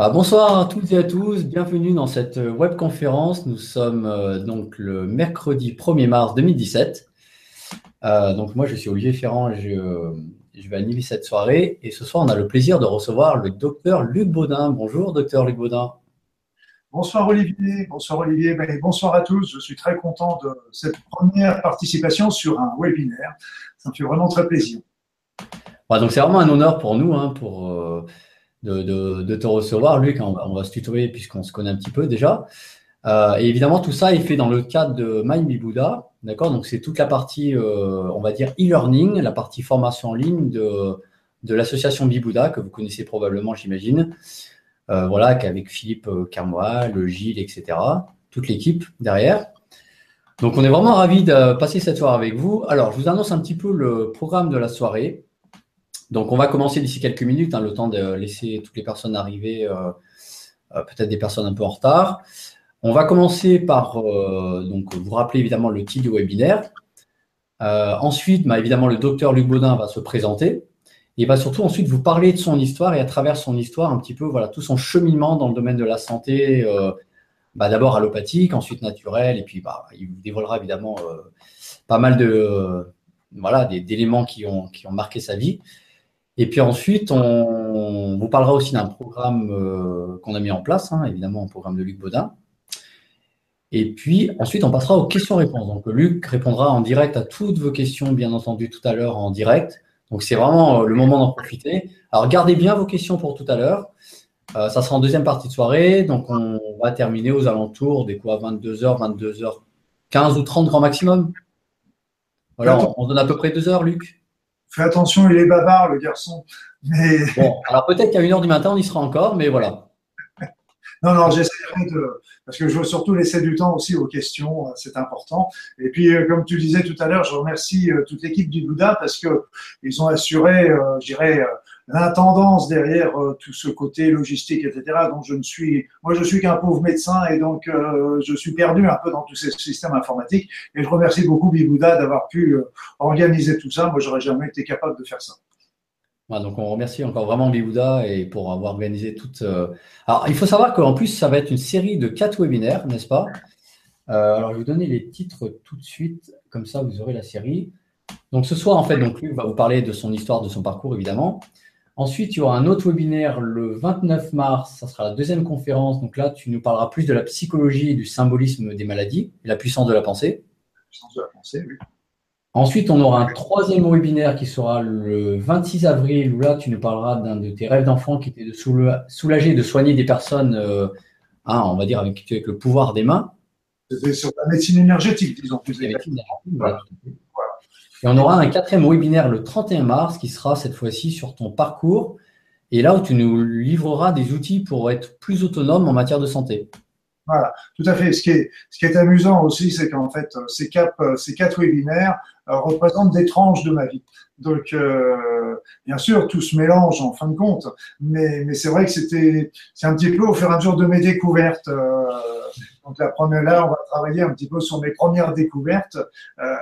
Bah, bonsoir à toutes et à tous, bienvenue dans cette webconférence. Nous sommes euh, donc le mercredi 1er mars 2017. Euh, donc moi je suis Olivier Ferrand, je, je, vais animer cette soirée et ce soir on a le plaisir de recevoir le docteur Luc Baudin. Bonjour docteur Luc Baudin. Bonsoir Olivier, bonsoir Olivier, ben, bonsoir à tous. Je suis très content de cette première participation sur un webinaire. Ça me fait vraiment très plaisir. donc c'est vraiment un honneur pour nous, hein, pour euh, de, te recevoir, Luc. On, va se tutoyer puisqu'on se connaît un petit peu déjà. Euh, et évidemment, tout ça est fait dans le cadre de MindBibuda. D'accord? Donc, c'est toute la partie, euh, on va dire, e-learning, la partie formation en ligne de, de l'association Bibouda, que vous connaissez probablement, j'imagine. Euh, voilà, qu'avec Philippe le Gilles, etc. Toute l'équipe derrière. Donc, on est vraiment ravis de passer cette soirée avec vous. Alors, je vous annonce un petit peu le programme de la soirée. Donc, on va commencer d'ici quelques minutes, hein, le temps de laisser toutes les personnes arriver, euh, euh, peut-être des personnes un peu en retard. On va commencer par euh, donc, vous rappeler évidemment le titre du webinaire. ensuite, bah, évidemment, le docteur Luc Baudin va se présenter. Il va surtout ensuite vous parler de son histoire et à travers son histoire, un petit peu, voilà, tout son cheminement dans le domaine de la santé, bah, d'abord allopathique, ensuite naturel, et puis bah, il vous dévoilera évidemment pas mal de, voilà, d'éléments qui ont marqué sa vie. Et puis ensuite, on, vous parlera aussi d'un programme euh, qu'on a mis en place, hein, évidemment, un programme de Luc Baudin. Et puis ensuite, on passera aux questions-réponses. Donc Luc répondra en direct à toutes vos questions, bien entendu, tout à l'heure en direct. Donc c'est vraiment euh, le moment d'en profiter. Alors gardez bien vos questions pour tout à l'heure. Euh, ça sera en deuxième partie de soirée. Donc on va terminer aux alentours des quoi 22h, 22h15 ou 30 grand maximum. Voilà, on, on donne à peu près deux heures, Luc. Fais attention, il est bavard, le garçon. Mais... Bon, alors peut-être qu'à une heure du matin, on y sera encore, mais voilà. non, non, j'essaierai de. Parce que je veux surtout laisser du temps aussi aux questions, euh, c'est important. Et puis, euh, comme tu disais tout à l'heure, je remercie euh, toute l'équipe du Bouddha parce qu'ils ont assuré, je dirais, l'intendance derrière euh, tout ce côté logistique, etc. Donc je ne suis, moi je suis qu'un pauvre médecin et donc euh, je suis perdu un peu dans tous ces systèmes informatiques. Et je remercie beaucoup Bibouda d'avoir pu euh, organiser tout ça. Moi j'aurais jamais été capable de faire ça. donc on remercie encore vraiment Bibouda et pour avoir organisé toute. Alors il faut savoir qu'en plus ça va être une série de quatre webinaires, n'est-ce pas? Alors je vais vous donner les titres tout de suite, comme ça vous aurez la série. Donc ce soir en fait, donc Luc va vous parler de son histoire, de son parcours évidemment. Ensuite, il y aura un autre webinaire le 29 mars, ça sera la deuxième conférence. Donc là, tu nous parleras plus de la psychologie et du symbolisme des maladies, et la puissance de la pensée. La puissance de la pensée, oui. Ensuite, on aura un troisième webinaire qui sera le 26 avril, où là, tu nous parleras d'un de tes rêves d'enfant qui était de soulager, de soigner des personnes, euh, hein, on va dire, avec, le pouvoir des mains. C'était sur la médecine énergétique, disons plus et on aura un quatrième webinaire le 31 mars qui sera cette fois-ci sur ton parcours et là où tu nous livreras des outils pour être plus autonome en matière de santé. Voilà, tout à fait. Ce qui est, amusant aussi, c'est qu'en fait, ces quatre, ces quatre webinaires euh, représentent des tranches de ma vie. Donc, euh, bien sûr, tout se mélange en fin de compte, mais, c'est vrai que c'était, c'est un petit peu au fur et à mesure de mes découvertes. Euh, donc, la première là, on va travailler un petit peu sur mes premières découvertes. Euh,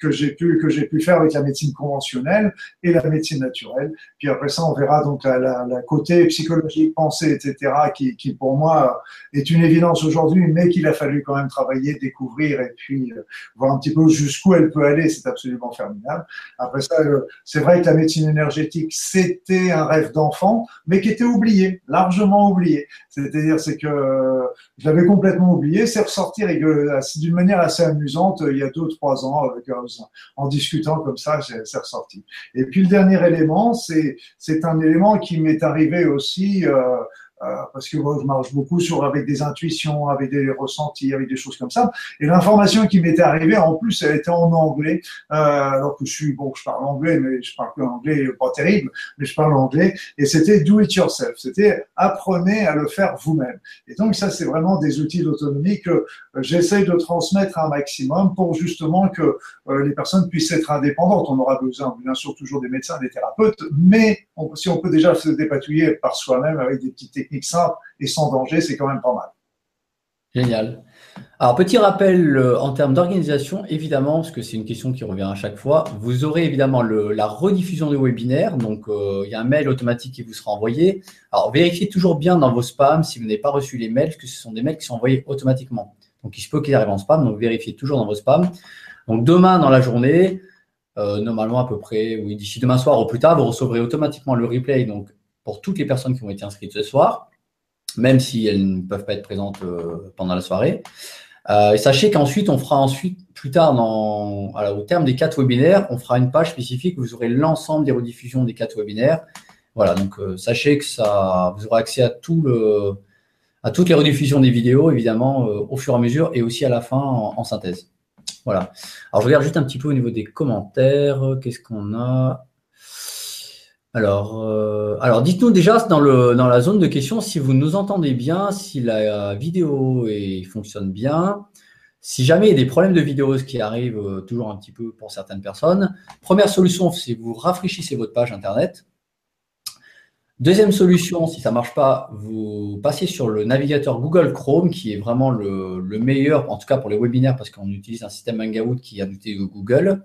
que j'ai pu que j'ai pu faire avec la médecine conventionnelle et la médecine naturelle. Puis après ça, on verra donc la, côté psychologique, pensée, etc., qui, pour moi est une évidence aujourd'hui, mais qu'il a fallu quand même travailler, découvrir et puis euh, voir un petit peu jusqu'où elle peut aller. C'est absolument formidable. Après ça, euh, c'est vrai que la médecine énergétique, c'était un rêve d'enfant, mais qui était oublié, largement oublié. C'est-à-dire, c'est que euh, je l'avais complètement oublié. C'est ressorti d'une manière assez amusante il y a deux ou trois ans avec en discutant comme ça, c'est ressorti. Et puis le dernier élément, c'est un élément qui m'est arrivé aussi euh, parce que moi, je marche beaucoup sur avec des intuitions, avec des ressentis, avec des choses comme ça. Et l'information qui m'était arrivée, en plus, elle était en anglais, euh, alors que je suis bon, je parle anglais, mais je parle anglais pas terrible, mais je parle anglais. Et c'était do it yourself, c'était apprenez à le faire vous-même. Et donc ça, c'est vraiment des outils d'autonomie que euh, j'essaye de transmettre un maximum pour justement que les personnes puissent être indépendantes. On aura besoin, bien sûr, toujours des médecins, des thérapeutes, mais si on peut déjà se dépatouiller par soi-même avec des petites techniques simple et sans danger, c'est quand même pas mal. Génial. Alors, petit rappel euh, en termes d'organisation, évidemment, parce que c'est une question qui revient à chaque fois, vous aurez évidemment la rediffusion du webinaire. Donc, euh, il y a un mail automatique qui vous sera envoyé. Alors, vérifiez toujours bien dans vos spams si vous n'avez pas reçu les mails, parce que ce sont des mails qui sont envoyés automatiquement. Donc, il se peut qu'ils arrivent en spam, donc vérifiez toujours dans vos spams. Donc, demain dans la journée, euh, normalement à peu près, oui, d'ici demain soir ou plus tard, vous recevrez automatiquement le replay donc, pour toutes les personnes qui ont été inscrites ce soir même si elles ne peuvent pas être présentes euh, pendant la soirée. Euh, et sachez qu'ensuite, on fera ensuite, plus tard, au terme des quatre webinaires, on fera une page spécifique où vous aurez l'ensemble des rediffusions des quatre webinaires. Voilà, donc euh, sachez que ça, vous aurez accès à tout le, à toutes les rediffusions des vidéos, évidemment, au fur et à mesure, et aussi à la fin en synthèse. Voilà. Alors, je regarde juste un petit peu au niveau des commentaires. Qu'est-ce qu'on a? Alors, euh, alors dites-nous déjà dans, la zone de questions si vous nous entendez bien, si la vidéo fonctionne bien. Si jamais il y a des problèmes de vidéo, ce qui arrive euh, toujours un petit peu pour certaines personnes, première solution, c'est vous rafraîchissez votre page Internet. Deuxième solution, si ça ne marche pas, vous passez sur le navigateur Google Chrome, qui est vraiment le, le meilleur, en tout cas pour les webinaires, parce qu'on utilise un système Hangout qui a noté Google.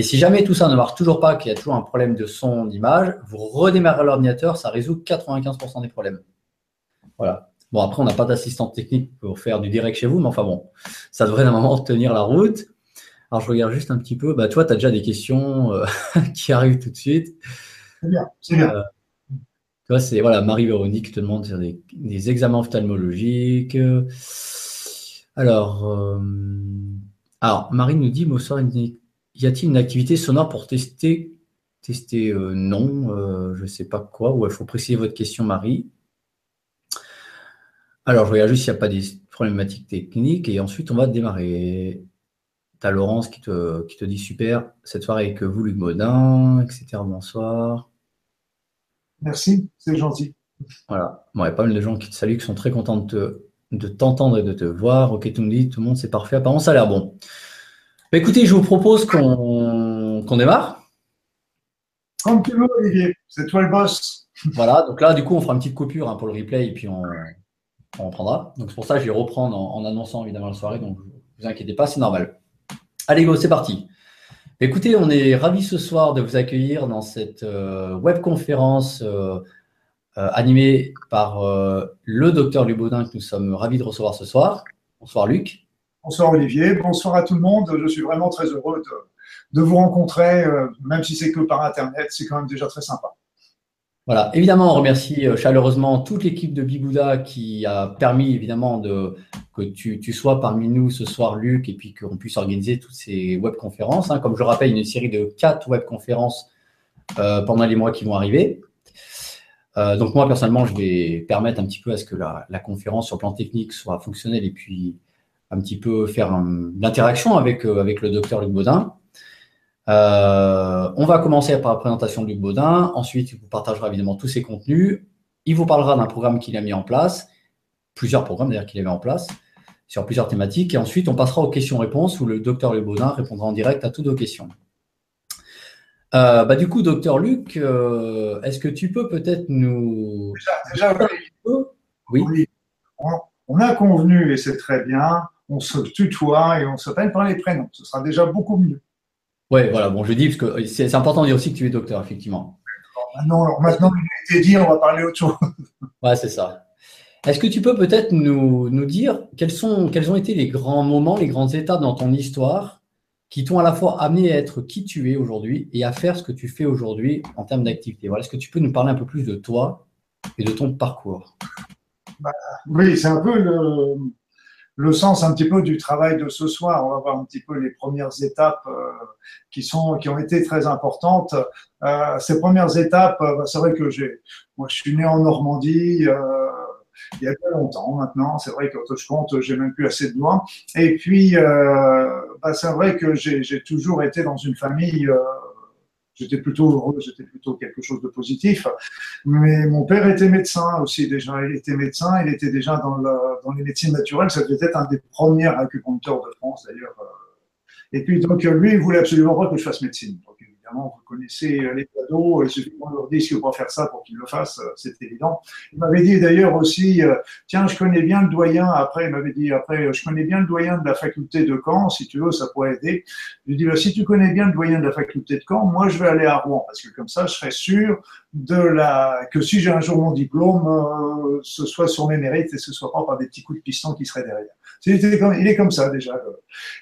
Et si jamais tout ça ne marche toujours pas, qu'il y a toujours un problème de son, d'image, vous redémarrez l'ordinateur, ça résout 95% des problèmes. Voilà. Bon, après, on n'a pas d'assistant technique pour faire du direct chez vous, mais enfin bon, ça devrait normalement tenir la route. Alors, je regarde juste un petit peu. Bah, toi, tu as déjà des questions euh, qui arrivent tout de suite. C'est bien, c'est bien. Euh, toi, c'est voilà, Marie-Véronique te demande des, des, examens ophtalmologiques. Alors, euh, alors, Marie nous dit, bonsoir, y a-t-il une activité sonore pour tester Tester euh, non, euh, je ne sais pas quoi. Ou il faut préciser votre question, Marie. Alors, je regarde juste s'il n'y a pas des problématiques techniques et ensuite on va démarrer. Tu as Laurence qui te, qui te dit super, cette soirée avec vous, Luc Baudin, etc. Bonsoir. Merci, c'est gentil. Voilà. Bon, il y a pas mal de gens qui te saluent, qui sont très contents de, de t'entendre et de te voir. Ok, tu me dis, tout le monde, c'est parfait. Apparemment, ça a l'air bon. Bah, écoutez, je vous propose qu'on démarre. Comme tu veux, Olivier, c'est toi le boss. Voilà, donc là, du coup, on fera une petite coupure hein, pour le replay et puis on, reprendra. Donc c'est pour ça que je vais reprendre en, annonçant évidemment la soirée, donc ne vous inquiétez pas, c'est normal. Allez, go, c'est parti. Écoutez, on est ravis ce soir de vous accueillir dans cette euh, webconférence euh, euh, animée par le docteur Lubaudin que nous sommes ravis de recevoir ce soir. Bonsoir Luc. Bonsoir Olivier, bonsoir à tout le monde. Je suis vraiment très heureux de, vous rencontrer, euh, même si c'est que par Internet, c'est quand même déjà très sympa. Voilà, évidemment, on remercie euh, chaleureusement toute l'équipe de Bigouda qui a permis évidemment de, que tu, sois parmi nous ce soir, Luc, et puis qu'on puisse organiser toutes ces webconférences. Hein. Comme je rappelle, une série de quatre webconférences euh, pendant les mois qui vont arriver. donc moi, personnellement, je vais permettre un petit peu à ce que la, la conférence sur le plan technique soit fonctionnelle et puis un petit peu faire l'interaction avec, euh, avec le docteur Luc Baudin. Euh, on va commencer par la présentation de Luc Baudin. Ensuite, il vous partagera évidemment tous ses contenus. Il vous parlera d'un programme qu'il a mis en place, plusieurs programmes d'ailleurs qu'il a mis en place, sur plusieurs thématiques. Et ensuite, on passera aux questions-réponses où le docteur Luc Baudin répondra en direct à toutes vos questions. Euh, bah, du coup, docteur Luc, est-ce que tu peux peut-être nous. Déjà, déjà oui. oui. On a convenu, et c'est très bien, on se tutoie et on s'appelle par les prénoms. Ce sera déjà beaucoup mieux. Oui, voilà, bon, je dis, parce que c'est important de dire aussi que tu es docteur, effectivement. Maintenant, maintenant il a été dit, on va parler autre chose. Ouais, c'est ça. Est-ce que tu peux peut-être nous, dire quels, sont, quels ont été les grands moments, les grandes étapes dans ton histoire qui t'ont à la fois amené à être qui tu es aujourd'hui et à faire ce que tu fais aujourd'hui en termes d'activité? Voilà, Est-ce que tu peux nous parler un peu plus de toi et de ton parcours? Bah, Oui, c'est un peu le, le sens un petit peu du travail de ce soir. On va voir un petit peu les premières étapes euh, qui sont qui ont été très importantes. Euh, ces premières étapes, euh, c'est vrai que j'ai, moi, je suis né en Normandie. il y a pas longtemps maintenant, c'est vrai que quand je compte, j'ai même plus assez de doigts. Et puis, bah, c'est vrai que j'ai toujours été dans une famille J'étais plutôt heureux, j'étais plutôt quelque chose de positif. Mais mon père était médecin aussi déjà. Il était médecin, il était déjà dans, les médecines naturelles. Ça devait être un des premiers acupuncteurs de France d'ailleurs. Et puis donc lui, il voulait absolument pas que je fasse médecine. Vous connaissez les cadeaux, il suffit qu'on leur dise qu'il faut faire ça pour qu'ils le fassent, c'est évident. Il m'avait dit d'ailleurs aussi, tiens, je connais bien le doyen, après, il m'avait dit, après, je connais bien le doyen de la faculté de Caen, si tu veux, ça pourrait aider. Je lui dis, bah, si tu connais bien le doyen de la faculté de Caen, moi, je vais aller à Rouen, parce que comme ça, je serai sûr de la, que si j'ai un jour mon diplôme, euh, ce soit sur mes mérites et ce soit pas par des petits coups de piston qui seraient derrière. Il est comme ça déjà.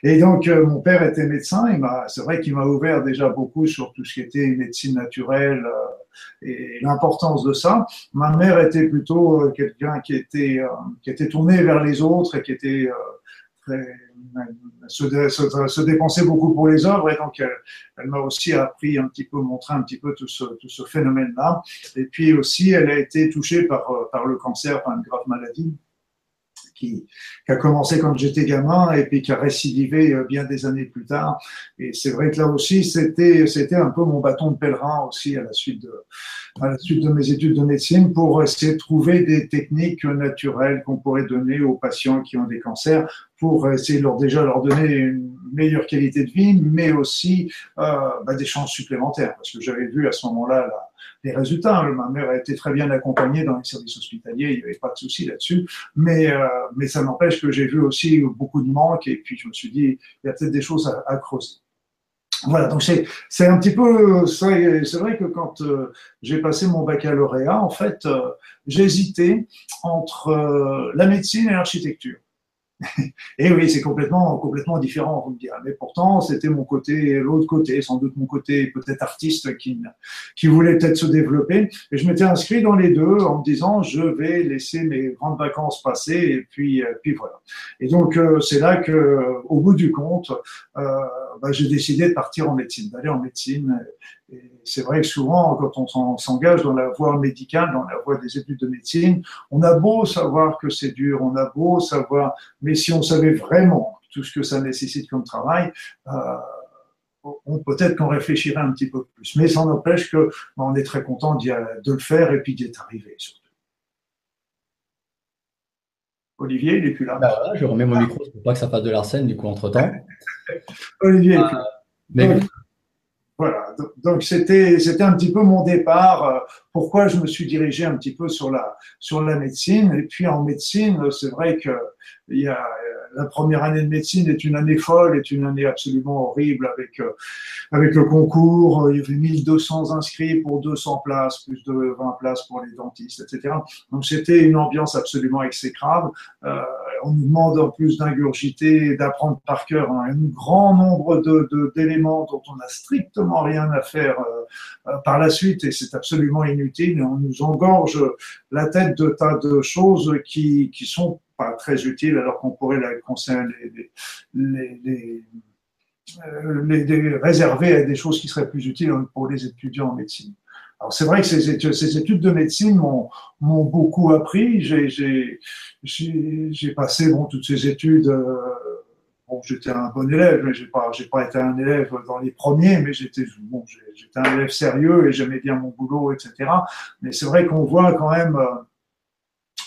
Et donc euh, mon père était médecin. Il c'est vrai qu'il m'a ouvert déjà beaucoup sur tout ce qui était médecine naturelle euh, et l'importance de ça. Ma mère était plutôt quelqu'un qui était qui était tourné vers les autres et qui était se, se, se, dépenser beaucoup pour les œuvres et donc elle, m'a aussi appris un petit peu, montré un petit peu tout ce, phénomène-là. Et puis aussi, elle a été touchée par le cancer, par une grave maladie. Qui, a commencé quand j'étais gamin et puis qui a récidivé euh, bien des années plus tard. Et c'est vrai que là aussi, c'était, c'était un peu mon bâton de pèlerin aussi à la suite de, à la suite de mes études de médecine pour essayer de trouver des techniques naturelles qu'on pourrait donner aux patients qui ont des cancers pour essayer de leur déjà leur donner une meilleure qualité de vie, mais aussi euh, bah, des chances supplémentaires. Parce que j'avais vu à ce moment-là les résultats. Ma mère a été très bien accompagnée dans les services hospitaliers, il n'y avait pas de souci là-dessus. Mais, euh, mais ça n'empêche que j'ai vu aussi beaucoup de manques et puis je me suis dit, il y a peut-être des choses à, creuser. Voilà, donc c'est c'est un petit peu c'est vrai que quand euh, j'ai passé mon baccalauréat, en fait, euh, hésité entre euh, la médecine et l'architecture. Et oui, c'est complètement, complètement différent, vous me direz. Mais pourtant, c'était mon côté, l'autre côté, sans doute mon côté peut-être artiste qui, qui voulait peut-être se développer. Et je m'étais inscrit dans les deux en me disant, je vais laisser mes grandes vacances passer et puis, euh, puis voilà. Et donc, euh, c'est là que, au bout du compte, euh, bah, j'ai décidé de partir en médecine, d'aller en médecine c'est vrai que souvent, quand on s'engage dans la voie médicale, dans la voie des études de médecine, on a beau savoir que c'est dur, on a beau savoir, mais si on savait vraiment tout ce que ça nécessite comme travail, euh, peut-être qu'on réfléchirait un petit peu plus. Mais ça n'empêche que ben, on est très content de le faire et puis d'y être arrivé surtout. Olivier, il n'est plus là. Bah je remets mon micro pour pas que ça fasse de l'arsène du coup entre temps. Olivier. Euh, mais... Voilà, donc c'était c'était un petit peu mon départ. Euh, pourquoi je me suis dirigé un petit peu sur la sur la médecine et puis en médecine, c'est vrai que il y a la première année de médecine est une année folle, est une année absolument horrible avec euh, avec le concours. Il y avait 1200 inscrits pour 200 places, plus de 20 places pour les dentistes, etc. Donc c'était une ambiance absolument exécrable. Euh, on nous demande en plus d'ingurgiter, d'apprendre par cœur un grand nombre de d'éléments dont on n'a strictement rien à faire euh, par la suite et c'est absolument inutile. On nous engorge la tête de tas de choses qui qui sont pas très utile alors qu'on pourrait les, les, les, euh, les, réserver à des choses qui seraient plus utiles pour les étudiants en médecine. Alors c'est vrai que ces études, de médecine m'ont beaucoup appris. J'ai passé bon toutes ces études. Euh, bon, j'étais un bon élève, mais j'ai pas j'ai pas été un élève dans les premiers, mais j'étais bon, j'étais un élève sérieux et j'aimais bien mon boulot, etc. Mais c'est vrai qu'on voit quand même euh,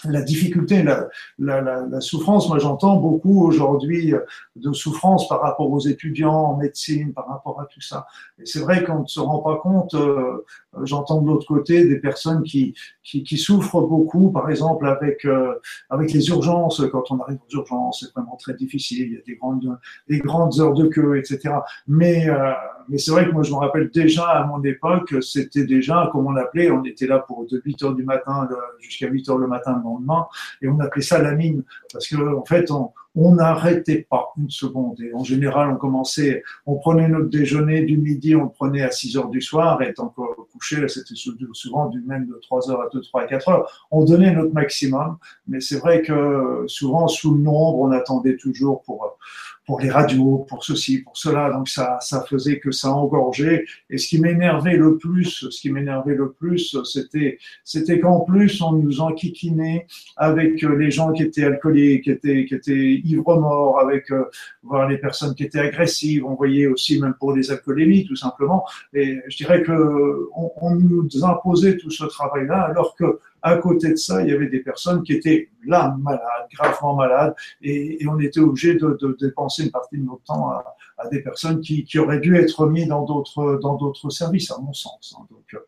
la difficulté, la, la, la, souffrance. Moi, j'entends beaucoup aujourd'hui de souffrance par rapport aux étudiants en médecine, par rapport à tout ça. Et c'est vrai qu'on ne se rend pas compte. Euh, j'entends de l'autre côté des personnes qui, qui, qui, souffrent beaucoup, par exemple avec euh, avec les urgences. Quand on arrive aux urgences, c'est vraiment très difficile. Il y a des grandes des grandes heures de queue, etc. Mais euh, mais c'est vrai que moi, je me rappelle déjà à mon époque, c'était déjà, comme on l'appelait, on était là pour de 8 heures du matin jusqu'à 8 heures le matin le lendemain, et on appelait ça la mine, parce que en fait, on, on n'arrêtait pas une seconde. Et en général, on commençait, on prenait notre déjeuner du midi, on le prenait à 6 heures du soir, et étant couché, c'était souvent du même de 3 heures à 2, 3 4 heures. On donnait notre maximum, mais c'est vrai que souvent, sous le nombre, on attendait toujours pour, pour les radios, pour ceci, pour cela. Donc ça, ça faisait que ça engorgeait. Et ce qui m'énervait le plus, ce qui m'énervait le plus, c'était, c'était qu'en plus on nous enquiquinait avec les gens qui étaient alcooliques, qui étaient ivres-morts, avec euh, voir les personnes qui étaient agressives. On voyait aussi, même pour les alcoolémies, tout simplement. Et je dirais que on, on nous imposait tout ce travail-là, alors que à côté de ça, il y avait des personnes qui étaient là malades, gravement malades, et, et on était obligé de, de, dépenser une partie de notre temps à, à des personnes qui, qui, auraient dû être mis dans d'autres dans d'autres services, à mon sens. Hein. Donc, euh,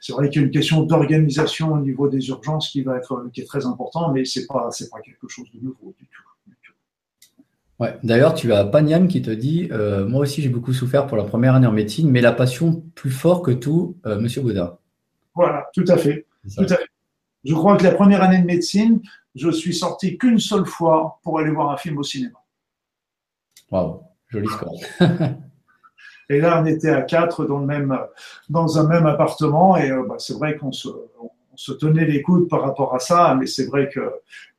c'est vrai qu'il y a une question d'organisation au niveau des urgences qui va être qui est très important, mais c'est pas c'est pas quelque chose de nouveau du tout. Ouais. D'ailleurs, tu as Panyam qui te dit euh, Moi aussi, j'ai beaucoup souffert pour la première année en médecine, mais la passion plus fort que tout, euh, Monsieur. Voilà, tout à fait. Tout à fait. Je crois que la première année de médecine, je suis sorti qu'une seule fois pour aller voir un film au cinéma. Waouh, joli score. et là, on était à quatre dans, le même, dans un même appartement et euh, bah, c'est vrai qu'on se, on se tenait les coudes par rapport à ça, mais c'est vrai que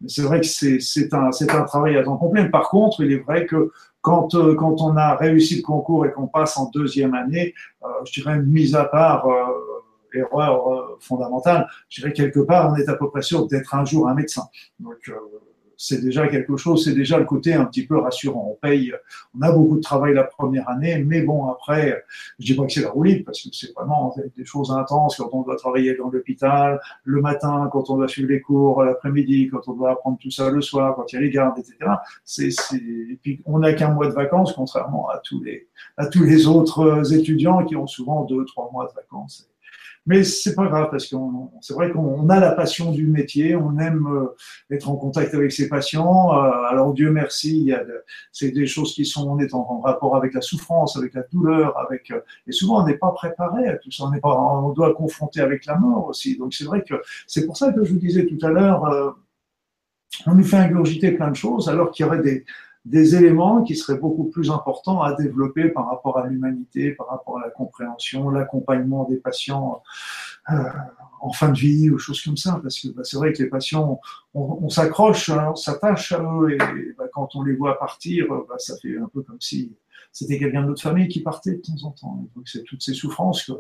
c'est vrai que c'est un, un travail à temps complet. Par contre, il est vrai que quand, euh, quand on a réussi le concours et qu'on passe en deuxième année, euh, je dirais, mise à part erreur euh, fondamentale. Je dirais quelque part, on est à peu près sûr d'être un jour un médecin. Donc, c'est déjà quelque chose, c'est déjà le côté un petit peu rassurant. On paye, on a beaucoup de travail la première année, mais bon, après, je dis pas que c'est la roulette parce que c'est vraiment des choses intenses quand on doit travailler dans l'hôpital, le matin, quand on doit suivre les cours, l'après-midi, quand on doit apprendre tout ça le soir, quand il y a les gardes, etc. C'est, et puis, on n'a qu'un mois de vacances, contrairement à tous les, à tous les autres étudiants qui ont souvent deux, trois mois de vacances. Mais c'est pas grave parce que c'est vrai qu'on a la passion du métier, on aime euh, être en contact avec ses patients. Euh, alors Dieu merci, il y a c'est des choses qui sont on est en, rapport avec la souffrance, avec la douleur, avec euh, et souvent on n'est pas préparé à tout ça. On n'est pas, on doit confronter avec la mort aussi. Donc c'est vrai que c'est pour ça que je vous disais tout à l'heure, on nous fait ingurgiter plein de choses alors qu'il y aurait des des éléments qui seraient beaucoup plus importants à développer par rapport à l'humanité, par rapport à la compréhension, l'accompagnement des patients euh, en fin de vie ou choses comme ça. Parce que bah, c'est vrai que les patients, on, s'accroche, hein, on s'attache à eux et bah, quand on les voit partir, bah, ça fait un peu comme si c'était quelqu'un de notre famille qui partait de temps en temps. donc c'est toutes ces souffrances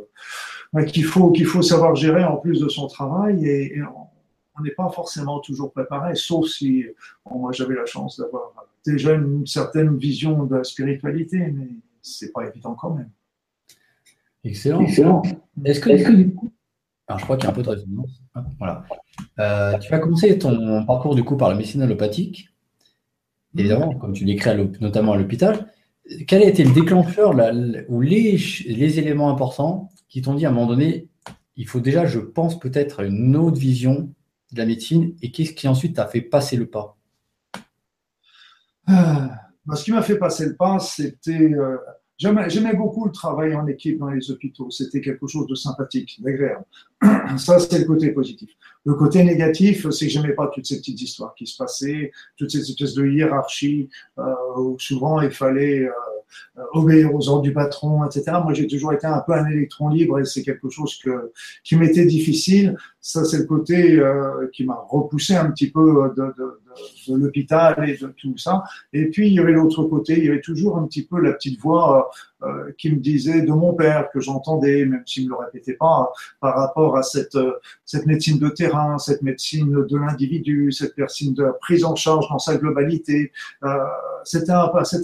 qu'il faut qu'il faut savoir gérer en plus de son travail et, on n'est pas forcément toujours préparé, sauf si moi j'avais la chance d'avoir déjà une certaine vision de la spiritualité, mais c'est pas évident quand même. Excellent. Excellent. Est-ce que, du coup, alors je crois qu'il y a un peu de résonance. Voilà. Euh, tu vas commencer ton parcours du coup par la médecine allopathique, évidemment, comme tu l'écris notamment à l'hôpital. Quel a été le déclencheur ou les, les éléments importants qui t'ont dit à un moment donné, il faut déjà, je pense, peut-être une autre vision de la médecine et qu'est-ce qui ensuite t'a fait passer le pas bah, ce qui m'a fait passer le pas, c'était. Euh, J'aimais beaucoup le travail en équipe dans les hôpitaux. C'était quelque chose de sympathique, d'agréable. Ça, c'est le côté positif. Le côté négatif, c'est que j'aimais pas toutes ces petites histoires qui se passaient, toutes ces espèces de hiérarchie euh, où souvent il fallait euh, obéir aux ordres du patron, etc. Moi, j'ai toujours été un peu un électron libre et c'est quelque chose qui m'était difficile. Ça, c'est le côté euh, qui m'a repoussé un petit peu de, de, de, l'hôpital et de tout ça. Et puis, il y avait l'autre côté, il y avait toujours un petit peu la petite voix euh, qui me disait de mon père que j'entendais, même s'il me le répétait pas, par rapport à cette, cette médecine de terrain, cette médecine de l'individu, cette médecine de prise en charge dans sa globalité. Euh, c'était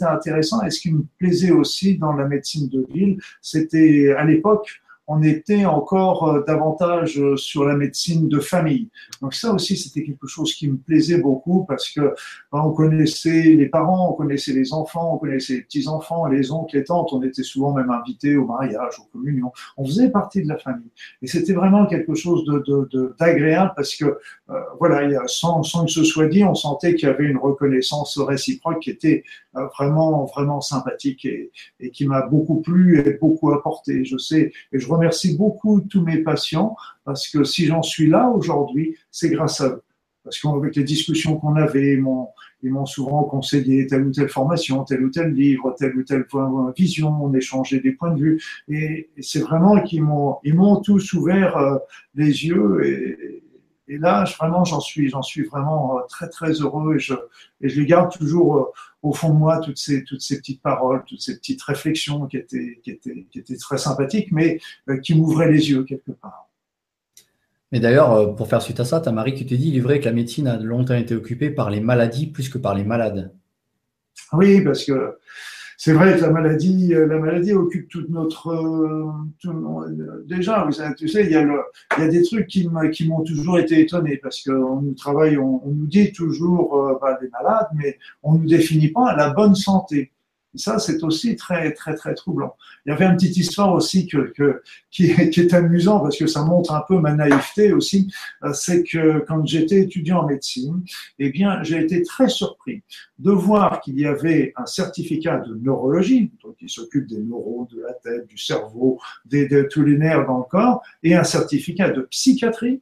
intéressant. Et ce qui me plaisait aussi dans la médecine de ville, c'était à l'époque, on était encore euh, davantage euh, sur la médecine de famille. Donc ça aussi, c'était quelque chose qui me plaisait beaucoup parce que ben, on connaissait les parents, on connaissait les enfants, on connaissait les petits-enfants, les oncles, les tantes, on était souvent même invités au mariage, aux communions. On faisait partie de la famille. Et c'était vraiment quelque chose d'agréable de, parce que, euh, voilà, sans, sans que ce soit dit, on sentait qu'il y avait une reconnaissance réciproque qui était vraiment, vraiment sympathique et, et qui m'a beaucoup plu et beaucoup apporté. Je sais, et je remercie beaucoup tous mes patients parce que si j'en suis là aujourd'hui, c'est grâce à eux. Parce qu'avec les discussions qu'on avait, ils m'ont, souvent conseillé telle ou telle formation, tel ou tel livre, telle ou telle vision, on échangeait des points de vue. Et, c'est vraiment qu'ils m'ont, ils m'ont tous ouvert euh, les yeux. Et, et là, vraiment, j'en suis, j'en suis vraiment euh, très, très heureux. Et je, et je les garde toujours euh, au fond de moi toutes ces, toutes ces petites paroles, toutes ces petites réflexions qui étaient, qui étaient, qui étaient très sympathiques, mais euh, qui m'ouvraient les yeux quelque part. Mais d'ailleurs, pour faire suite à ça, ta Marie qui te dit, il est vrai que la médecine a longtemps été occupée par les maladies plus que par les malades. Oui, parce que c'est vrai que la maladie, euh, la maladie occupe toute notre. Euh, euh, déjà, tu sais, il y, a il y a des trucs qui m'ont toujours été étonnés parce qu'on nous travaille, on, nous dit toujours bah, des malades, mais on ne nous définit pas la bonne santé. Ça, c'est aussi très, très, très troublant. Il y avait une petite histoire aussi que, que qui, est, amusant parce que ça montre un peu ma naïveté aussi. Euh, c'est que quand j'étais étudiant en médecine, eh bien, j'ai été très surpris de voir qu'il y avait un certificat de neurologie, donc qui s'occupe des neurones, de la tête, du cerveau, de tous les nerfs dans le corps, et un certificat de psychiatrie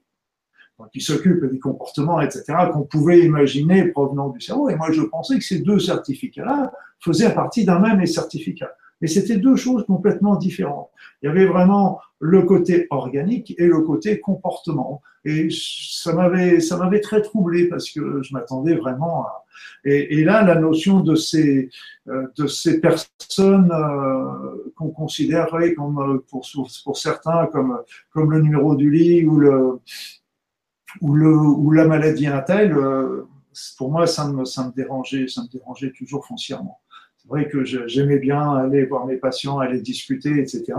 qui s'occupe des comportements, etc., qu'on pouvait imaginer provenant du cerveau. Et moi, je pensais que ces deux certificats-là faisaient partie d'un même certificat. Mais c'était deux choses complètement différentes. Il y avait vraiment le côté organique et le côté comportement. Et ça m'avait, ça m'avait très troublé parce que je m'attendais vraiment à. Et, là, la notion de ces, euh, de ces personnes euh, qu'on considérait comme, euh, pour, certains, comme, comme le numéro du lit ou le, ou la maladie intelle, pour moi, ça me, dérangeait, ça me dérangeait toujours foncièrement. C'est vrai que j'aimais bien aller voir mes patients, aller discuter, etc.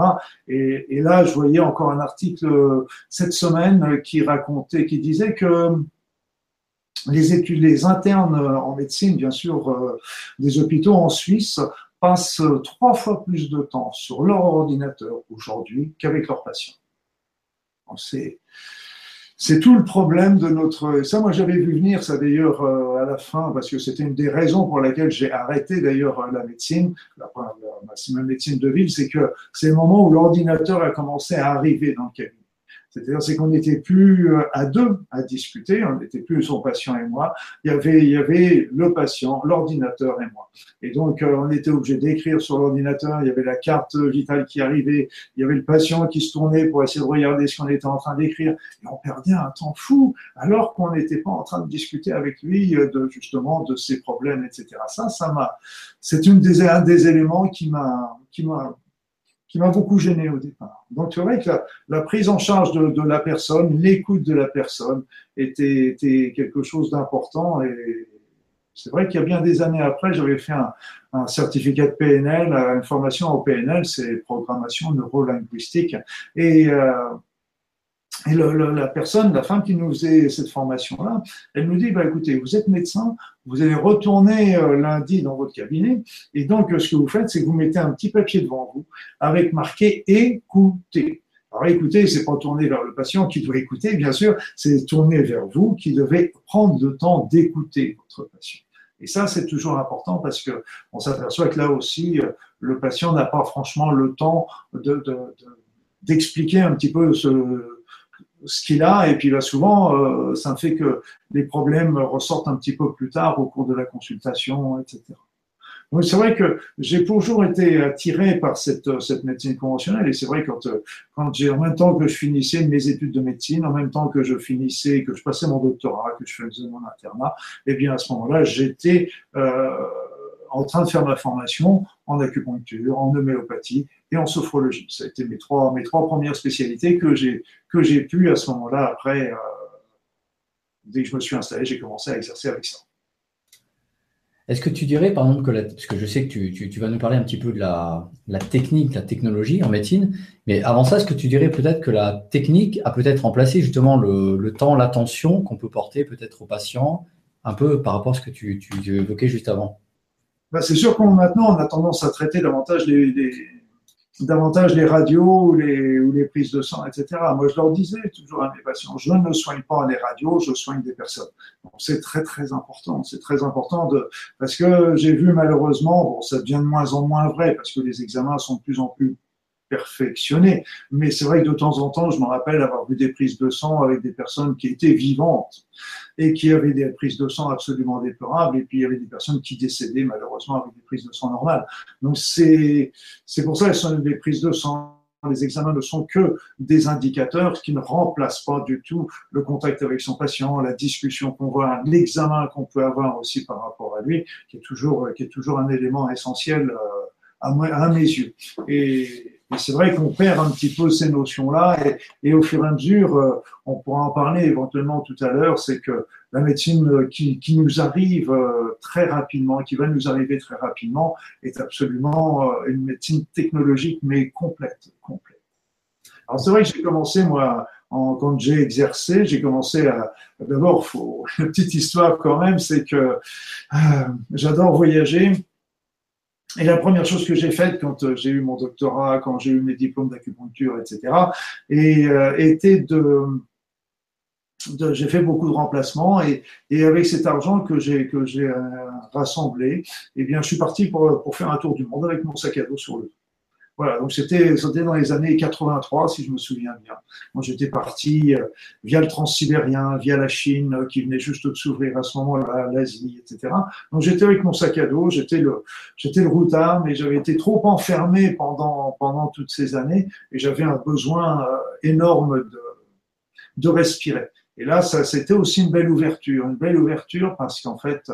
Et, là, je voyais encore un article cette semaine qui racontait, qui disait que les internes en médecine, bien sûr, des hôpitaux en Suisse passent trois fois plus de temps sur leur ordinateur aujourd'hui qu'avec leurs patients. C'est c'est tout le problème de notre. Ça, moi, j'avais vu venir ça d'ailleurs euh, à la fin, parce que c'était une des raisons pour laquelle j'ai arrêté d'ailleurs la médecine, la, la, médecine de ville, c'est que c'est le moment où l'ordinateur a commencé à arriver dans le cabinet. C'est-à-dire, c'est qu'on n'était plus euh, à deux à discuter, on n'était plus son patient et moi. Il y avait, il y avait le patient, l'ordinateur et moi. Et donc, euh, on était obligé d'écrire sur l'ordinateur. Il y avait la carte vitale qui arrivait. Il y avait le patient qui se tournait pour essayer de regarder ce qu'on était en train d'écrire. Et on perdait un temps fou, alors qu'on n'était pas en train de discuter avec lui euh, de, justement de ses problèmes, etc. Ça, ça m'a, c'est une des, un des éléments qui m'a, qui m'a qui m'a beaucoup gêné au départ. Donc, c'est vrai que la, prise en charge de, la personne, l'écoute de la personne était, était quelque chose d'important. Et c'est vrai qu'il y a bien des années après, j'avais fait un, certificat de PNL, une formation au PNL, c'est programmation neurolinguistique. Et euh, et la personne, la femme qui nous faisait cette formation-là, elle nous dit, bah, écoutez, vous êtes médecin, vous allez retourner euh, lundi dans votre cabinet, et donc ce que vous faites, c'est que vous mettez un petit papier devant vous avec marqué écoutez. Alors écoutez, c'est pas tourner vers le patient qui doit écouter, bien sûr, c'est tourner vers vous qui devez prendre le temps d'écouter votre patient. Et ça, c'est toujours important parce que on s'aperçoit que là aussi, euh, le patient n'a pas franchement le temps de, d'expliquer un petit peu ce, ce qu'il a, et puis là souvent, euh, ça fait que les problèmes ressortent un petit peu plus tard au cours de la consultation, etc. Donc c'est vrai que j'ai toujours été attiré par cette, cette médecine conventionnelle, et c'est vrai quand, quand j'ai en même temps que je finissais mes études de médecine, en même temps que je finissais, que je passais mon doctorat, que je faisais mon internat, et eh bien à ce moment-là, j'étais euh, en train de faire ma formation en acupuncture, en homéopathie et en sophrologie. Ça a été mes trois, mes trois premières spécialités que j'ai, que j'ai pu à ce moment-là, après, euh, dès que je me suis installé, j'ai commencé à exercer avec ça. Est-ce que tu dirais, par exemple, que parce que je sais que tu, tu, vas nous parler un petit peu de la, la, technique, la technologie en médecine, mais avant ça, est-ce que tu dirais peut-être que la technique a peut-être remplacé justement le, temps, l'attention qu'on peut porter peut-être aux patients, un peu par rapport à ce que tu, tu évoquais juste avant? Bah, C'est sûr qu'on on a tendance à traiter davantage les, radios ou les, ou les prises de sang, etc. Moi, je leur disais toujours à mes patients, je ne soigne pas les radios, je soigne des personnes. C'est très, très important. C'est très important de, parce que j'ai vu malheureusement, bon, ça devient de moins en moins vrai parce que les examens sont de plus en plus perfectionnés. Mais c'est vrai que de temps en temps, je me rappelle avoir vu des prises de sang avec des personnes qui étaient vivantes et qui avaient des prises de sang absolument déplorables, et puis il y avait des personnes qui décédaient malheureusement avec des prises de sang normales. Donc c'est pour ça que des prises de sang. Les examens ne sont que des indicateurs qui ne remplacent pas du tout le contact avec son patient, la discussion qu'on voit, l'examen qu'on peut avoir aussi par rapport à lui, qui est toujours, qui est toujours un élément essentiel euh, à mes yeux. Et, C'est vrai qu'on perd un petit peu ces notions-là, et, au fur et à mesure, euh, on pourra en parler éventuellement tout à l'heure, c'est que la médecine qui, qui, nous arrive euh, très rapidement, qui va nous arriver très rapidement, est absolument euh, une médecine technologique, mais complète, complète. Alors c'est vrai que j'ai commencé, moi, quand j'ai exercé, j'ai commencé à. D'abord, une petite histoire quand même, c'est que euh, j'adore voyager. Et la première chose que j'ai faite quand euh, j'ai eu mon doctorat, quand j'ai eu mes diplômes d'acupuncture, etc., et, euh, était de, j'ai fait beaucoup de remplacements et, avec cet argent que j'ai que j'ai euh, rassemblé, eh bien, je suis parti pour, pour faire un tour du monde avec mon sac à dos sur le dos. Donc c'était dans les années 83, si je me souviens bien. Moi, j'étais parti euh, via le transsibérien, via la Chine, euh, qui venait juste de s'ouvrir à ce moment-là, l'Asie, etc. Donc j'étais avec mon sac à dos, j'étais le, le routard, mais j'avais été trop enfermé pendant, toutes ces années et j'avais un besoin euh, énorme de, respirer. Et là, c'était aussi une belle ouverture, une belle ouverture parce qu'en fait,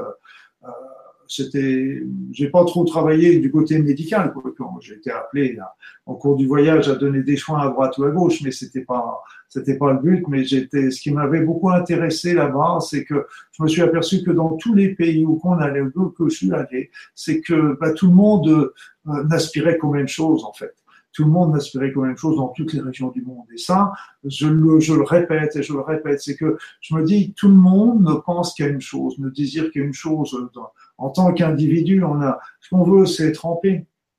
c'était, j'ai pas trop travaillé du côté médical. J'ai été appelé là, au cours du voyage à donner des soins à droite ou à gauche, mais c'était pas, c'était pas le but. Mais j'étais, ce qui m'avait beaucoup intéressé là-bas, c'est que je me suis aperçu que dans tous les pays où qu'on allait, où que je suis allé, c'est que bah, tout le monde euh, n'aspirait qu'aux mêmes choses en fait tout le monde n'aspirait qu'aux mêmes choses dans toutes les régions du monde. Et ça, je le, répète et je le répète, c'est que je me dis, tout le monde ne pense qu'à une chose, ne désire qu'à une chose en tant qu'individu, on a ce qu'on veut, c'est être.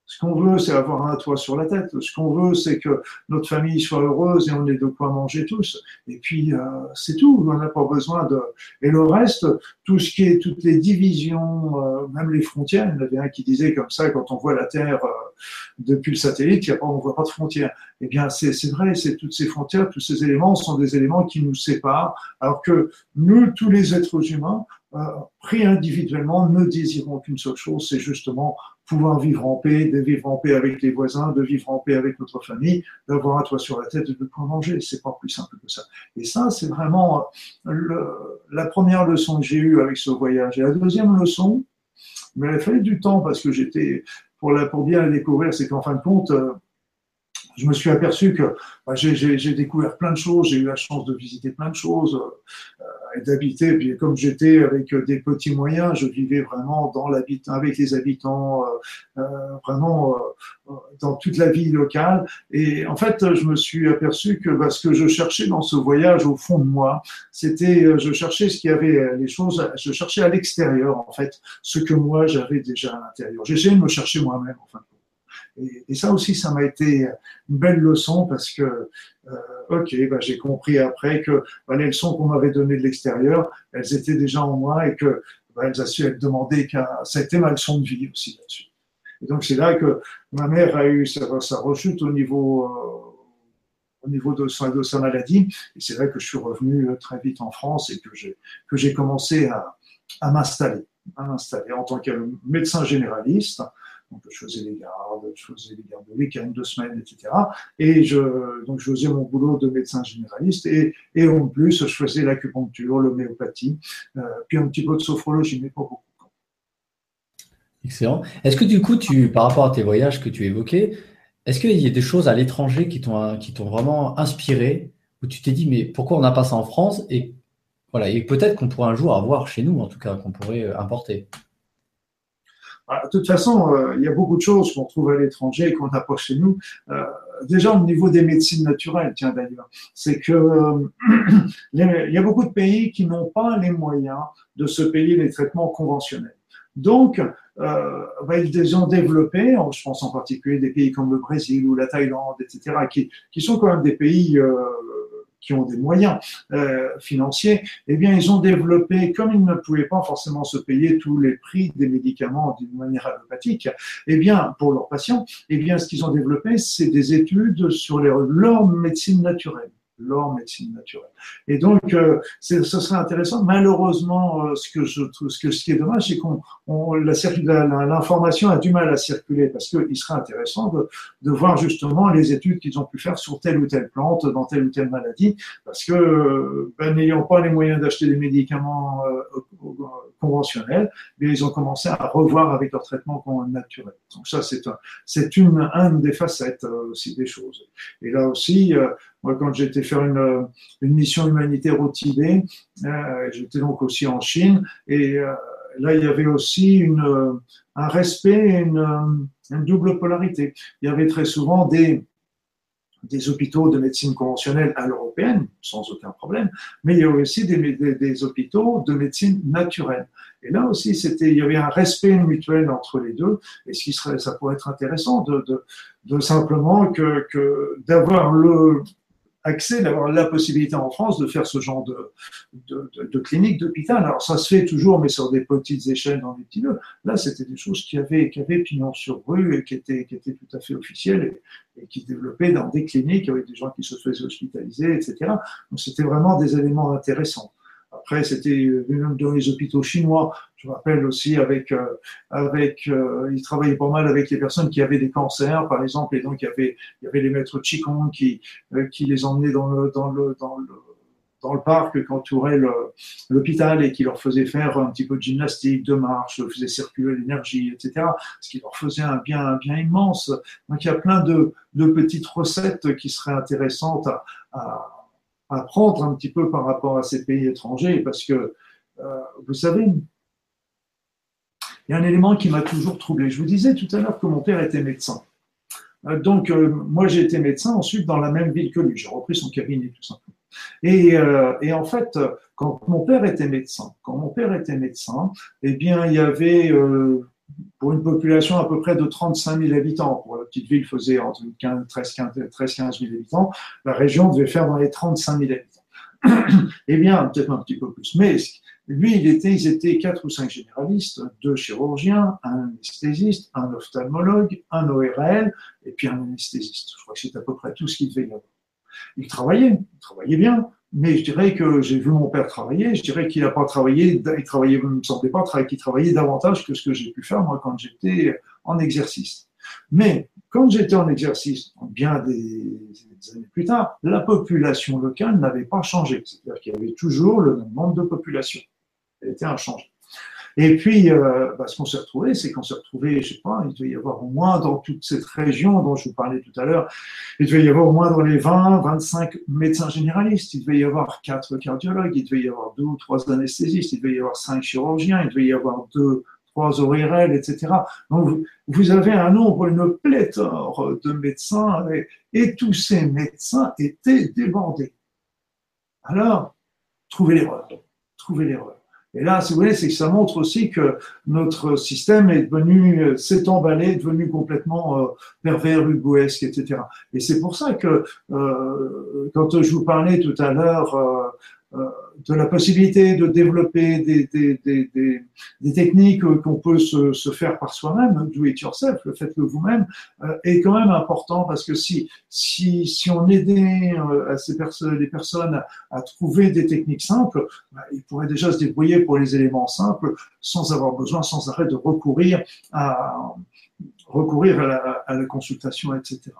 Ce qu'on veut, c'est avoir un toit sur la tête. Ce qu'on veut, c'est que notre famille soit heureuse et on ait de quoi manger tous. Et puis, euh, c'est tout. On n'a pas besoin de. Et le reste, tout ce qui est toutes les divisions, euh, même les frontières. Il y en avait un qui disait comme ça, quand on voit la Terre euh, depuis le satellite, il y a pas, on voit pas de frontières. Eh bien, c'est vrai. C'est toutes ces frontières, tous ces éléments sont des éléments qui nous séparent. Alors que nous, tous les êtres humains, euh, pris individuellement, ne désirons qu'une seule chose, c'est justement pouvoir vivre en paix, de vivre en paix avec les voisins, de vivre en paix avec notre famille, d'avoir un toit sur la tête et de pouvoir manger. C'est pas plus simple que ça. Et ça, c'est vraiment euh, la première leçon que j'ai eue avec ce voyage. Et la deuxième leçon, mais il a fallu du temps parce que j'étais, pour, la, pour bien la découvrir, c'est qu'en fin de compte, euh, je me suis aperçu que bah, j'ai découvert plein de choses, j'ai eu la chance de visiter plein de choses euh, et d'habiter. Puis comme j'étais avec des petits moyens, je vivais vraiment dans avec les habitants, euh, euh vraiment euh, dans toute la vie locale. Et en fait, je me suis aperçu que bah, ce que je cherchais dans ce voyage au fond de moi, c'était, je cherchais ce qui avait les choses, je cherchais à l'extérieur en fait ce que moi j'avais déjà à l'intérieur. J'essayais de me chercher moi-même en fin de compte. Et, ça aussi, ça m'a été une belle leçon parce que, euh, ok, bah, j'ai compris après que bah, les leçons qu'on m'avait données de l'extérieur, elles étaient déjà en moi et que bah, elles su être demandées. Ça a été ma leçon de vie aussi là-dessus. Et donc c'est là que ma mère a eu sa, sa rechute au niveau, euh, au niveau de sa, de sa maladie. Et c'est là que je suis revenu euh, très vite en France et que j'ai que j'ai commencé à, à m'installer, à m'installer en tant que médecin généraliste. Donc, je faisais les gardes, je faisais les gardes de week-end, deux semaines, etc. Et je, donc, je faisais mon boulot de médecin généraliste et, et en plus, je faisais l'acupuncture, l'homéopathie, euh, puis un petit peu de sophrologie, mais pas beaucoup. Excellent. Est-ce que du coup, tu, par rapport à tes voyages que tu évoquais, est-ce qu'il y a des choses à l'étranger qui t'ont, qui t'ont vraiment inspiré, où tu t'es dit, mais pourquoi on n'a pas ça en France? Et voilà, et peut-être qu'on pourrait un jour avoir chez nous, en tout cas, qu'on pourrait euh, importer. Bah, de toute façon, euh, il y a beaucoup de choses qu'on trouve à l'étranger et qu'on n'a chez nous. Euh, déjà au niveau des médecines naturelles, tiens d'ailleurs, c'est que euh, il y a beaucoup de pays qui n'ont pas les moyens de se payer les traitements conventionnels. Donc, euh, bah, ils ont développés, je pense en particulier des pays comme le Brésil ou la Thaïlande, etc., qui, sont quand même des pays qui ont des moyens euh, financiers, eh bien, ils ont développé, comme ils ne pouvaient pas forcément se payer tous les prix des médicaments d'une manière allopathique, eh bien, pour leurs patients, eh bien, ce qu'ils ont développé, c'est des études sur leur médecine naturelle l'or médecine naturelle. Et donc, euh, ce serait intéressant. Malheureusement, euh, ce que je trouve, ce, qui est dommage, c'est qu'on l'information a du mal à circuler parce qu'il serait intéressant de, de, voir justement les études qu'ils ont pu faire sur telle ou telle plante, dans telle ou telle maladie, parce que ben, n'ayant pas les moyens d'acheter des médicaments euh, conventionnels, mais ils ont commencé à revoir avec leur traitement naturel. Donc ça, c'est un, c'est une, une des facettes aussi des choses. Et là aussi, moi, quand j'étais faire une, une, mission humanitaire au Tibet, euh, j'étais donc aussi en Chine, et euh, là, il y avait aussi une, un respect, une, une, double polarité. Il y avait très souvent des, des hôpitaux de médecine conventionnelle à l'européenne, sans aucun problème, mais il y avait aussi des, des, des hôpitaux de médecine naturelle. Et là aussi, c'était, il y avait un respect mutuel entre les deux, et ce qui serait, ça pourrait être intéressant de, de, de simplement que, que d'avoir le, accès, d'avoir la possibilité en France de faire ce genre de, de, de, clinique, d'hôpital. Alors ça se fait toujours, mais sur des petites échelles dans des petits lieux. Là, c'était des choses qui avaient, qui avaient pignon sur rue et qui étaient, qui étaient tout à fait officielles et, qui se développaient dans des cliniques avec des gens qui se faisaient hospitaliser, etc. Donc c'était vraiment des éléments intéressants. Après, c'était même dans les hôpitaux chinois. Je me rappelle aussi avec, euh, avec, euh, ils travaillaient pas mal avec les personnes qui avaient des cancers, par exemple, et donc il y avait, il y avait les maîtres Qigong qui, euh, qui les emmenaient dans le, dans le, dans le, dans le parc qu'entourait l'hôpital et qui leur faisait faire un petit peu de gymnastique, de marche, faisait circuler l'énergie, etc. Ce qui leur faisait un bien, un bien immense. Donc il y a plein de, de petites recettes qui seraient intéressantes à, à apprendre un petit peu par rapport à ces pays étrangers, parce que, euh, vous savez, il y a un élément qui m'a toujours troublé. Je vous disais tout à l'heure que mon père était médecin. Euh, donc, euh, moi, j'ai été médecin ensuite dans la même ville que lui. J'ai repris son cabinet, tout simplement. Et, et, en fait, quand mon père était médecin, quand mon père était médecin, eh bien, il y avait pour une population à peu près de 35 000 habitants. Pour la petite ville faisait entre 13, 15 000 habitants. La région devait faire dans les 35 000 habitants. eh bien, peut-être un petit peu plus. Mais lui, il était, ils étaient quatre ou cinq généralistes, deux chirurgiens, un anesthésiste, un ophtalmologue, un ORL, et puis un anesthésiste. Je crois que c'est à peu près tout ce qu'il devait y avoir. Il travaillait, il travaillait bien, mais je dirais que j'ai vu mon père travailler, je dirais qu'il n'a pas travaillé, il travaillait, ne me semblait pas qu'il travaillait davantage que ce que j'ai pu faire moi quand j'étais en exercice. Mais quand j'étais en exercice, bien des, années plus tard, la population locale n'avait pas changé. C'est-à-dire qu'il y avait toujours le même nombre de population. Elle était inchangée. Et puis, euh, bah, ce qu'on s'est retrouvé, c'est qu'on s'est retrouvé, je sais pas, il devait y avoir au moins dans toute cette région dont je vous parlais tout à l'heure, il devait y avoir au moins dans les 20, 25 médecins généralistes, il devait y avoir quatre cardiologues, il devait y avoir deux ou trois anesthésistes, il devait y avoir cinq chirurgiens, il devait y avoir deux, trois ORL, etc. Donc, vous avez un nombre, une pléthore de médecins et, et tous ces médecins étaient débordés. Alors, trouvez l'erreur. Trouvez l'erreur. Et là, si vous voulez, c'est que ça montre aussi que notre système est devenu, s'est emballé, devenu complètement euh, pervers, ubuesque, etc. Et c'est pour ça que euh, quand je vous parlais tout à l'heure euh, de la possibilité de développer des, des, des, des techniques qu'on peut se, faire par soi-même, do it yourself, le faites-le vous-même, euh, est quand même important parce que si, si, si on aidait euh, à ces personnes, les personnes à, trouver des techniques simples, bah, ils pourraient déjà se débrouiller pour les éléments simples sans avoir besoin sans arrêt de recourir à, recourir à la consultation, etc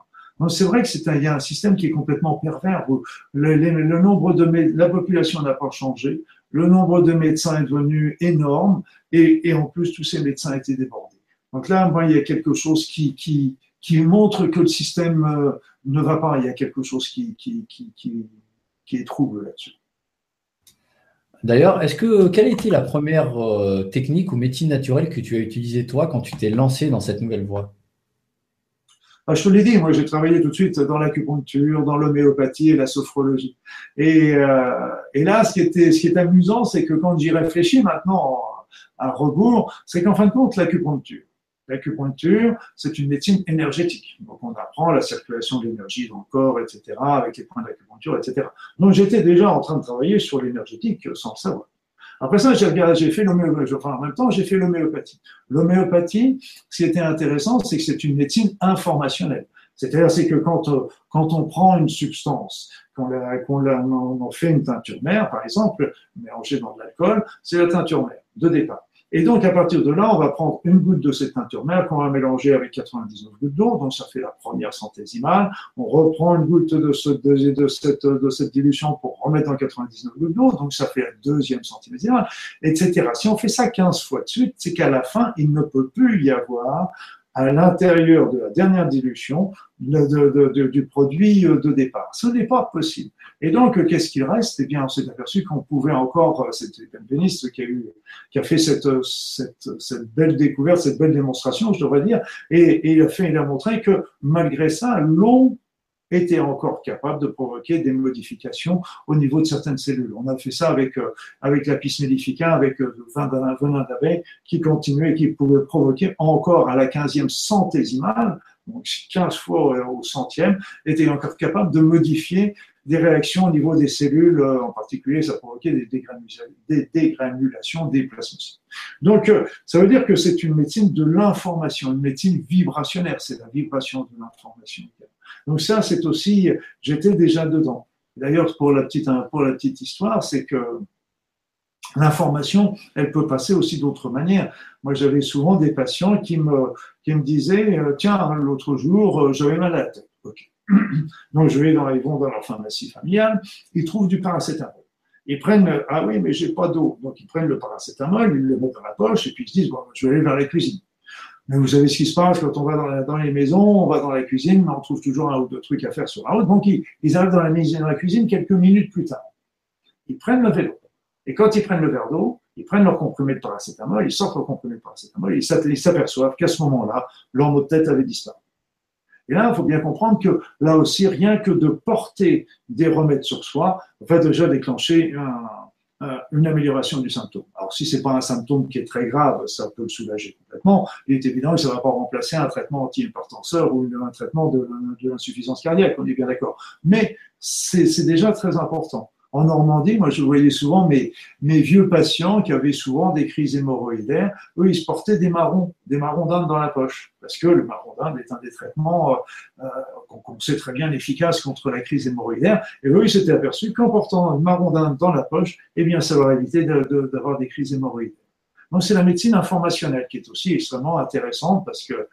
c'est vrai que c'est y a un système qui est complètement pervers. le, le, nombre de la population n'a pas changé, le nombre de médecins est devenu énorme et, en plus tous ces médecins étaient débordés. Donc là, moi, il y a quelque chose qui, montre que le système euh, ne va pas. Il y a quelque chose qui, est trouble là-dessus. D'ailleurs, est-ce que quelle été la première euh, technique ou médecine naturelle que tu as utilisée toi quand tu t'es lancé dans cette nouvelle voie? Ah, je te l'ai dit, moi j'ai travaillé tout de suite dans l'acupuncture, dans l'homéopathie et la sophrologie. Et, euh, là, ce qui, était, est amusant, c'est que quand j'y réfléchis maintenant à rebours, c'est qu'en fin de compte, l'acupuncture, L'acupuncture, c'est une médecine énergétique. Donc, on apprend la circulation de l'énergie dans le corps, etc., avec les points d'acupuncture, etc. Donc, j'étais déjà en train de travailler sur l'énergétique sans le savoir. Après ça, j'ai fait l'homéopathie. J'ai fait l'homéopathie. L'homéopathie, ce qui était intéressant, c'est que c'est une médecine informationnelle. C'est-à-dire, c'est que quand, quand on prend une substance, qu'on on fait une teinture mère, par exemple, mélangée dans de l'alcool, c'est la teinture mère de départ. Et donc, à partir de là, on va prendre une goutte de cette teinture mère qu'on va mélanger avec 99 gouttes d'eau, donc ça fait la première centésimale. On reprend une goutte de, ce, de, cette, cette dilution pour remettre dans 99 gouttes d'eau, donc ça fait la deuxième centésimale, etc. Si on fait ça 15 fois de suite, c'est qu'à la fin, il ne peut plus y avoir à l'intérieur de la dernière dilution du produit de départ. Ce n'est pas possible. Et donc, qu'est-ce qu'il reste? Eh bien, on s'est aperçu qu'on pouvait encore, c'était benveniste qui a eu, qui a fait cette, cette, cette, belle découverte, cette belle démonstration, je devrais dire, et, il a fait, il a montré que malgré ça, l'eau était encore capable de provoquer des modifications au niveau de certaines cellules. On a fait ça avec, euh, avec mellifica, avec le euh, venin d'abeille, qui continuait et qui pouvait provoquer encore à la 15e centésimale, donc 15 fois au centième, était encore capable de modifier des réactions au niveau des cellules, euh, en particulier, ça provoquait des dégranulations des plasmocytes. Donc, ça veut dire que c'est une médecine de l'information, une médecine vibrationnaire, c'est la vibration de l'information. Donc ça, c'est aussi, j'étais déjà dedans. D'ailleurs, pour la petite, histoire, c'est que l'information, elle peut passer aussi d'autres manières. Moi, j'avais souvent des patients qui me, qui me disaient, euh, tiens, l'autre jour, euh, j'avais mal à la tête. Donc, je vais dans, ils vont dans leur pharmacie familiale, ils trouvent du paracétamol. Ils prennent, ah oui, mais j'ai pas d'eau. Donc, ils prennent le paracétamol, ils le mettent dans la poche et puis ils se disent, bon, je vais aller vers la cuisine. Mais vous savez ce qui se passe quand on va dans, les maisons, on va dans la cuisine, on trouve toujours un ou deux trucs à faire sur la route. Donc, ils, arrivent dans la, dans la cuisine quelques minutes plus tard. Ils prennent le vélo. Et quand ils prennent le verre d'eau, ils prennent leur comprimé de paracétamol, ils sortent leur comprimé de paracétamol, ils s'aperçoivent qu'à ce moment-là, leur mot de tête avait disparu. Et là, il faut bien comprendre que là aussi, rien que de porter des remèdes sur soi va déjà déclencher un, une amélioration du symptôme. Alors, si c'est pas un symptôme qui est très grave, ça peut le soulager complètement. Il est évident que ça ne va pas remplacer un traitement anti-hypertenseur ou un traitement de l'insuffisance cardiaque, on est bien d'accord. Mais c'est déjà très important en Normandie, moi je voyais souvent mes, vieux patients qui avaient souvent des crises hémorroïdaires, eux ils se portaient des marrons, des marrons d'Inde dans la poche, parce que le marron d'Inde est un des traitements euh, euh qu'on sait très bien efficace contre la crise hémorroïdaire, et eux ils s'étaient aperçus qu'en portant un marron d'Inde dans la poche, eh bien ça va éviter d'avoir des crises hémorroïdaires. Donc c'est la médecine informationnelle qui est aussi extrêmement intéressante parce que euh,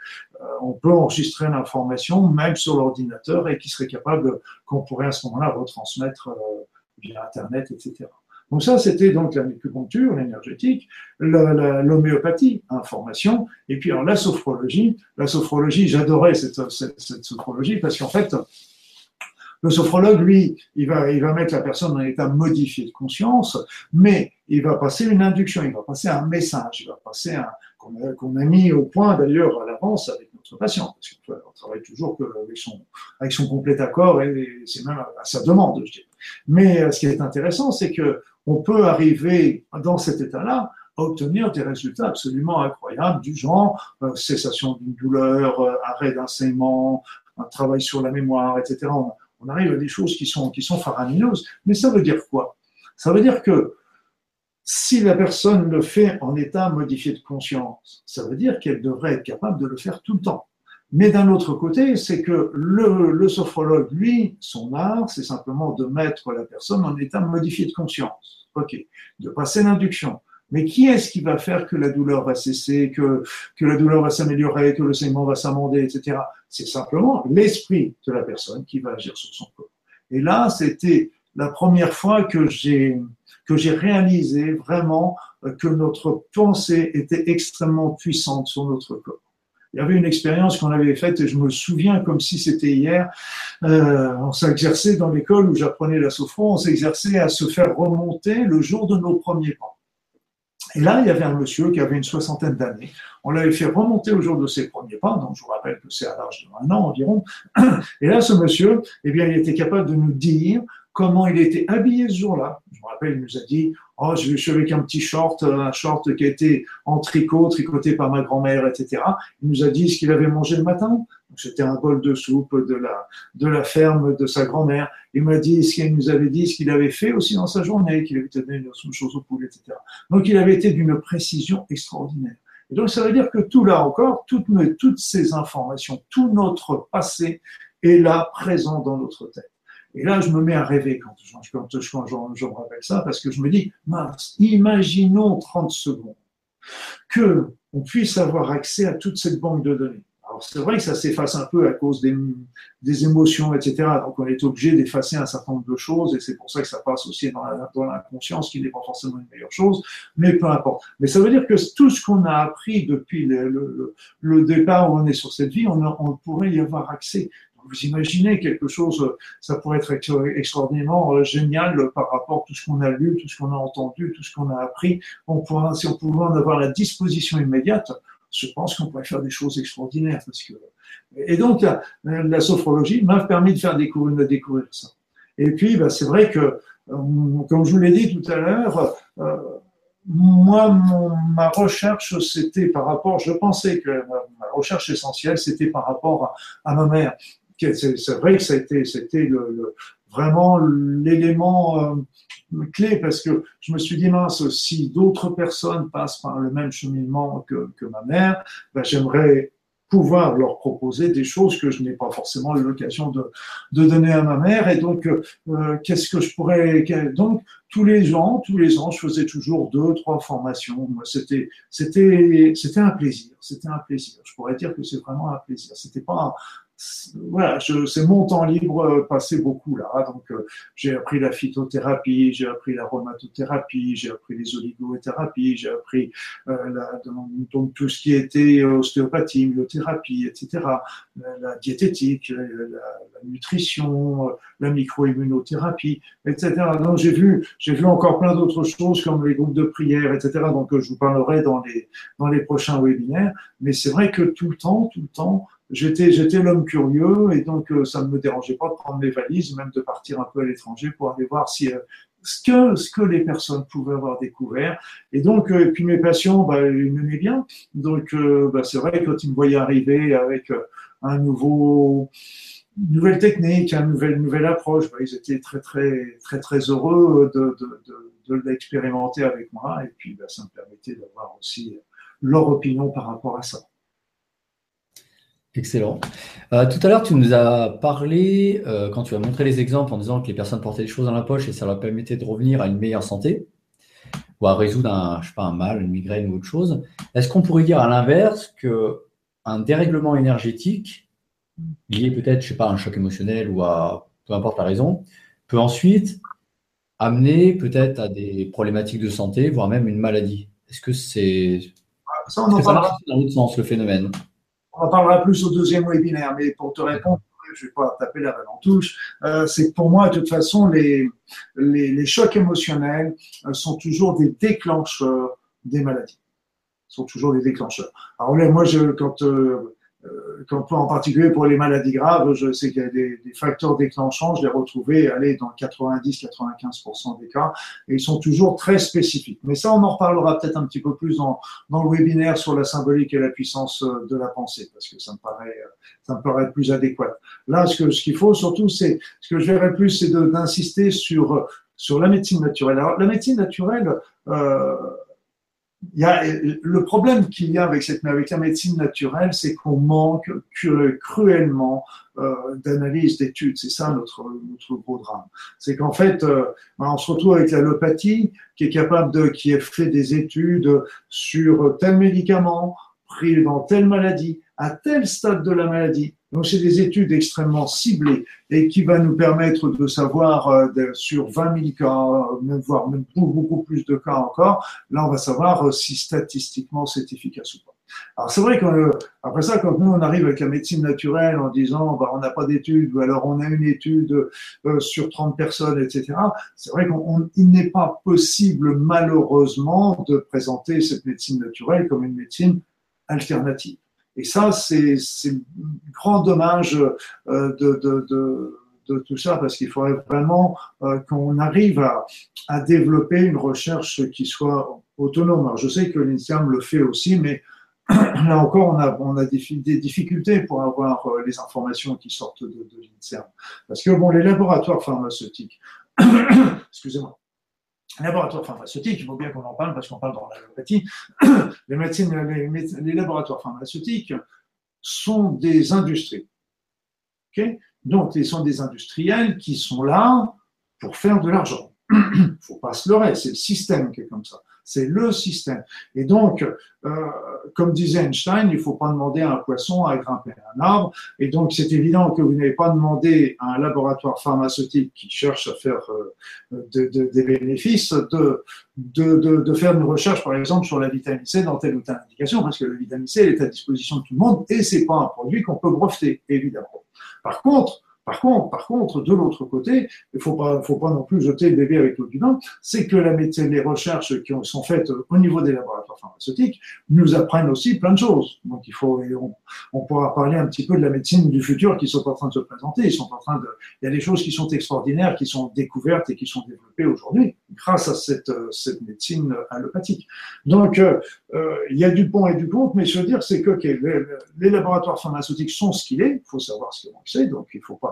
on peut enregistrer l'information même sur l'ordinateur et qui serait capable qu'on pourrait à ce moment-là retransmettre via Internet, etc. Donc ça, c'était donc la l'acupuncture, l'énergétique, l'homéopathie, information, et puis alors la sophrologie. La sophrologie, j'adorais cette, sophrologie parce qu'en fait, le sophrologue, lui, il va, mettre la personne dans un état modifié de conscience, mais il va passer une induction, il va passer un message, il va passer un, qu'on a, mis au point d'ailleurs à l'avance avec notre patient, parce qu'on travaille toujours avec son, avec son complet accord et c'est même à, sa demande, je dirais. Mais euh, ce qui est intéressant, c'est que on peut arriver dans cet état-là à obtenir des résultats absolument incroyables du genre euh, cessation d'une douleur, euh, arrêt d'un saignement, un travail sur la mémoire, etc. On, on, arrive à des choses qui sont, qui sont faramineuses. Mais ça veut dire quoi? Ça veut dire que si la personne le fait en état modifié de conscience, ça veut dire qu'elle devrait être capable de le faire tout le temps. Mais d'un autre côté, c'est que le, le, sophrologue, lui, son art, c'est simplement de mettre la personne en état modifié de conscience. OK. De passer l'induction. Mais qui est-ce qui va faire que la douleur va cesser, que, que la douleur va s'améliorer, que le saignement va s'amender, etc. C'est simplement l'esprit de la personne qui va agir sur son corps. Et là, c'était la première fois que j'ai que j'ai réalisé vraiment que notre pensée était extrêmement puissante sur notre corps. Il y avait une expérience qu'on avait faite et je me souviens comme si c'était hier. Euh, on s'exerçait dans l'école où j'apprenais la sophro, on s'exerçait à se faire remonter le jour de nos premiers pas. Et là, il y avait un monsieur qui avait une soixantaine d'années. On l'avait fait remonter au jour de ses premiers pas, donc je vous rappelle que c'est à l'âge de un an environ. Et là, ce monsieur, eh bien, il était capable de nous dire comment il était habillé ce jour-là. Je me rappelle, il nous a dit Oh, je suis avec un petit short, un short qui a été en tricot, tricoté par ma grand-mère, etc. Il nous a dit ce qu'il avait mangé le matin. C'était un bol de soupe de la, de la ferme de sa grand-mère. Il m'a dit ce qu'il nous avait dit, ce qu'il avait fait aussi dans sa journée, qu'il avait donné une chose au poulet, etc. Donc il avait été d'une précision extraordinaire. Et donc ça veut dire que tout là encore, toutes, toutes ces informations, tout notre passé est là, présent dans notre tête. Et là, je me mets à rêver quand, je, me rappelle ça, parce que je me dis, mince, imaginons 30 secondes que on puisse avoir accès à toute cette banque de données. Alors c'est vrai que ça s'efface un peu à cause des, émotions, etc. Donc on est obligé d'effacer un certain nombre de choses et c'est pour ça que ça passe aussi dans l'inconscience, qui n'est pas forcément une meilleure chose, mais peu importe. Mais ça veut dire que tout ce qu'on a appris depuis le, départ où on est sur cette vie, on pourrait y avoir accès vous imaginez quelque chose, ça pourrait être extraordinairement euh, génial par rapport à tout ce qu'on a lu, tout ce qu'on a entendu, tout ce qu'on a appris. Si on pouvait en avoir la disposition immédiate, je pense qu'on pourrait faire des choses extraordinaires. Et donc, la, sophrologie m'a permis de faire découvrir, ça. Et puis, bah, c'est vrai que, euh, comme je vous l'ai dit tout à l'heure, euh, moi, ma recherche, c'était par rapport, je pensais que ma, recherche essentielle, c'était par rapport à, ma mère c'est vrai que c'était le, vraiment l'élément euh, clé parce que je me suis dit mince, si d'autres personnes passent par le même cheminement que, ma mère, ben, j'aimerais pouvoir leur proposer des choses que je n'ai pas forcément l'occasion de, de, donner à ma mère. Et donc, euh, qu'est-ce que je pourrais donc tous les ans, tous les ans, je faisais toujours deux, trois formations. C'était, c'était, c'était un plaisir. C'était un plaisir. Je pourrais dire que c'est vraiment un plaisir. C'était pas voilà, c'est mon temps libre euh, passé beaucoup là. Donc, euh, j'ai appris la phytothérapie, j'ai appris l'aromatothérapie, j'ai appris les oligothérapies, j'ai appris euh, la, donc, tout ce qui était ostéopathie, myothérapie, etc. La, diététique, la, la nutrition, la microimmunothérapie, etc. Donc, j'ai vu, j'ai vu encore plein d'autres choses comme les groupes de prière, etc. Donc, je vous parlerai dans les dans les prochains webinaires. Mais c'est vrai que tout le temps, tout le temps j'étais j'étais l'homme curieux et donc euh, ça ne me dérangeait pas de prendre mes valises, même de partir un peu à l'étranger pour aller voir si euh, ce que ce que les personnes pouvaient avoir découvert. Et donc euh, puis mes patients, bah, ils m'aimaient bien. Donc bah, c'est vrai quand ils me voyaient arriver avec un nouveau une nouvelle technique, une nouvelle nouvelle approche, bah, ils étaient très très très très heureux de de, de, de avec moi et puis bah, ça me permettait d'avoir aussi leur opinion par rapport à ça. Excellent. Euh, tout à l'heure, tu nous as parlé, euh, quand tu as montré les exemples en disant que les personnes portaient des choses dans la poche et ça leur permettait de revenir à une meilleure santé ou à résoudre un, je sais pas, un mal, une migraine ou autre chose. Est-ce qu'on pourrait dire à l'inverse qu'un dérèglement énergétique, lié peut-être, je sais pas, à un choc émotionnel ou à peu importe la raison, peut ensuite amener peut-être à des problématiques de santé, voire même une maladie? Est-ce que c'est. Ça, on en parlera dans l'autre sens, le phénomène? On en parlera plus au deuxième webinaire, mais pour te répondre, je vais pas taper la balle en touche, euh, c'est que pour moi, de toute façon, les, les, chocs émotionnels euh, sont toujours des déclencheurs des maladies. sont toujours des déclencheurs. Alors moi, je, quand euh, quand, en particulier pour les maladies graves, je sais qu'il y a des, facteurs déclenchants, je les retrouvés aller dans 90-95% des cas, et ils sont toujours très spécifiques. Mais ça, on en reparlera peut-être un petit peu plus dans, dans le webinaire sur la symbolique et la puissance euh, de la pensée, parce que ça me paraît, euh, ça me paraît plus adéquat. Là, ce que ce qu'il faut surtout, c'est ce que je verrais plus, c'est d'insister sur sur la médecine naturelle. Alors, la médecine naturelle, euh, le problème qu'il y a avec, cette, la médecine naturelle, c'est qu'on manque cruellement euh, d'analyse, d'études. C'est ça notre, notre gros drame. C'est qu'en fait, euh, ben, on se retrouve avec l'allopathie qui est capable de, qui a fait des études sur tel médicament pris dans telle maladie, à tel stade de la maladie, donc, c'est des études extrêmement ciblées et qui va nous permettre de savoir euh, sur 20 000 cas, même voire même beaucoup, plus de cas encore, là, on va savoir euh, si statistiquement c'est efficace ou pas. Alors, c'est vrai qu'après ça, quand nous, on arrive avec la médecine naturelle en disant, bah, on n'a pas d'études, ou alors on a une étude euh, sur 30 personnes, etc., c'est vrai qu'il n'est pas possible, malheureusement, de présenter cette médecine naturelle comme une médecine alternative. Et ça, c'est grand dommage euh, de, tout ça parce qu'il faudrait vraiment euh, qu'on arrive à, développer une recherche qui soit autonome. Alors, je sais que l'INSERM le fait aussi, mais là encore, on a, des, difficultés pour avoir euh, les informations qui sortent de, de l'INSERM. Parce que, bon, les laboratoires pharmaceutiques, excusez-moi, laboratoires pharmaceutiques, il faut bien qu'on en parle parce qu'on parle dans l'allopathie, les, médecines, les, laboratoires pharmaceutiques sont des industries. Donc, ce sont des industriels qui sont là pour faire de l'argent. Il ne faut pas se leurrer, c'est le système qui est comme ça. C'est le système. Et donc, euh, comme disait Einstein, il ne faut pas demander à un poisson à grimper un arbre. Et donc, c'est évident que vous n'avez pas demandé à un laboratoire pharmaceutique qui cherche à faire euh, des bénéfices de, de, faire une recherche, par exemple, sur la vitamine C dans telle ou telle indication, parce que la vitamine C, elle est à disposition de tout le monde et c'est pas un produit qu'on peut breveter, évidemment. Par contre, par contre, par contre, de l'autre côté, il faut pas, faut pas non plus jeter le bébé avec l'eau du bain, c'est que la, les recherches qui sont faites au niveau des laboratoires pharmaceutiques nous apprennent aussi plein de choses. Donc il faut, on, pourra parler un petit peu de la médecine du futur qui sont en train de se présenter. Ils sont en train de, il y a des choses qui sont extraordinaires, qui sont découvertes et qui sont développées aujourd'hui grâce à cette, cette médecine allopathique. Donc euh, euh, il y a du pont et du contre, mais je veux dire, c'est que les, laboratoires pharmaceutiques sont ce qu'il est. Il faut savoir ce qu'ils c'est, donc il faut pas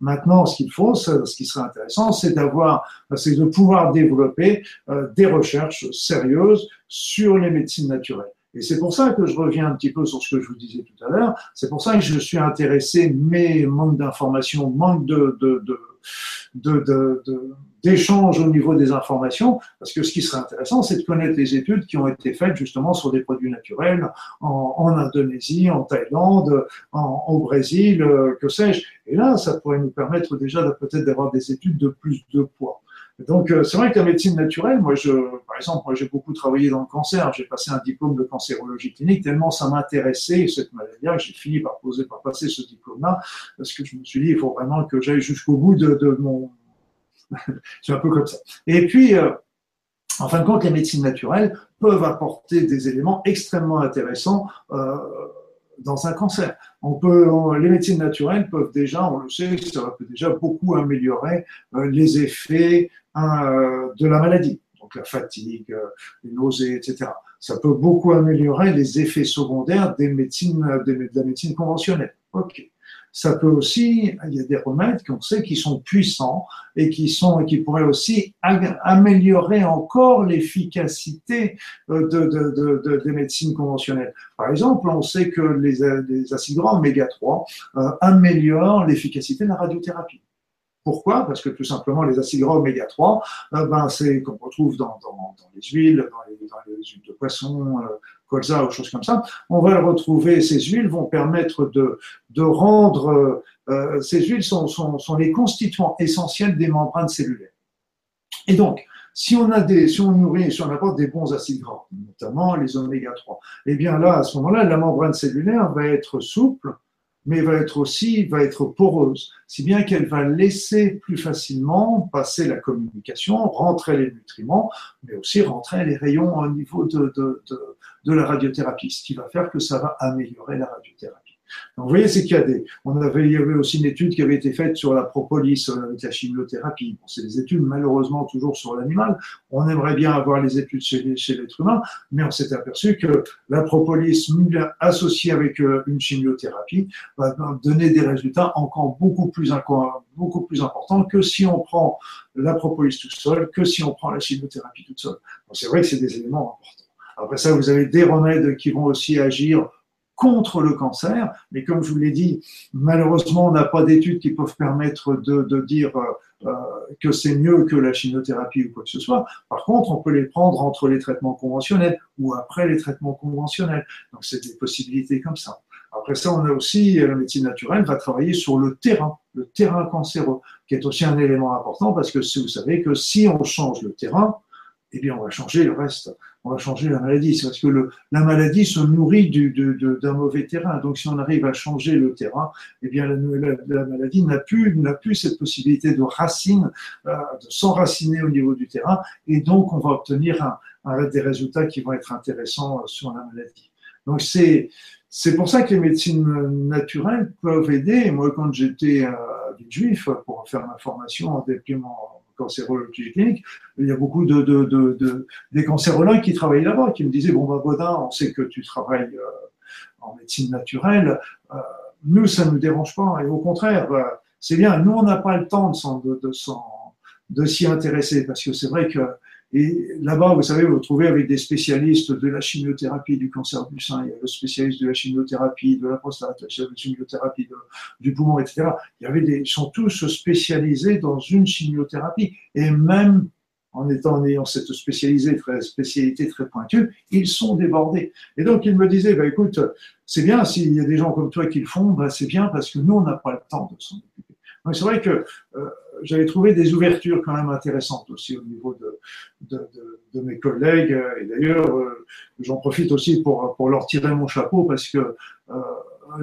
Maintenant, ce qu'il faut, ce qui serait intéressant, c'est d'avoir, c'est de pouvoir développer euh, des recherches sérieuses sur les médecines naturelles. Et c'est pour ça que je reviens un petit peu sur ce que je vous disais tout à l'heure. C'est pour ça que je suis intéressé, mais manque d'informations, manque de, de, de, de, de d'échange au niveau des informations, parce que ce qui serait intéressant, c'est de connaître les études qui ont été faites justement sur des produits naturels en, en Indonésie, en Thaïlande, en, au Brésil, euh, que sais-je. Et là, ça pourrait nous permettre déjà peut-être d'avoir des études de plus de poids. Donc, euh, c'est vrai que la médecine naturelle, moi, par exemple, j'ai beaucoup travaillé dans le cancer. J'ai passé un diplôme de cancérologie clinique tellement ça m'intéressait cette maladie que j'ai fini par poser, par passer ce diplôme-là, parce que je me suis dit, il faut vraiment que j'aille jusqu'au bout de, de mon, c'est un peu comme ça. Et puis, euh, en fin de compte, les médecines naturelles peuvent apporter des éléments extrêmement intéressants euh, dans un cancer. On peut, les médecines naturelles peuvent déjà, on le sait, ça peut déjà beaucoup améliorer euh, les effets de la maladie, donc la fatigue, les nausées, etc. Ça peut beaucoup améliorer les effets secondaires des médecines, de la médecine conventionnelle. Ok ça peut aussi, il y a des remèdes qu'on sait qui sont puissants et qui sont, qui pourraient aussi améliorer encore l'efficacité euh, de, de, de, des médecines conventionnelles. Par exemple, on sait que les, acides gras oméga 3 euh, améliorent l'efficacité de la radiothérapie. Pourquoi? Parce que tout simplement, les acides gras oméga 3, euh, ben, c'est qu'on retrouve dans, les huiles, dans les, huiles de poisson, euh, colza ou choses comme ça. On va le retrouver, ces huiles vont permettre de, rendre, euh, ces huiles sont, les constituants essentiels des membranes cellulaires. Et donc, si on a des, si on nourrit, si on apporte des bons acides gras, notamment les oméga 3, eh bien là, à ce moment-là, la membrane cellulaire va être souple, mais va être aussi va être poreuse, si bien qu'elle va laisser plus facilement passer la communication, rentrer les nutriments, mais aussi rentrer les rayons au niveau de, la radiothérapie, ce qui va faire que ça va améliorer la radiothérapie. Donc, vous voyez, c'est qu'il y a des. On avait, il y avait aussi une étude qui avait été faite sur la propolis euh, avec la chimiothérapie. C'est des études malheureusement toujours sur l'animal. On aimerait bien avoir les études chez, l'être humain, mais on s'est aperçu que la propolis associée avec euh, une chimiothérapie va donner des résultats encore beaucoup plus, beaucoup plus importants que si on prend la propolis tout seul, que si on prend la chimiothérapie toute seule. c'est vrai que c'est des éléments importants. Après ça, vous avez des remèdes qui vont aussi agir contre le cancer. Mais comme je vous l'ai dit, malheureusement, on n'a pas d'études qui peuvent permettre de, dire euh, que c'est mieux que la chimiothérapie ou quoi que ce soit. Par contre, on peut les prendre entre les traitements conventionnels ou après les traitements conventionnels. Donc, c'est des possibilités comme ça. Après ça, on a aussi, la médecine naturelle va travailler sur le terrain, le terrain cancéreux, qui est aussi un élément important parce que vous savez que si on change le terrain, eh bien, on va changer le reste. On va changer la maladie. C'est parce que la maladie se nourrit du, d'un mauvais terrain. Donc, si on arrive à changer le terrain, eh bien, la, la, maladie n'a plus, cette possibilité de racine, euh, de s'enraciner au niveau du terrain. Et donc, on va obtenir des résultats qui vont être intéressants sur la maladie. Donc, c'est, c'est pour ça que les médecines naturelles peuvent aider. Moi, quand j'étais euh, juif pour faire ma formation en déploiement cancérologie clinique, il y a beaucoup de, de, de, des cancérologues qui travaillent là-bas, qui me disaient, bon, bah, Baudin, on sait que tu travailles euh, en médecine naturelle, euh, nous, ça ne nous dérange pas, et au contraire, euh, c'est bien, nous, on n'a pas le temps de s'y intéresser, parce que c'est vrai que Et là-bas, vous savez, vous trouvez avec des spécialistes de la chimiothérapie du cancer du sein, il y a le spécialiste de la chimiothérapie de la prostate, la chimiothérapie du poumon, etc. Avait ils sont tous spécialisés dans une chimiothérapie. Et même en étant ayant cette spécialité très, spécialité très pointue, ils sont débordés. Et donc, il me disait, bah, écoute, c'est bien s'il y a des gens comme toi qui le font, bah, c'est bien parce que nous, on n'a pas le temps de s'en occuper. c'est vrai que euh, j'avais trouvé des ouvertures quand même intéressantes aussi au niveau de, de, de, de mes collègues. Et d'ailleurs, euh, j'en profite aussi pour, pour leur tirer mon chapeau parce que euh,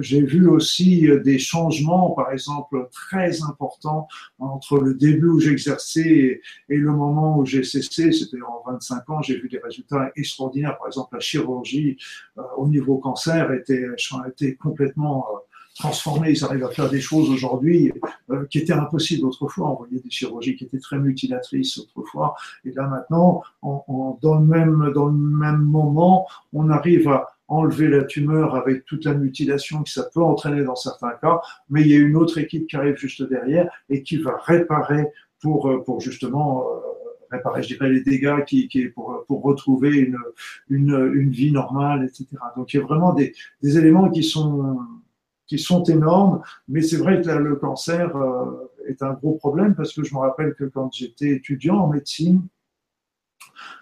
j'ai vu aussi des changements, par exemple, très importants entre le début où j'exerçais et, le moment où j'ai cessé. C'était en 25 ans, j'ai vu des résultats extraordinaires. Par exemple, la chirurgie euh, au niveau cancer était, était complètement euh, transformés, ils arrivent à faire des choses aujourd'hui euh, qui étaient impossibles autrefois. On voyait des chirurgies qui étaient très mutilatrices autrefois, et là maintenant, dans, le même, dans le même moment, on arrive à enlever la tumeur avec toute la mutilation que ça peut entraîner dans certains cas, mais il y a une autre équipe qui arrive juste derrière et qui va réparer pour, euh, pour justement euh, réparer, je dirais, les dégâts qui, qui pour, pour retrouver une, une, une vie normale, etc. Donc il y a vraiment des, des éléments qui sont qui sont énormes, mais c'est vrai que le cancer euh, est un gros problème parce que je me rappelle que quand j'étais étudiant en médecine,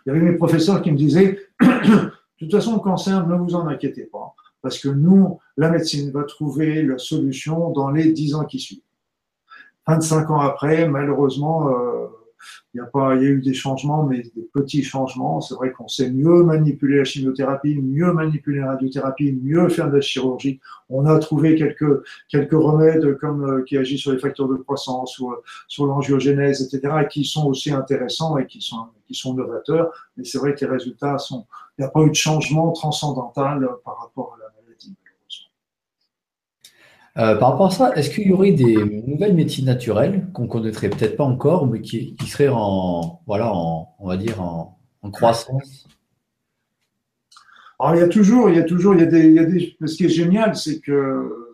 il y avait mes professeurs qui me disaient, de toute façon, le cancer, ne vous en inquiétez pas, parce que nous, la médecine va trouver la solution dans les dix ans qui suivent. 25 ans après, malheureusement, euh, il y a pas, eu des changements, mais des petits changements. C'est vrai qu'on sait mieux manipuler la chimiothérapie, mieux manipuler la radiothérapie, mieux faire de la chirurgie. On a trouvé quelques quelques remèdes euh, qui agissent sur les facteurs de croissance ou euh, sur l'angiogénèse, etc., qui sont aussi intéressants et qui sont qui sont novateurs. Mais c'est vrai que les résultats sont. Il n'y a pas eu de changement transcendantal par rapport à la euh, par rapport à ça, est-ce qu'il y aurait des nouvelles médecines naturelles qu'on connaîtrait peut-être pas encore, mais qui, seraient en, voilà, on va dire en, croissance Alors il y a toujours, il y a toujours, il y a des, il y a des ce qui est génial, c'est que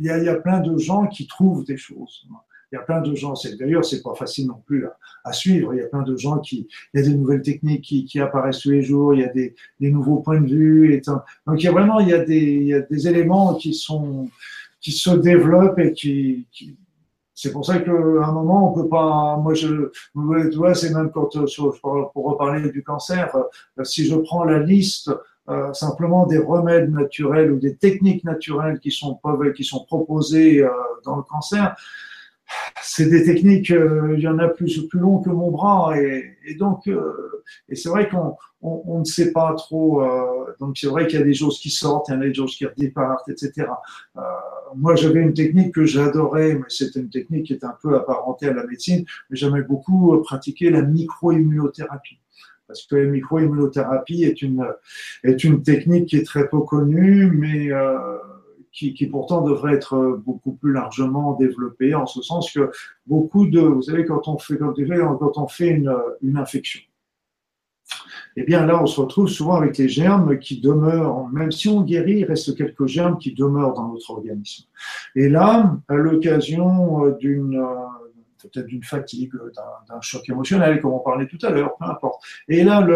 il y, a, plein de gens qui trouvent des choses. Il y a plein de gens, d'ailleurs, c'est pas facile non plus à, suivre. Il y a plein de gens qui, il y a des nouvelles techniques qui, apparaissent tous les jours. Il y a des, des nouveaux points de vue. Et donc, il y a vraiment, il y a des, il y a des éléments qui sont, qui se développe et qui, c'est pour ça qu'à un moment, on peut pas. Moi, je, tu vois, c'est même quand pour reparler du cancer, euh, si je prends la liste euh, simplement des remèdes naturels ou des techniques naturelles qui sont qui sont proposées euh, dans le cancer, c'est des techniques, euh, il y en a plus, plus long que mon bras, et, et donc, euh, et c'est vrai qu'on on, on, ne sait pas trop. Euh, donc c'est vrai qu'il y a des choses qui sortent, il y en a des choses qui redépartent, etc. moi, j'avais une technique que j'adorais, mais c'était une technique qui est un peu apparentée à la médecine, mais j'aimais beaucoup pratiquer la microimmunothérapie parce que la microimmunothérapie est une est une technique qui est très peu connue, mais euh, qui, qui, pourtant devrait être beaucoup plus largement développé, en ce sens que beaucoup de, vous savez, quand on fait, quand on fait une, une infection, eh bien là, on se retrouve souvent avec les germes qui demeurent, même si on guérit, il reste quelques germes qui demeurent dans notre organisme. Et là, à l'occasion d'une peut-être d'une fatigue, d'un choc émotionnel, comme on parlait tout à l'heure, peu importe. Et là,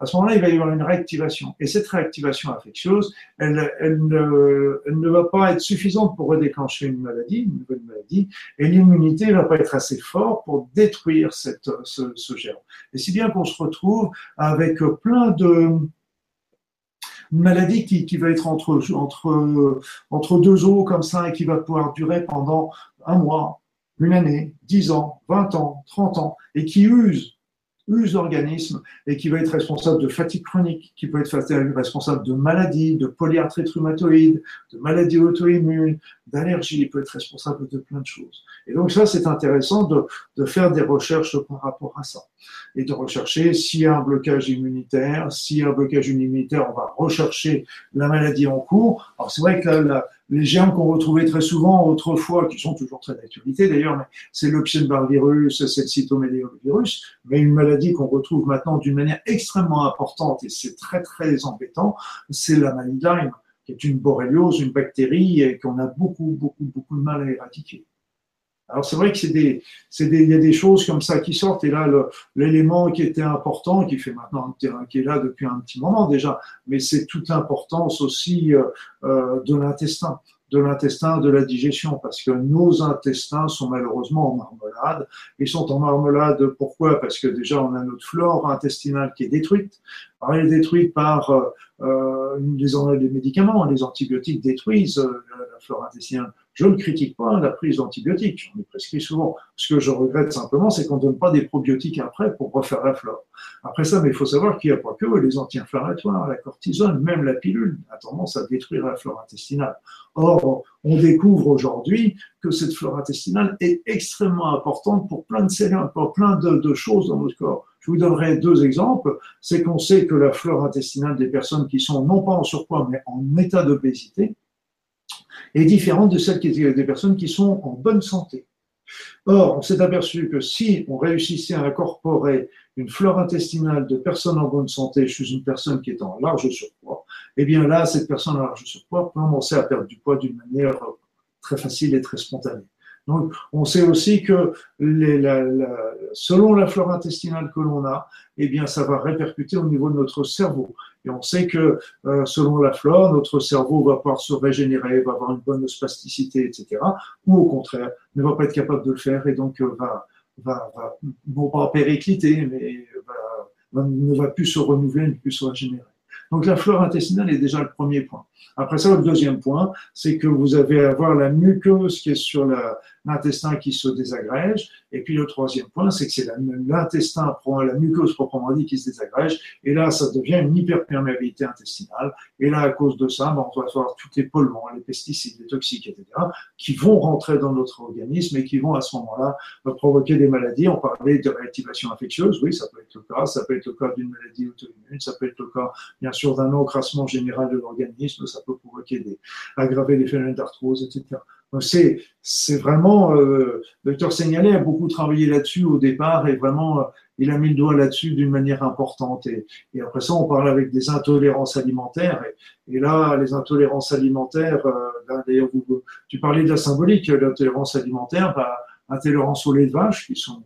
à ce moment-là, il va y avoir une réactivation. Et cette réactivation infectieuse, elle, ne, va pas être suffisante pour redéclencher une maladie, une nouvelle maladie, et l'immunité ne va pas être assez forte pour détruire ce, ce germe. Et si bien qu'on se retrouve avec plein de une maladie qui, qui va être entre, deux os comme ça et qui va pouvoir durer pendant un mois, une année, 10 ans, 20 ans, 30 ans, et qui use, use l'organisme et qui va être responsable de fatigue chronique, qui peut être responsable de maladies, de polyarthrite rhumatoïde, de maladies auto-immunes, d'allergies, il peut être responsable de plein de choses. Et donc ça, c'est intéressant de, faire des recherches par rapport à ça. Et de rechercher s'il y a un blocage immunitaire, s'il y a un blocage immunitaire, on va rechercher la maladie en cours. Alors c'est vrai que la, les germes qu'on retrouvait très souvent autrefois, qui sont toujours très d'actualité d'ailleurs, c'est l'Epstein-Barr virus, c'est le cytomegalovirus, mais une maladie qu'on retrouve maintenant d'une manière extrêmement importante, et c'est très très embêtant, c'est la maladie qui est une borréliose, une bactérie, qu'on a beaucoup, beaucoup, beaucoup de mal à éradiquer. Alors c'est vrai que c'est des, c'est des, il y a des choses comme ça qui sortent. Et là, l'élément qui était important, qui fait maintenant qui est là depuis un petit moment déjà, mais c'est toute l'importance aussi euh, euh, de l'intestin de l'intestin, de la digestion, parce que nos intestins sont malheureusement en marmelade. Ils sont en marmelade, pourquoi? Parce que déjà, on a notre flore intestinale qui est détruite. Alors, elle est détruite par euh, euh les, médicaments, les antibiotiques détruisent la flore intestinale. Je ne critique pas la prise d'antibiotiques, j'en ai prescrit souvent. Ce que je regrette simplement, c'est qu'on ne donne pas des probiotiques après pour refaire la flore. Après ça, mais il faut savoir qu'il n'y a pas que les anti-inflammatoires, la cortisone, même la pilule a tendance à détruire la flore intestinale. Or, on découvre aujourd'hui que cette flore intestinale est extrêmement importante pour plein de cellules, pour plein de, de choses dans notre corps. Je vous donnerai deux exemples. C'est qu'on sait que la flore intestinale des personnes qui sont non pas en surpoids, mais en état d'obésité, est différente de celle des personnes qui sont en bonne santé. Or, on s'est aperçu que si on réussissait à incorporer une flore intestinale de personnes en bonne santé chez une personne qui est en large surpoids, eh bien là, cette personne en large surpoids peut commencer à perdre du poids d'une manière très facile et très spontanée. Donc, on sait aussi que les, la, la, selon la flore intestinale que l'on a, eh bien, ça va répercuter au niveau de notre cerveau. Et on sait que euh, selon la flore, notre cerveau va pouvoir se régénérer, va avoir une bonne spasticité, etc. Ou au contraire, ne va pas être capable de le faire et donc euh, va, va, va, non pas péricliter, mais va, ne va plus se renouveler, ne plus se régénérer. Donc la flore intestinale est déjà le premier point. Après ça, le deuxième point, c'est que vous avez à avoir la muqueuse qui est sur l'intestin qui se désagrège. Et puis le troisième point, c'est que c'est l'intestin, la muqueuse proprement dit, qui se désagrège. Et là, ça devient une hyperperméabilité intestinale. Et là, à cause de ça, ben, on va avoir tous les polluants, les pesticides, les toxiques, etc., qui vont rentrer dans notre organisme et qui vont à ce moment-là provoquer des maladies. On parlait de réactivation infectieuse, oui, ça peut être le cas. Ça peut être le cas d'une maladie auto-immune, ça peut être le cas, bien sûr, d'un encrassement général de l'organisme, ça peut provoquer des, aggraver les phénomènes d'arthrose, etc. C'est, vraiment, euh, le docteur Seignalé a beaucoup travaillé là-dessus au départ et vraiment, euh, il a mis le doigt là-dessus d'une manière importante. Et, après ça, on parle avec des intolérances alimentaires. Et, là, les intolérances alimentaires, euh, ben, d'ailleurs, tu parlais de la symbolique, l'intolérance alimentaire, bah, intolérance au lait de vache, qui sont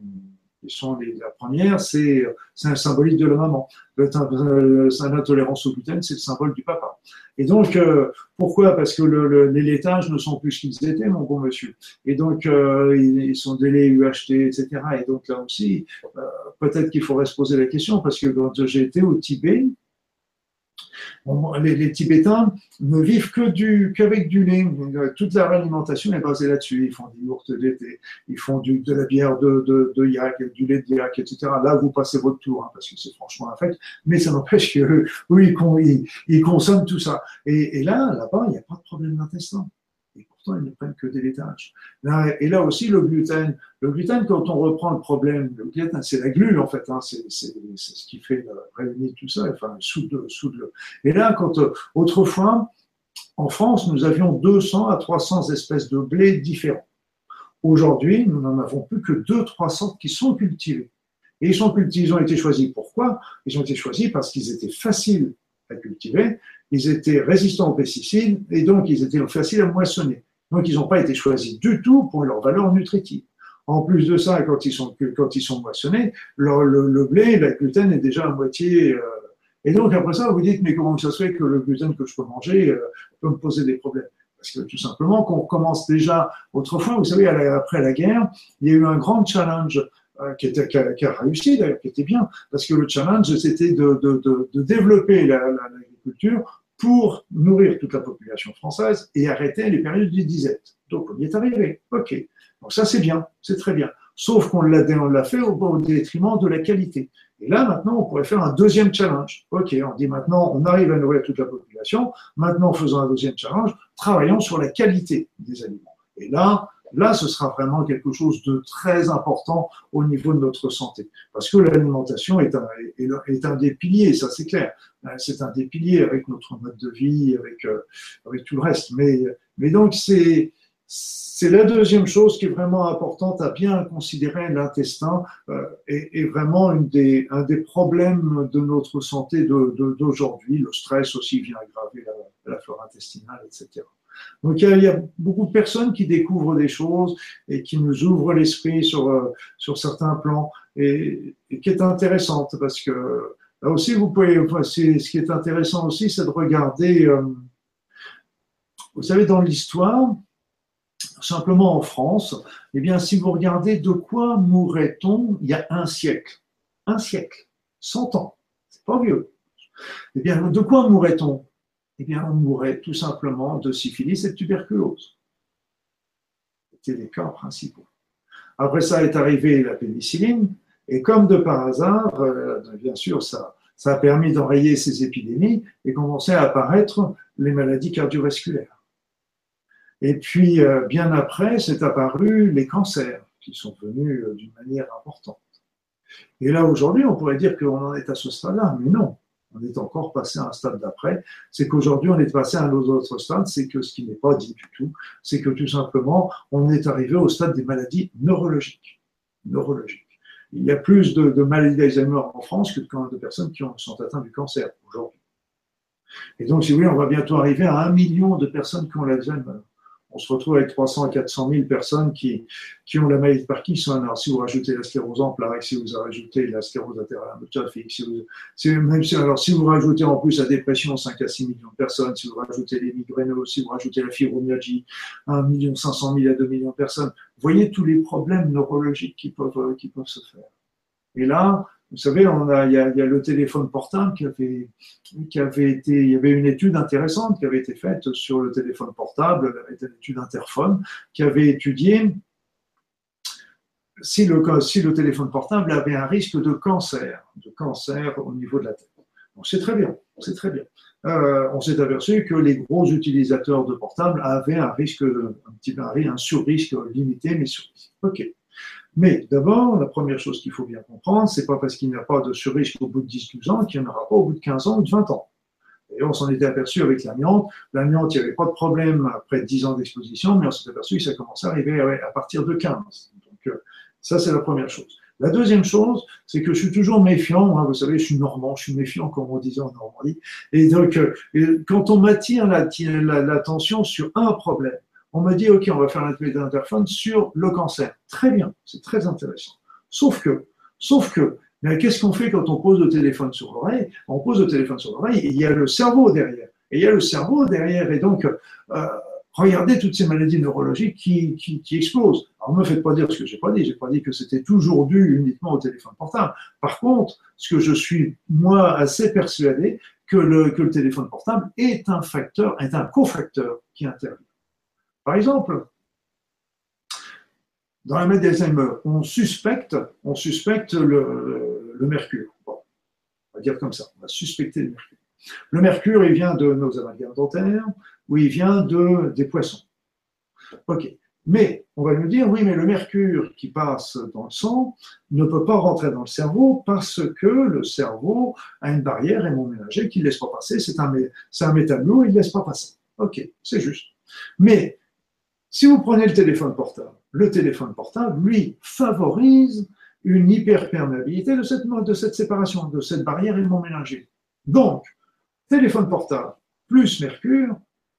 sont les, la première, c'est un symbolique de la maman. L'intolérance au gluten, c'est le symbole du papa. Et donc, euh, pourquoi? Parce que le, les laitages ne sont plus ce qu'ils étaient, mon bon monsieur. Et donc, euh, ils, sont des laits UHT, etc. Et donc là aussi, euh, peut-être qu'il faudrait se poser la question, parce que quand j'ai été au Tibet, les, Tibétains ne vivent que du, qu'avec du lait. Toute leur alimentation est basée là-dessus. Ils font des yaourts d'été, ils font de la bière de, yak, du lait de yak, etc. Là, vous passez votre tour, hein, parce que c'est franchement un fait. Mais ça n'empêche que, oui, ils, ils, consomment tout ça. Et, et là, là-bas, il n'y a pas de problème d'intestin ils ne prennent que des laitages. et là aussi, le gluten. Le gluten, quand on reprend le problème, le gluten, c'est la glu, en fait. Hein, c'est ce qui fait réunir tout ça, enfin, soude, soude Et là, quand euh, autrefois, en France, nous avions 200 à 300 espèces de blé différents. Aujourd'hui, nous n'en avons plus que 200-300 qui sont cultivés. Et ils sont cultivés, ils ont été choisis. Pourquoi? Ils ont été choisis parce qu'ils étaient faciles à cultiver, ils étaient résistants aux pesticides et donc ils étaient faciles à moissonner. Donc, ils n'ont pas été choisis du tout pour leur valeur nutritive. En plus de ça, quand ils sont, quand ils sont moissonnés, le, le, blé, la gluten est déjà à moitié. Euh, et donc, après ça, vous dites, mais comment ça se fait que le gluten que je peux manger euh, peut me poser des problèmes? Parce que tout simplement, qu'on commence déjà. Autrefois, vous savez, après la guerre, il y a eu un grand challenge euh, qui, a, réussi d'ailleurs, qui était bien, parce que le challenge, c'était de, de, de, développer l'agriculture pour nourrir toute la population française et arrêter les périodes de disette. Donc on y est arrivé. OK. Donc ça c'est bien, c'est très bien. Sauf qu'on l'a fait au, au, détriment de la qualité. Et là maintenant on pourrait faire un deuxième challenge. OK, on dit maintenant on arrive à nourrir toute la population. Maintenant faisons un deuxième challenge, travaillons sur la qualité des aliments. Et là, Là, ce sera vraiment quelque chose de très important au niveau de notre santé. Parce que l'alimentation est un, des piliers, ça c'est clair. C'est un des piliers avec notre mode de vie, avec, euh, tout le reste. Mais, donc, c'est, la deuxième chose qui est vraiment importante à bien considérer. L'intestin euh, est, vraiment un des problèmes de notre santé d'aujourd'hui. Le stress aussi vient aggraver la flore intestinale, etc. Donc il y, a, beaucoup de personnes qui découvrent des choses et qui nous ouvrent l'esprit sur, euh, sur certains plans et, qui est intéressante parce que là aussi vous pouvez, ce qui est intéressant aussi, c'est de regarder, euh, vous savez, dans l'histoire, simplement en France, eh bien, si vous regardez de quoi mourrait-on il y a un siècle, un siècle, 100 ans, c'est pas vieux. Eh bien, de quoi mourrait-on Eh on mourrait tout simplement de syphilis et de tuberculose. C'était les cas principaux. Après ça est arrivé la pénicilline, et comme de par hasard, euh, bien sûr, ça, ça a permis d'enrayer ces épidémies et commençaient à apparaître les maladies cardiovasculaires. Et puis, euh, bien après, c'est apparu les cancers qui sont venus euh, d'une manière importante. Et là, aujourd'hui, on pourrait dire qu'on en est à ce stade-là, mais non on est encore passé à un stade d'après, c'est qu'aujourd'hui on est passé à un autre stade, c'est que ce qui n'est pas dit du tout, c'est que tout simplement on est arrivé au stade des maladies neurologiques. neurologiques. Il y a plus de, maladies d'Alzheimer en France que de, personnes qui sont atteintes du cancer aujourd'hui. Et donc, si vous voulez, on va bientôt arriver à un million de personnes qui ont l'Alzheimer on se retrouve avec 300 à 400 000 personnes qui, qui ont la maladie de Parkinson. Alors, si vous rajoutez la sclérose en plaques, si vous rajoutez la sclérose si vous, si, même si, alors, si vous rajoutez en plus la dépression, 5 à 6 millions de personnes, si vous rajoutez les migraines, si vous rajoutez la fibromyalgie, 1 million 500 000 à 2 millions de personnes, voyez tous les problèmes neurologiques qui peuvent, qui peuvent se faire. Et là, vous savez, on a, il, y a, le téléphone portable qui avait, qui avait été, il y avait une étude intéressante qui avait été faite sur le téléphone portable, une étude interphone, qui avait étudié si le, téléphone portable avait un risque de cancer, de cancer au niveau de la tête. C'est très bien, c'est très bien. Euh, on s'est aperçu que les gros utilisateurs de portable avaient un risque, un petit peu un sur-risque limité, mais sur-risque. OK. Mais d'abord, la première chose qu'il faut bien comprendre, c'est pas parce qu'il n'y a pas de surrisque au bout de 10-12 ans qu'il n'y en aura pas au bout de 15 ans ou de 20 ans. Et on s'en était aperçu avec l'amiante. L'amiante, il n'y avait pas de problème après 10 ans d'exposition, mais on s'est aperçu que ça commençait à arriver à partir de 15. Donc, euh, ça, c'est la première chose. La deuxième chose, c'est que je suis toujours méfiant. Hein, vous savez, je suis normand, je suis méfiant, comme on disait en Normandie. Et donc, euh, quand on m'attire l'attention sur un problème, on me dit, OK, on va faire un atelier d'interphone sur le cancer. Très bien, c'est très intéressant. Sauf que, sauf que, qu'est-ce qu'on fait quand on pose le téléphone sur l'oreille? On pose le téléphone sur l'oreille et il y a le cerveau derrière. Et il y a le cerveau derrière. Et donc, euh, regardez toutes ces maladies neurologiques qui, explosent. Alors, ne me faites pas dire ce que j'ai pas dit. J'ai pas dit que c'était toujours dû uniquement au téléphone portable. Par contre, ce que je suis, moi, assez persuadé, que que le téléphone portable est un facteur, est un cofacteur qui intervient. Par exemple, dans la maladie d'Alzheimer, on suspecte, on suspecte le, mercure. on va dire comme ça, on va suspecter le mercure. Le mercure, il vient de nos amalgames dentaires ou il vient de, des poissons. OK. Mais on va nous dire, oui, mais le mercure qui passe dans le sang ne peut pas rentrer dans le cerveau parce que le cerveau a une barrière hémoménagée qui ne laisse pas passer. C'est un, un métallo, il ne laisse pas passer. OK, c'est juste. Mais si vous prenez le téléphone portable, le téléphone portable, lui, favorise une hyperperméabilité de cette, de cette séparation, de cette barrière ménagée. Donc, téléphone portable plus mercure,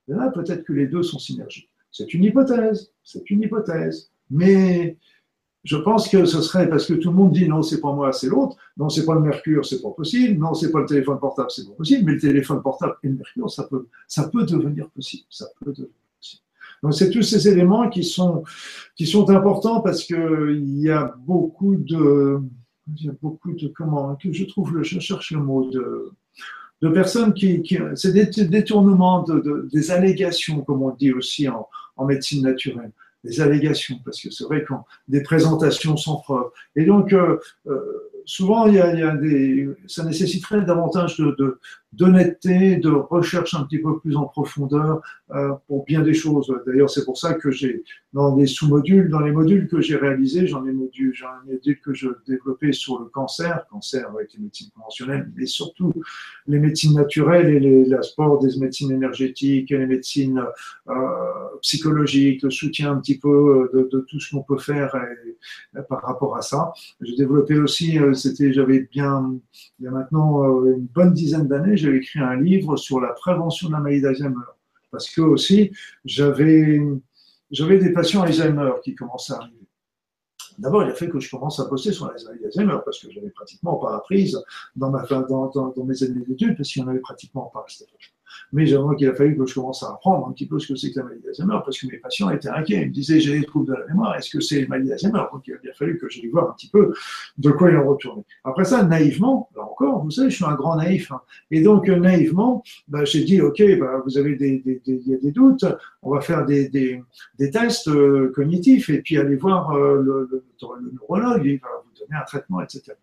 là, peut-être que les deux sont synergiques. C'est une hypothèse, c'est une hypothèse. Mais je pense que ce serait parce que tout le monde dit non, c'est pas moi, c'est l'autre. Non, c'est pas le mercure, c'est pas possible. Non, c'est pas le téléphone portable, c'est pas possible. Mais le téléphone portable et le mercure, ça peut, ça peut devenir possible. Ça peut devenir donc c'est tous ces éléments qui sont, qui sont importants parce qu'il y a beaucoup de, il y a beaucoup de, comment, je trouve, je cherche le mot, de, de personnes qui, qui c'est des détournements de, de, des allégations, comme on dit aussi en, en médecine naturelle des allégations, parce que c'est vrai que des présentations sans preuve. Et donc, euh, euh, souvent, il y a, des, ça nécessiterait davantage de, d'honnêteté, de recherche un petit peu plus en profondeur euh, pour bien des choses. D'ailleurs, c'est pour ça que j'ai, dans les sous-modules, dans les modules que j'ai réalisés, j'en ai module, j'en ai que je développais sur le cancer, cancer avec les médecines conventionnelles, mais surtout les médecines naturelles et les, la sport des médecines énergétiques et les médecines euh, psychologiques, le soutien un petit peu de, de tout ce qu'on peut faire par rapport à ça. J'ai développé aussi, euh, c'était, j'avais bien, il y a maintenant euh, une bonne dizaine d'années, écrit un livre sur la prévention de la maladie d'Alzheimer. Parce que aussi, j'avais, j'avais des patients Alzheimer qui commençaient à arriver. D'abord, il a fait que je commence à bosser sur les Alzheimer parce que je n'avais pratiquement pas apprise dans, ma, dans, dans, dans mes années d'études parce qu'il n'y en avait pratiquement pas à cette époque. Mais j'avoue qu'il a fallu que je commence à apprendre un petit peu ce que c'est que la maladie d'Alzheimer, parce que mes patients étaient inquiets. Ils me disaient, j'ai des troubles de la mémoire, est-ce que c'est la maladie d'Alzheimer? Donc il a bien fallu que j'aille voir un petit peu de quoi il en retournait. Après ça, naïvement, là encore, vous savez, je suis un grand naïf. Hein. Et donc, naïvement, bah, j'ai dit, OK, bah, vous avez des, y a des doutes, on va faire des, tests euh, cognitifs et puis aller voir euh, le neurologue, il va vous donner un traitement, etc.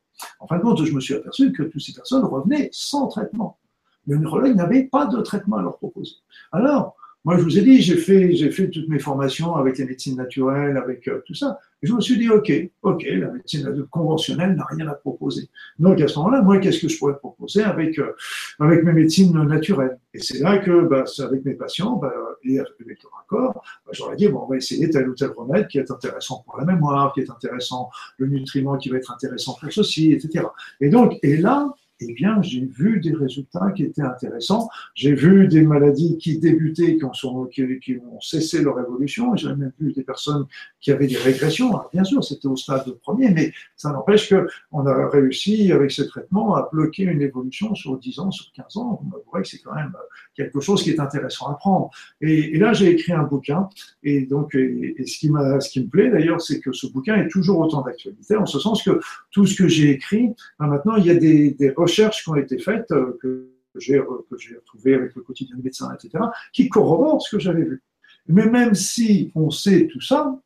En fin de compte, je me suis aperçu que toutes ces personnes revenaient sans traitement le neurologue n'avait pas de traitement à leur proposer. Alors, moi, je vous ai dit, j'ai fait, j'ai fait toutes mes formations avec les médecines naturelles, avec euh, tout ça. Je me suis dit, OK, OK, la médecine conventionnelle n'a rien à proposer. Donc, à ce moment-là, moi, qu'est-ce que je pourrais proposer avec, euh, avec mes médecines naturelles? Et c'est là que, bah, avec mes patients, bah, et avec le raccord, bah, j'aurais dit, bon, on va essayer tel ou tel remède qui est intéressant pour la mémoire, qui est intéressant, le nutriment qui va être intéressant pour ceci, etc. Et donc, et là, eh bien, j'ai vu des résultats qui étaient intéressants. J'ai vu des maladies qui débutaient, qui ont, cessé leur évolution. J'ai même vu des personnes qui avaient des régressions. bien sûr, c'était au stade premier, mais ça n'empêche qu'on a réussi, avec ces traitements, à bloquer une évolution sur 10 ans, sur 15 ans. Vous voyez que c'est quand même quelque chose qui est intéressant à prendre. Et, là, j'ai écrit un bouquin. Et donc, ce, qui ce me plaît d'ailleurs, c'est que ce bouquin est toujours autant d'actualité, en ce sens que tout ce que j'ai écrit, ben, maintenant, il y a des recherches qui ont été faites, euh, que j'ai retrouvées avec le quotidien de médecin, etc., qui corroborent ce que j'avais vu. Mais même si on sait tout ça,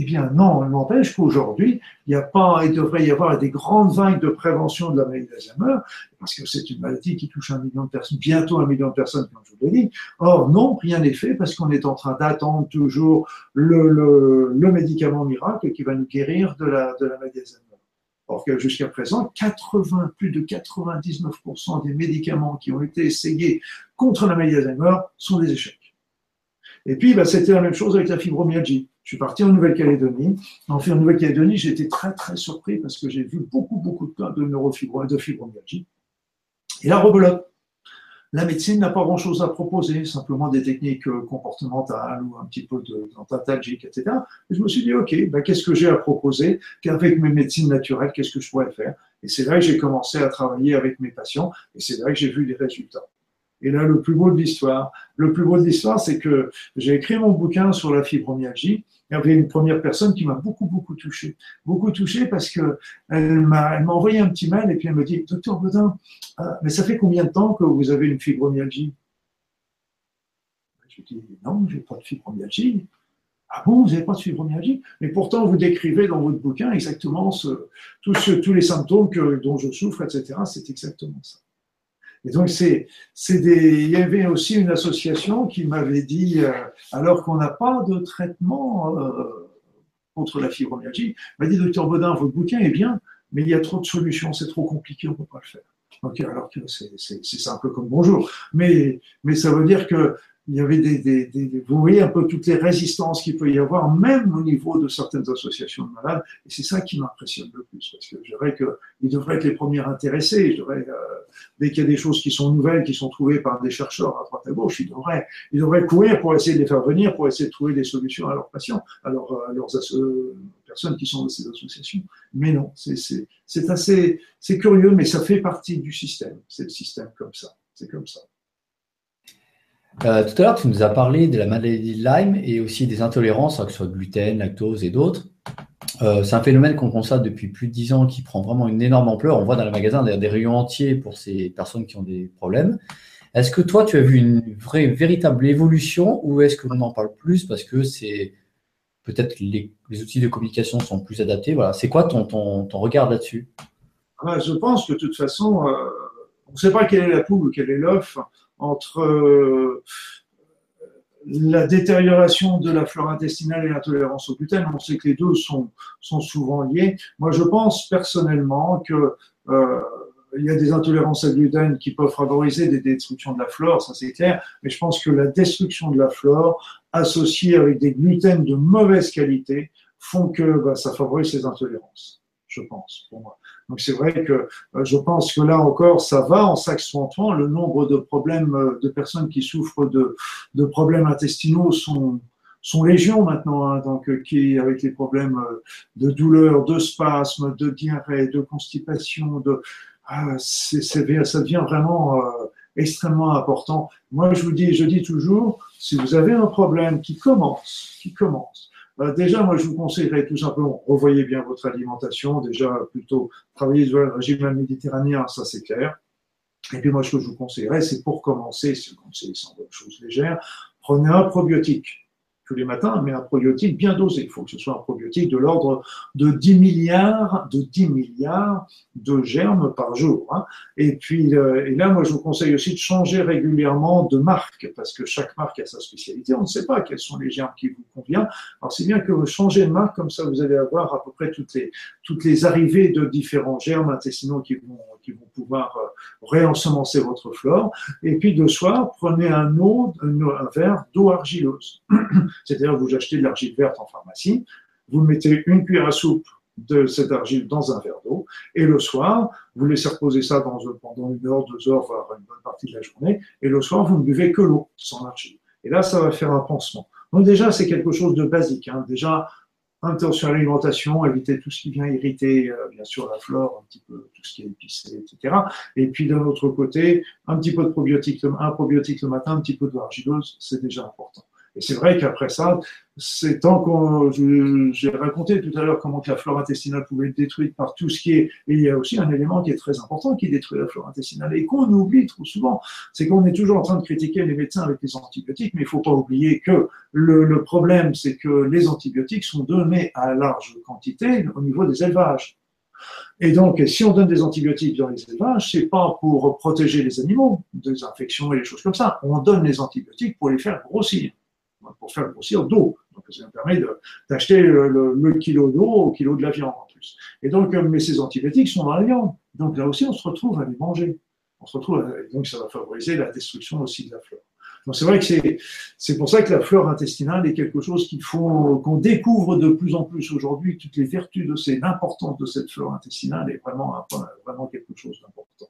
eh bien non, il n'empêche qu'aujourd'hui, il, y a pas, il devrait y avoir des grandes vagues de prévention de la maladie d'Alzheimer, parce que c'est une maladie qui touche un million de personnes, bientôt un million de personnes, comme je vous l'ai dit. Or, non, rien n'est fait parce qu'on est en train d'attendre toujours le, le, le, médicament miracle qui va nous guérir de la, de la maladie d'Alzheimer. Or jusqu'à présent, 80, plus de 99% des médicaments qui ont été essayés contre la maladie d'Alzheimer sont des échecs. Et puis, bah, c'était la même chose avec la fibromyalgie. Je suis parti en Nouvelle-Calédonie. En fait, en Nouvelle-Calédonie, j'ai été très, très surpris parce que j'ai vu beaucoup, beaucoup de cas de fibromyalgie. Et la rebelote la médecine n'a pas grand-chose à proposer, simplement des techniques euh, comportementales ou un petit peu d'antalgique, etc. Et je me suis dit, OK, ben, qu'est-ce que j'ai à proposer Qu'avec mes médecines naturelles, qu'est-ce que je pourrais faire? Et c'est là que j'ai commencé à travailler avec mes patients et c'est là que j'ai vu des résultats. Et là, le plus beau de l'histoire, le plus beau de l'histoire, c'est que j'ai écrit mon bouquin sur la fibromyalgie. Il y avait une première personne qui m'a beaucoup, beaucoup touché. Beaucoup touché parce que elle m'a, envoyé un petit mail et puis elle me dit, docteur Bodin, euh, mais ça fait combien de temps que vous avez une fibromyalgie? Je dis, non, j'ai pas de fibromyalgie. Ah bon, vous n'avez pas de fibromyalgie? Mais pourtant, vous décrivez dans votre bouquin exactement tous les symptômes dont je souffre, etc. C'est exactement ça. Et donc, c'est, c'est des, il y avait aussi une association qui m'avait dit, euh, alors qu'on n'a pas de traitement euh, contre la fibromyalgie, m'a dit, docteur Baudin, votre bouquin est bien, mais il y a trop de solutions, c'est trop compliqué, on ne peut pas le faire. Ok, alors que c'est, c'est, c'est simple comme bonjour. Mais, mais ça veut dire que il y avait des, des, des, vous voyez un peu toutes les résistances qu'il peut y avoir, même au niveau de certaines associations de malades, et c'est ça qui m'impressionne le plus, parce que je dirais qu'ils devraient être les premiers intéressés. Je dirais, euh, dès qu'il y a des choses qui sont nouvelles, qui sont trouvées par des chercheurs à droite à gauche, ils devraient, ils devraient courir pour essayer de les faire venir, pour essayer de trouver des solutions à leurs patients, à, leurs, à leurs personnes qui sont dans ces associations. Mais non, c'est assez, c'est curieux, mais ça fait partie du système. C'est le système comme ça. C'est comme ça. Euh, tout à l'heure, tu nous as parlé de la maladie de Lyme et aussi des intolérances, que ce soit gluten, lactose et d'autres. Euh, c'est un phénomène qu'on constate depuis plus de dix ans qui prend vraiment une énorme ampleur. On voit dans les magasins des rayons entiers pour ces personnes qui ont des problèmes. Est-ce que toi, tu as vu une vraie, véritable évolution ou est-ce qu'on en parle plus parce que c'est peut-être les, outils de communication sont plus adaptés? Voilà, c'est quoi ton, ton, regard là-dessus? Ah, Je pense que de toute façon, euh, on ne sait pas quelle est la poule ou quel est l'œuf entre euh, la détérioration de la flore intestinale et l'intolérance au gluten. On sait que les deux sont, souvent liés. Moi, je pense personnellement que euh, il y a des intolérances à gluten qui peuvent favoriser des destructions de la flore, ça c'est clair, mais je pense que la destruction de la flore associée avec des gluten de mauvaise qualité font que bah, ça favorise ces intolérances. je pense, pour moi. Donc c'est vrai que je pense que là encore, ça va en s'accentuant. Le nombre de problèmes de personnes qui souffrent de, problèmes intestinaux sont, sont légion maintenant, hein, donc qui avec les problèmes de douleur, de spasme, de diarrhée, de constipation, de ah, ça devient vraiment extrêmement important. Moi, je vous dis, je dis toujours, si vous avez un problème qui commence, qui commence, euh, déjà, moi, je vous conseillerais tout simplement, revoyez bien votre alimentation, déjà plutôt travailler sur le régime méditerranéen, ça c'est clair. Et puis moi, ce que je vous conseillerais, c'est pour commencer, c'est sans chose légère, prenez un probiotique tous les matins, mais un probiotique bien dosé. Il faut que ce soit un probiotique de l'ordre de 10 milliards, de 10 milliards de germes par jour. Hein. Et puis, euh, et là, moi, je vous conseille aussi de changer régulièrement de marque, parce que chaque marque a sa spécialité. On ne sait pas quels sont les germes qui vous conviennent. Alors, c'est bien que vous changez de marque, comme ça, vous allez avoir à peu près toutes les, toutes les arrivées de différents germes intestinaux qui vont, qui vont pouvoir euh, réensemencer votre flore. Et puis, de soir, prenez un, eau, un verre d'eau argileuse. C'est-à-dire vous achetez de l'argile verte en pharmacie, vous mettez une cuillère à soupe de cette argile dans un verre d'eau, et le soir, vous laissez reposer ça pendant une heure, deux heures, voire une bonne partie de la journée, et le soir, vous ne buvez que l'eau, sans l'argile. Et là, ça va faire un pansement. Donc déjà, c'est quelque chose de basique. Hein. Déjà, attention à l'alimentation, éviter tout ce qui vient irriter, euh, bien sûr, la flore, un petit peu tout ce qui est épicé, etc. Et puis d'un autre côté, un petit peu de probiotique, un probiotique le matin, un petit peu de argileuse, c'est déjà important. Et c'est vrai qu'après ça, c'est tant qu'on, j'ai raconté tout à l'heure comment la flore intestinale pouvait être détruite par tout ce qui est, il y a aussi un élément qui est très important qui détruit la flore intestinale et qu'on oublie trop souvent, c'est qu'on est toujours en train de critiquer les médecins avec les antibiotiques, mais il faut pas oublier que le, le problème, c'est que les antibiotiques sont donnés à large quantité au niveau des élevages. Et donc, si on donne des antibiotiques dans les élevages, c'est pas pour protéger les animaux des infections et des choses comme ça. On donne les antibiotiques pour les faire grossir pour faire grossir d'eau. Donc ça me permet d'acheter le, kilo d'eau au kilo de la viande en plus. Et donc, euh, mais ces antibiotiques sont dans la viande. Donc là aussi, on se retrouve à les manger. On se retrouve, donc ça va favoriser la destruction aussi de la flore. Donc c'est vrai que c'est pour ça que la flore intestinale est quelque chose qu'il faut qu'on découvre de plus en plus aujourd'hui. Toutes les vertus de ces, l'importance de cette flore intestinale est vraiment vraiment quelque chose d'important.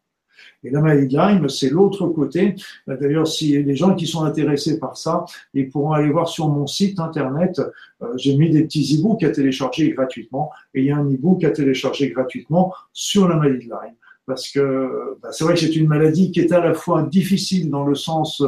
Et la maladie de Lyme, c'est l'autre côté. D'ailleurs, si les gens qui sont intéressés par ça, ils pourront aller voir sur mon site internet. Euh, j'ai mis des petits e-books à télécharger gratuitement. Et il y a un e-book à télécharger gratuitement sur la maladie de Lyme. Parce que bah, c'est vrai que c'est une maladie qui est à la fois difficile dans le sens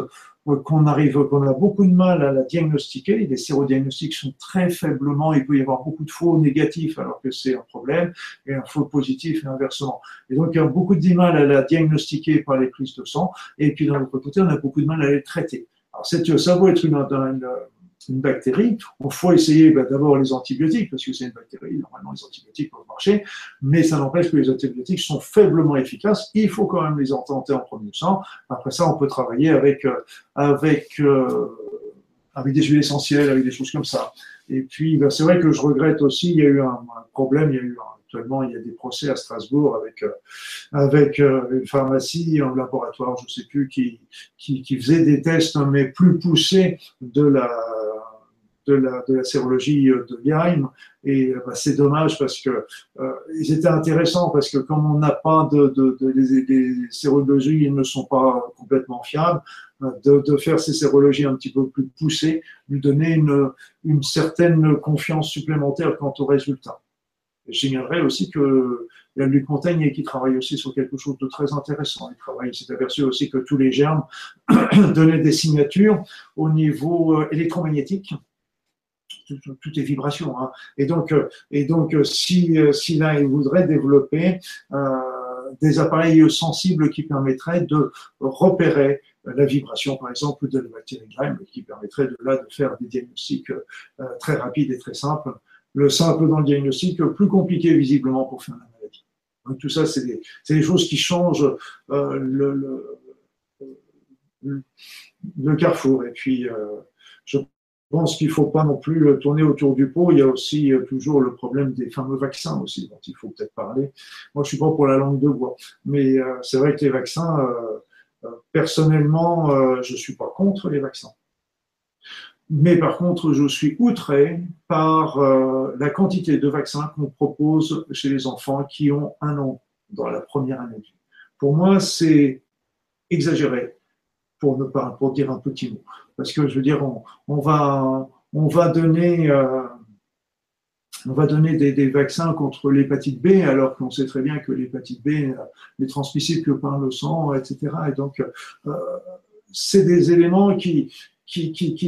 qu'on arrive, qu'on a beaucoup de mal à la diagnostiquer. Les sérodiagnostics sont très faiblement, il peut y avoir beaucoup de faux négatifs alors que c'est un problème, et un faux positif et inversement. Et donc, il y a beaucoup de mal à la diagnostiquer par les prises de sang, et puis d'un autre côté, on a beaucoup de mal à les traiter. Alors, ça vaut être une, une une bactérie, il faut essayer bah, d'abord les antibiotiques, parce que c'est une bactérie, normalement les antibiotiques peuvent marcher, mais ça n'empêche que les antibiotiques sont faiblement efficaces, il faut quand même les ententer en premier sang. Après ça, on peut travailler avec, euh, avec, euh, avec des huiles essentielles, avec des choses comme ça. Et puis, bah, c'est vrai que je regrette aussi, il y a eu un, problème, il y a eu actuellement, il y a des procès à Strasbourg avec, euh, avec une pharmacie, un laboratoire, je ne sais plus, qui, qui, qui faisait des tests, mais plus poussés de la de la, de la sérologie euh, de Lyme. Et euh, bah, c'est dommage parce que euh, ils étaient intéressants parce que comme on n'a pas de, de, de sérologies, ils ne sont pas complètement fiables. De, faire ces sérologies un petit peu plus poussées, lui donner une, une certaine confiance supplémentaire quant aux résultats. J'ignorerais aussi que la Luc Montaigne qui travaille aussi sur quelque chose de très intéressant. Il s'est aperçu aussi que tous les germes donnaient des signatures au niveau électromagnétique tout, est vibration. Hein. Et donc, euh, et donc euh, si, euh, si là, il voudrait développer des appareils sensibles qui permettraient de repérer la vibration, par exemple, de la bactérie Lyme, qui permettrait de là de faire des diagnostics très rapides et très simples. Le simple dans le diagnostic, plus compliqué visiblement pour faire la maladie. Donc tout ça, c'est des, des, choses qui changent le, le, le, carrefour. Et puis, je je pense qu'il ne faut pas non plus euh, tourner autour du pot. Il y a aussi euh, toujours le problème des fameux vaccins aussi, dont il faut peut-être parler. Moi, je suis pas pour la langue de bois, mais euh, c'est vrai que les vaccins, personnellement, je suis pas contre les vaccins. Mais par contre, je suis outré par la quantité de vaccins qu'on propose chez les enfants qui ont un an dans la première année. Pour moi, c'est exagéré, pour ne pas pour dire un petit mot. Parce que je veux dire, on, va, on va donner, euh, des, vaccins contre l'hépatite B, alors qu'on sait très bien que l'hépatite B n'est transmissible que par le sang, etc. Et donc, euh, c'est des éléments qui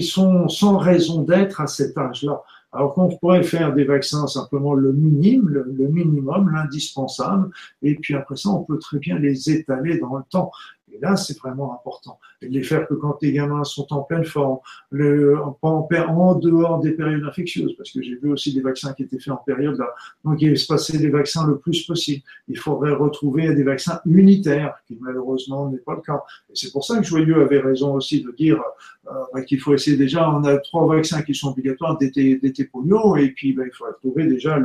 sont sans raison d'être à cet âge-là. Alors qu'on pourrait faire des vaccins simplement le minimum, le minimum, l'indispensable, et puis après ça, on peut très bien les étaler dans le temps. Et là, c'est vraiment important. Et de les faire que quand les gamins sont en pleine forme, le, en, dehors des périodes infectieuses, parce que j'ai vu aussi des vaccins qui étaient faits en période là. Donc, il se passer des vaccins le plus possible. Il faudrait retrouver des vaccins unitaires, qui malheureusement n'est pas le cas. Et c'est pour ça que Joyeux avait raison aussi de dire euh, qu'il faut essayer déjà, on a trois vaccins qui sont obligatoires d'été polio, et puis ben, il faudrait trouver déjà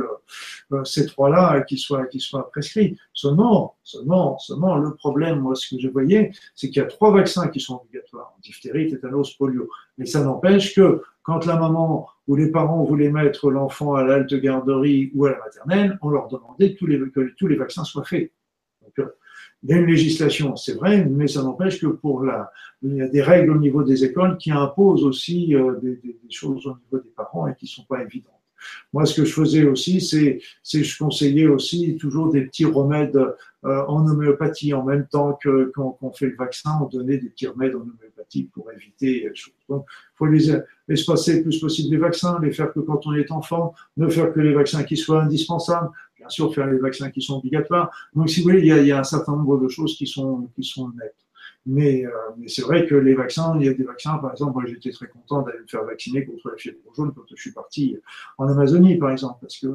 euh, ces trois-là qui soient, qui soient prescrits. Seulement, seulement, seulement, le problème, moi, ce que je voyais, c'est qu'il y a trois vaccins qui sont obligatoires, diphtérie, tétanos, polio. Mais ça n'empêche que quand la maman ou les parents voulaient mettre l'enfant à l'alte garderie ou à la maternelle, on leur demandait que tous les, vaccins soient faits. Donc, euh, il y a une législation, c'est vrai, mais ça n'empêche que pour la, il y a des règles au niveau des écoles qui imposent aussi euh, des, choses au niveau des parents et qui ne sont pas évidentes. Moi, ce que je faisais aussi, c'est, je conseillais aussi toujours des petits remèdes euh, en homéopathie. En même temps que quand on fait le vaccin, on donnait des petits remèdes en homéopathie pour éviter les choses. Donc, il faut les espacer le plus possible les vaccins, les faire que quand on est enfant, ne faire que les vaccins qui soient indispensables, bien sûr faire les vaccins qui sont obligatoires. Donc, si vous voulez, il y a, il y a un certain nombre de choses qui sont, qui sont nettes. Mais, euh, mais c'est vrai que les vaccins, il y a des vaccins, par exemple, moi j'étais très content d'aller me faire vacciner contre la fièvre jaune quand je suis parti en Amazonie, par exemple, parce que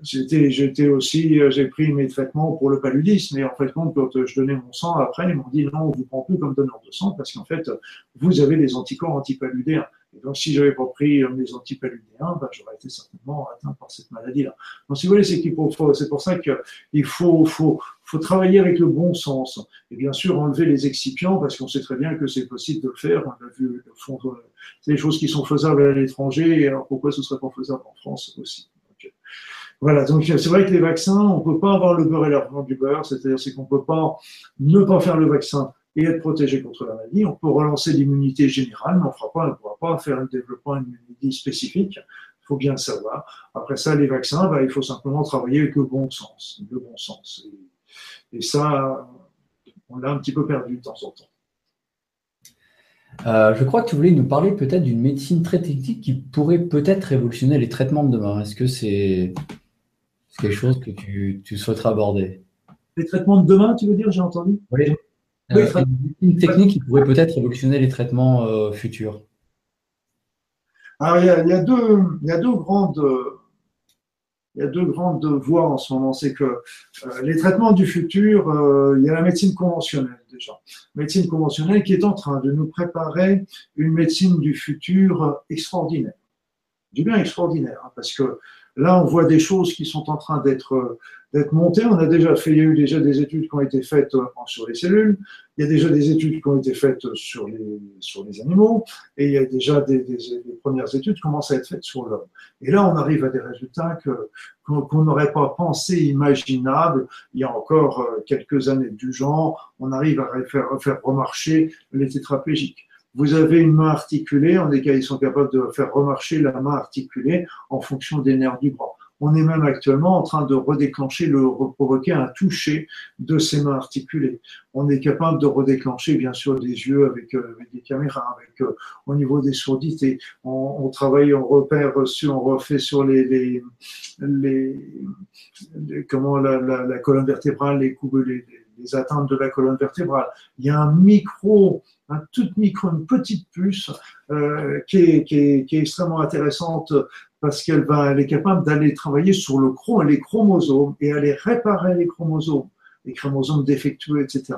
j'étais aussi, j'ai pris mes traitements pour le paludisme, et en fait, quand je donnais mon sang, après, ils m'ont dit non, on vous prend plus comme donneur de sang, parce qu'en fait, vous avez des anticorps antipaludéens. Donc, si j'avais pas pris mes antipaludéens, ben, j'aurais été certainement atteint par cette maladie-là. Donc, si vous voulez, c'est pour ça qu'il faut, faut, faut travailler avec le bon sens. Et bien sûr, enlever les excipients, parce qu'on sait très bien que c'est possible de le faire. On a vu le fond, c'est des choses qui sont faisables à l'étranger, alors pourquoi ce serait pas faisable en France aussi? Voilà, donc c'est vrai que les vaccins, on peut pas avoir le beurre et l'argent du beurre, c'est-à-dire c'est qu'on peut pas ne pas faire le vaccin et être protégé contre la maladie. On peut relancer l'immunité générale, mais on fera pas, ne pourra pas faire un développement d'immunité spécifique. Il faut bien le savoir. Après ça, les vaccins, bah, il faut simplement travailler avec le bon sens, le bon sens. Et, ça, on l'a un petit peu perdu de temps en temps. Euh, je crois que tu voulais nous parler peut-être d'une médecine très technique qui pourrait peut-être révolutionner les traitements de demain. Est-ce que c'est quelque chose que tu, tu souhaiterais aborder? Les traitements de demain, tu veux dire, j'ai entendu? Oui. Euh, une technique qui pourrait peut-être révolutionner les traitements euh, futurs. Alors, il y, a, deux, il y a deux grandes. Il y a deux grandes voies en ce moment. C'est que euh, les traitements du futur, il y a la médecine conventionnelle déjà. Médecine conventionnelle qui est en train de nous préparer une médecine du futur extraordinaire. Du bien extraordinaire, hein, parce que Là, on voit des choses qui sont en train d'être d'être montées. On a déjà fait, il y a eu déjà des études qui ont été faites euh, sur les cellules. Il y a déjà des études qui ont été faites sur les sur les animaux, et il y a déjà des, des, premières études qui commencent à être faites sur l'homme. Et là, on arrive à des résultats que qu'on n'aurait pas pensé imaginables il y a encore euh, quelques années du genre. On arrive à faire, faire remarcher les tétraplégiques. Vous avez une main articulée, on est, ils sont capables de faire remarcher la main articulée en fonction des nerfs du bras. On est même actuellement en train de redéclencher, le, provoquer un toucher de ces mains articulées. On est capable de redéclencher, bien sûr, des yeux avec, euh, des caméras, avec euh, au niveau des sourdités. On, on, travaille, on repère sur, on refait sur les, les, les, comment la, la, la, colonne vertébrale, les coups, les, les atteintes de la colonne vertébrale. Il y a un micro, un tout micro, une petite puce euh, qui, est, qui, est, extrêmement intéressante parce qu'elle va, elle est capable d'aller travailler sur le chrom, les chromosomes et aller réparer les chromosomes, les chromosomes défectueux, etc.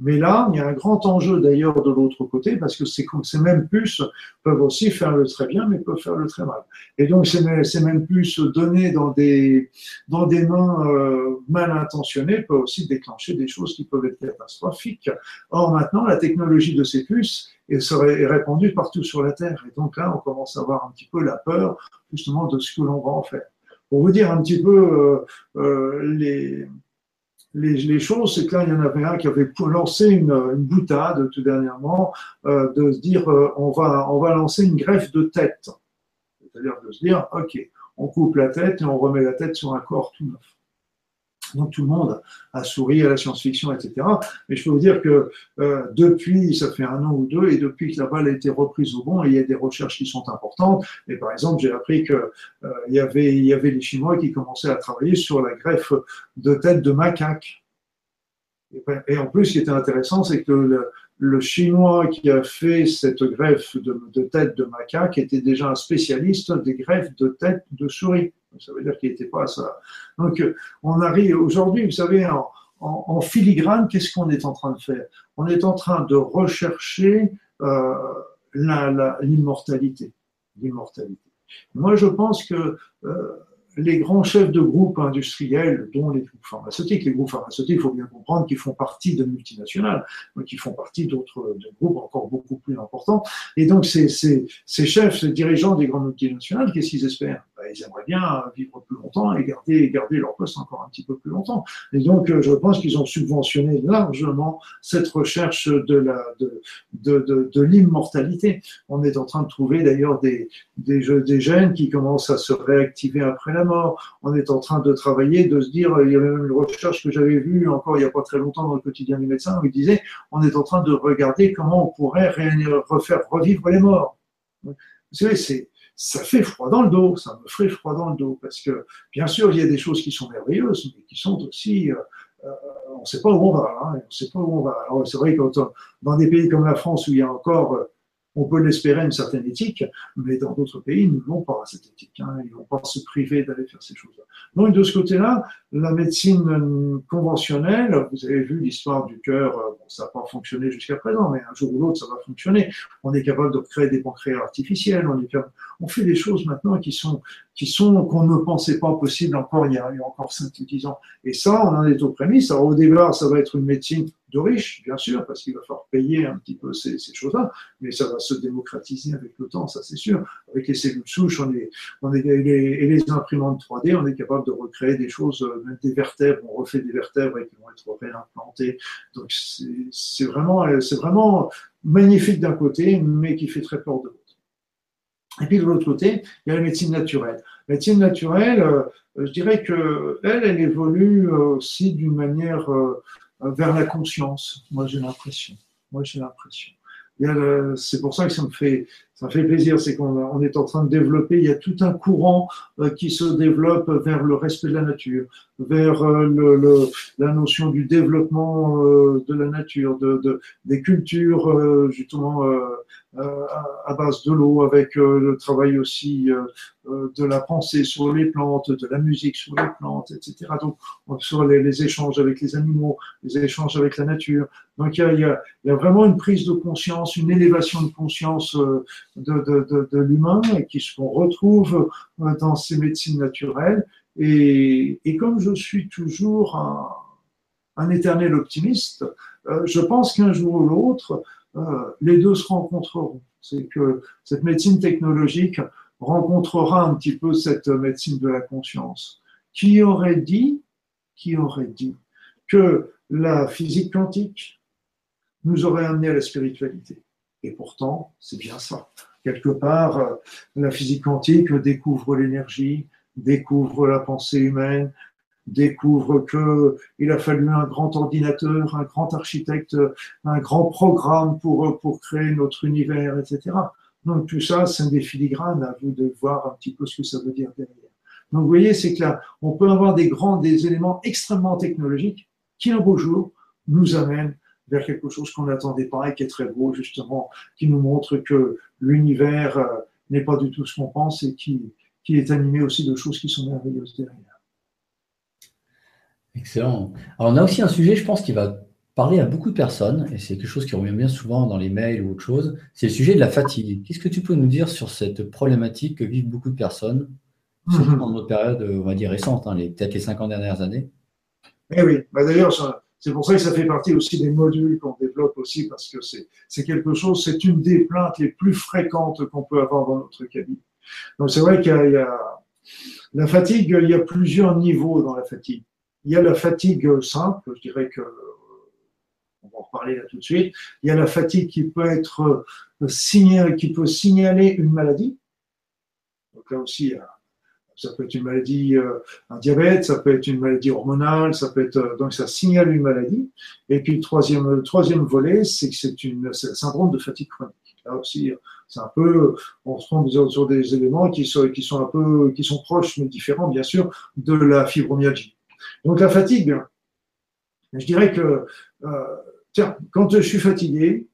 Mais là, il y a un grand enjeu d'ailleurs de l'autre côté, parce que ces, mêmes puces peuvent aussi faire le très bien, mais peuvent faire le très mal. Et donc, ces, ces mêmes puces données dans des, dans des mains euh, mal intentionnées peuvent aussi déclencher des choses qui peuvent être catastrophiques. Or, maintenant, la technologie de ces puces est, répandue partout sur la Terre. Et donc là, on commence à avoir un petit peu la peur, justement, de ce que l'on va en faire. Pour vous dire un petit peu euh, euh, les les, choses, c'est que là, il y en avait un qui avait lancé une, une boutade tout dernièrement, euh, de se dire, euh, on, va, on va lancer une greffe de tête. C'est-à-dire de se dire, OK, on coupe la tête et on remet la tête sur un corps tout neuf. Donc tout le monde a souri à la science-fiction, etc. Mais je peux vous dire que euh, depuis, ça fait un an ou deux, et depuis que la balle a été reprise au bon, il y a des recherches qui sont importantes. Et par exemple, j'ai appris qu'il euh, y, avait, il y avait les Chinois qui commençaient à travailler sur la greffe de tête de macaque. Et, en plus, ce qui était intéressant, c'est que le, Chinois qui a fait cette greffe de tête de macaque était déjà un spécialiste des greffes de tête de souris. Ça veut dire qu'il n'était pas à ça. Donc, on arrive aujourd'hui, vous savez, en, filigrane, qu'est-ce qu'on est en train de faire? On est en train de rechercher euh, l'immortalité. L'immortalité. Moi, je pense que euh, les grands chefs de groupes industriels, dont les groupes pharmaceutiques, les groupes pharmaceutiques, il faut bien comprendre qu'ils font partie de multinationales, qui font partie d'autres groupes encore beaucoup plus importants. Et donc, ces chefs, ces dirigeants des grandes multinationales, qu'est-ce qu'ils espèrent? Ben, Ils aimeraient bien vivre plus longtemps et garder, leur poste encore un petit peu plus longtemps. Et donc, je pense qu'ils ont subventionné largement cette recherche de l'immortalité. On est en train de trouver d'ailleurs des gènes qui commencent à se réactiver après la mort. On est en train de travailler, de se dire, il y avait même une recherche que j'avais vue encore il n'y a pas très longtemps dans le quotidien du médecin où il disait, on est en train de regarder comment on pourrait refaire revivre les morts. Vous savez, c'est, ça fait froid dans le dos, ça me ferait froid dans le dos, parce que bien sûr, il y a des choses qui sont merveilleuses, mais qui sont aussi, euh, euh, on ne sait pas où on va, hein, on sait pas où on va. Alors c'est vrai que dans des pays comme la France où il y a encore euh, on peut l'espérer une certaine éthique, mais dans d'autres pays, ils n'ont pas cette éthique. Hein. Ils ne vont pas se priver d'aller faire ces choses-là. Donc, de ce côté-là, la médecine conventionnelle, vous avez vu l'histoire du cœur, euh, ça n'a pas fonctionné jusqu'à présent, mais un jour ou l'autre, ça va fonctionner. On est capable de créer des pancréas artificiels, on fait des choses maintenant qui sont qui sont qu'on ne pensait pas possible encore il y a, encore 5 ou 10 ans. Et ça, on en est aux prémices. Alors, au départ, ça va être une médecine de riches, bien sûr, parce qu'il va falloir payer un petit peu ces, ces choses-là, mais ça va se démocratiser avec le temps, ça c'est sûr. Avec les cellules souches on est, on est, et, les, imprimantes 3D, on est capable de recréer des choses, euh, même des vertèbres, on refait des vertèbres et qui vont être réimplantées. Donc c'est vraiment, c'est vraiment magnifique d'un côté, mais qui fait très peur de l'autre. Et puis de l'autre côté, il y a la médecine naturelle. La médecine naturelle, euh, je dirais que elle, évolue aussi d'une manière euh, vers la conscience. Moi, j'ai l'impression. Moi, j'ai l'impression. C'est pour ça que ça me fait, ça me fait plaisir, c'est qu'on on est en train de développer, il y a tout un courant euh, qui se développe vers le respect de la nature, vers euh, la notion du développement euh, de la nature, de des cultures justement à base de l'eau, avec le travail aussi de la pensée sur les plantes, de la musique sur les plantes, etc. Donc sur les, échanges avec les animaux, les échanges avec la nature. Donc il y a, vraiment une prise de conscience, une élévation de conscience de, de, l'humain et qui se retrouve euh, dans ces médecines naturelles. Et, comme je suis toujours un, éternel optimiste, euh, je pense qu'un jour ou l'autre, euh, les deux se rencontreront. C'est que cette médecine technologique rencontrera un petit peu cette médecine de la conscience. Qui aurait dit, qui aurait dit que la physique quantique nous aurait amené à la spiritualité? Et pourtant, c'est bien ça. Quelque part, euh, la physique quantique découvre l'énergie, découvre la pensée humaine, découvre qu'il a fallu un grand ordinateur, un grand architecte, un grand programme pour, pour créer notre univers, etc. Donc tout ça, c'est des filigranes, à vous de voir un petit peu ce que ça veut dire derrière. Donc vous voyez, c'est que là, on peut avoir des grands, des éléments extrêmement technologiques qui un beau jour nous amènent vers quelque chose qu'on n'attendait pas et qui est très beau, justement, qui nous montre que l'univers euh, n'est pas du tout ce qu'on pense et qui, qui est animé aussi de choses qui sont merveilleuses derrière. Excellent. Alors, on a aussi un sujet, je pense, qui va parler à beaucoup de personnes, et c'est quelque chose qui revient bien souvent dans les mails ou autre chose, c'est le sujet de la fatigue. Qu'est-ce que tu peux nous dire sur cette problématique que vivent beaucoup de personnes, surtout mhm. dans notre période, on va dire, récente, hein, peut-être les 50 dernières années? Eh oui, bah, d'ailleurs, c'est pour ça que ça fait partie aussi des modules qu'on développe aussi, parce que c'est quelque chose, c'est une des plaintes les plus fréquentes qu'on peut avoir dans notre cabinet. Donc c'est vrai qu'il y, a la fatigue, il y a plusieurs niveaux dans la fatigue. Il y a la fatigue simple, je dirais que on va en reparler là tout de suite. Il y a la fatigue qui peut être signalée, qui peut signaler une maladie. Donc là aussi, ça peut être une maladie, euh, un diabète, ça peut être une maladie hormonale, ça peut être euh, donc ça signale une maladie. Et puis le troisième, troisième volet, c'est que c'est une c'est syndrome de fatigue chronique. Là aussi, c'est un peu, on se prend sur des éléments qui sont, qui sont un peu, qui sont proches mais différents bien sûr de la fibromyalgie. Donc la fatigue, je dirais que, euh, tiens, quand je suis fatigué,